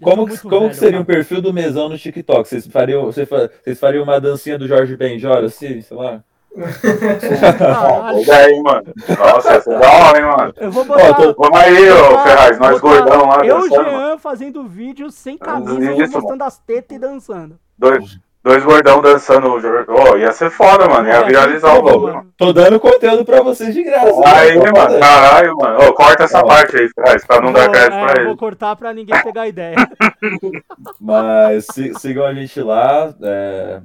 Eu Como, que, como velho, que seria cara. um perfil do Mesão no TikTok? Vocês fariam, vocês fa- vocês fariam uma dancinha do Jorge Benjor, assim, sei lá? Olha aí, mano. Nossa, essa é da hora, hein, mano. Eu vou Ó, botar. tô- Vamos aí, ô Ferraz, nós gordão lá Eu e o dançando. mano. Jean fazendo vídeo sem camisa, mostrando as tetas e dançando. Dois, dois gordão dançando. Ô, ia ser foda, mano. Ia viralizar o Pô, bagulho. mano. Tô dando conteúdo pra vocês de graça. Aí, né? mano, caralho, mano. Ô, corta essa Ó. parte aí, Ferraz, pra não dar crédito é, pra eu ele. vou cortar pra ninguém pegar ideia. Mas si- sigam a gente lá. é,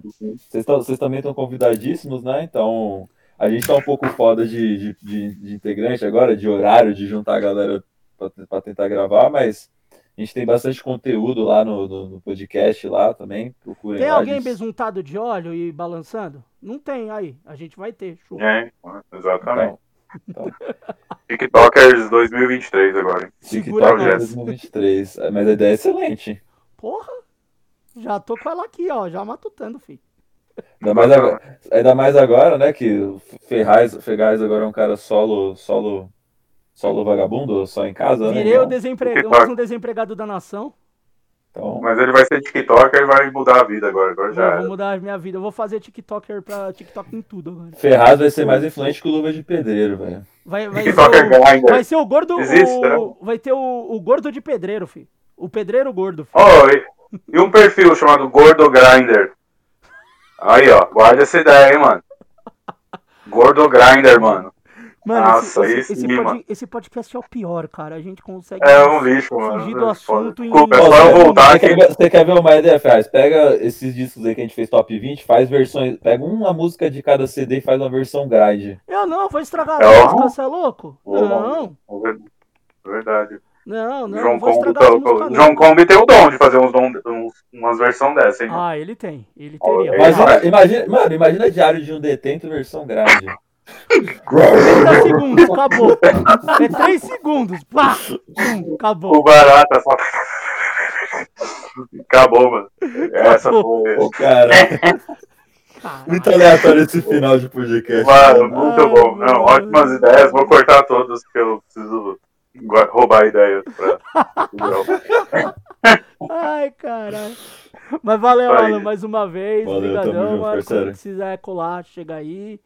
Vocês vocês também estão convidadíssimos, né? Então, a gente tá um pouco foda de, de, de- de integrante agora, de horário, de juntar a galera pra, pra tentar gravar, mas a gente tem bastante conteúdo lá no, no- no podcast lá também. Procurem Tem lá. alguém gente. besuntado de óleo e balançando? Não tem, aí. A gente vai ter. Show. É, exatamente. Então, TikTokers 2023 agora, hein? Segura TikTok nós. 2023. É, Mas a ideia é excelente. Porra! Já tô com ela aqui, ó. Já matutando, filho. Ainda mais agora, ainda mais agora, né? Que o Ferraz, Ferraz agora é um cara solo, solo, solo vagabundo, só em casa, né? Virei o Então, desempregado, TikTok. mais um desempregado da nação. então, Mas ele vai ser TikToker e vai mudar a vida agora. Agora já Vou, vou mudar a minha vida. Eu vou fazer TikToker pra TikTok em tudo agora. Ferraz vai ser mais influente que o Luva de Pedreiro, velho. Vai, vai, ser, TikToker o, Grinder. vai ser o gordo. Existe, o- né? vai ter o, o gordo de pedreiro, filho. O pedreiro gordo, filho. Ô, e, e um perfil chamado Gordo Grinder. Aí, ó, guarda essa ideia, hein, mano. Gordo Grinder, mano. Mano, Nossa, esse, esse, sim, esse, pod- mano. esse podcast é o pior, cara. A gente consegue. É um lixo, mano. Fugir do assunto em- é só voltar Você aqui. quer, ver, você quer ver uma ideia, Ferraz? Pega esses discos aí que a gente fez top 20, faz versões. Pega uma música de cada CD e faz uma versão grade. Eu não, vou estragar É, a música, você é louco? Ô, Não, Verdade. não, não. João vou Combi, tá-. João Combi tem o dom de fazer uns uns, umas versão dessa, hein? Ah, ele tem. Ele teria. Mas, Imagina, imagina, mano, imagina Diário de um Detento versão grade. 30 segundos, acabou. É 3 segundos. Pá! Hum, acabou. O barata só. Acabou, mano. Essa Acabou. foi. Ô, cara, muito aleatório esse final de podcast. Mano, muito Ai, bom. Não, mano. ótimas ideias. Vou cortar todas porque eu preciso roubar ideias pra. Ai, caralho. Mas valeu. Alan, mais uma vez. Valeu, Obrigadão, mano. parceiro. Quando quiser colar, chega aí.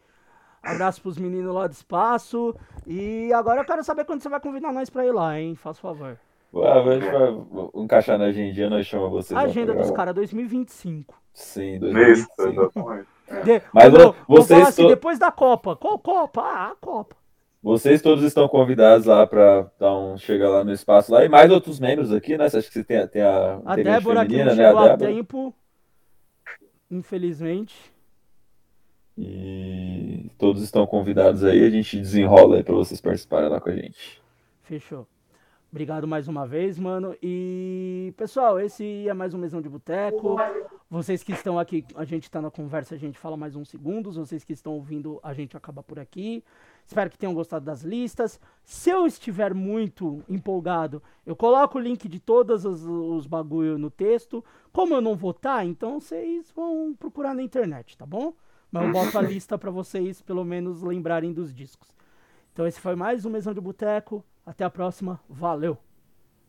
Abraço pros meninos lá do espaço. E agora eu quero saber quando você vai convidar nós pra ir lá, hein? Faz favor. Ué, a gente vai encaixar na agendinha, nós chamamos vocês. A agenda pra dos caras 2025. Sim, Isso, 2025. exatamente. De... Mas vocês assim, to- depois da Copa. Qual Copa? Ah, a Copa. Vocês todos estão convidados lá para dar um chega lá no espaço lá e mais outros membros aqui, né? Você acha que você tem, a- tem a A Débora que não feminina, né? chegou A a tempo. Infelizmente. E todos estão convidados aí, a gente desenrola aí para vocês participarem lá com a gente. Fechou. Obrigado mais uma vez, mano. E, pessoal, esse é mais um Mesão de Boteco. Vocês que estão aqui, a gente tá na conversa, a gente fala mais uns segundos. Vocês que estão ouvindo, a gente acaba por aqui. Espero que tenham gostado das listas. Se eu estiver muito empolgado, eu coloco o link de todos os, os bagulho no texto. Como eu não vou estar, então vocês vão procurar na internet, tá bom? Mas eu boto a lista pra vocês, pelo menos, lembrarem dos discos. Então esse foi mais um Mesão de Boteco. Até a próxima. Valeu!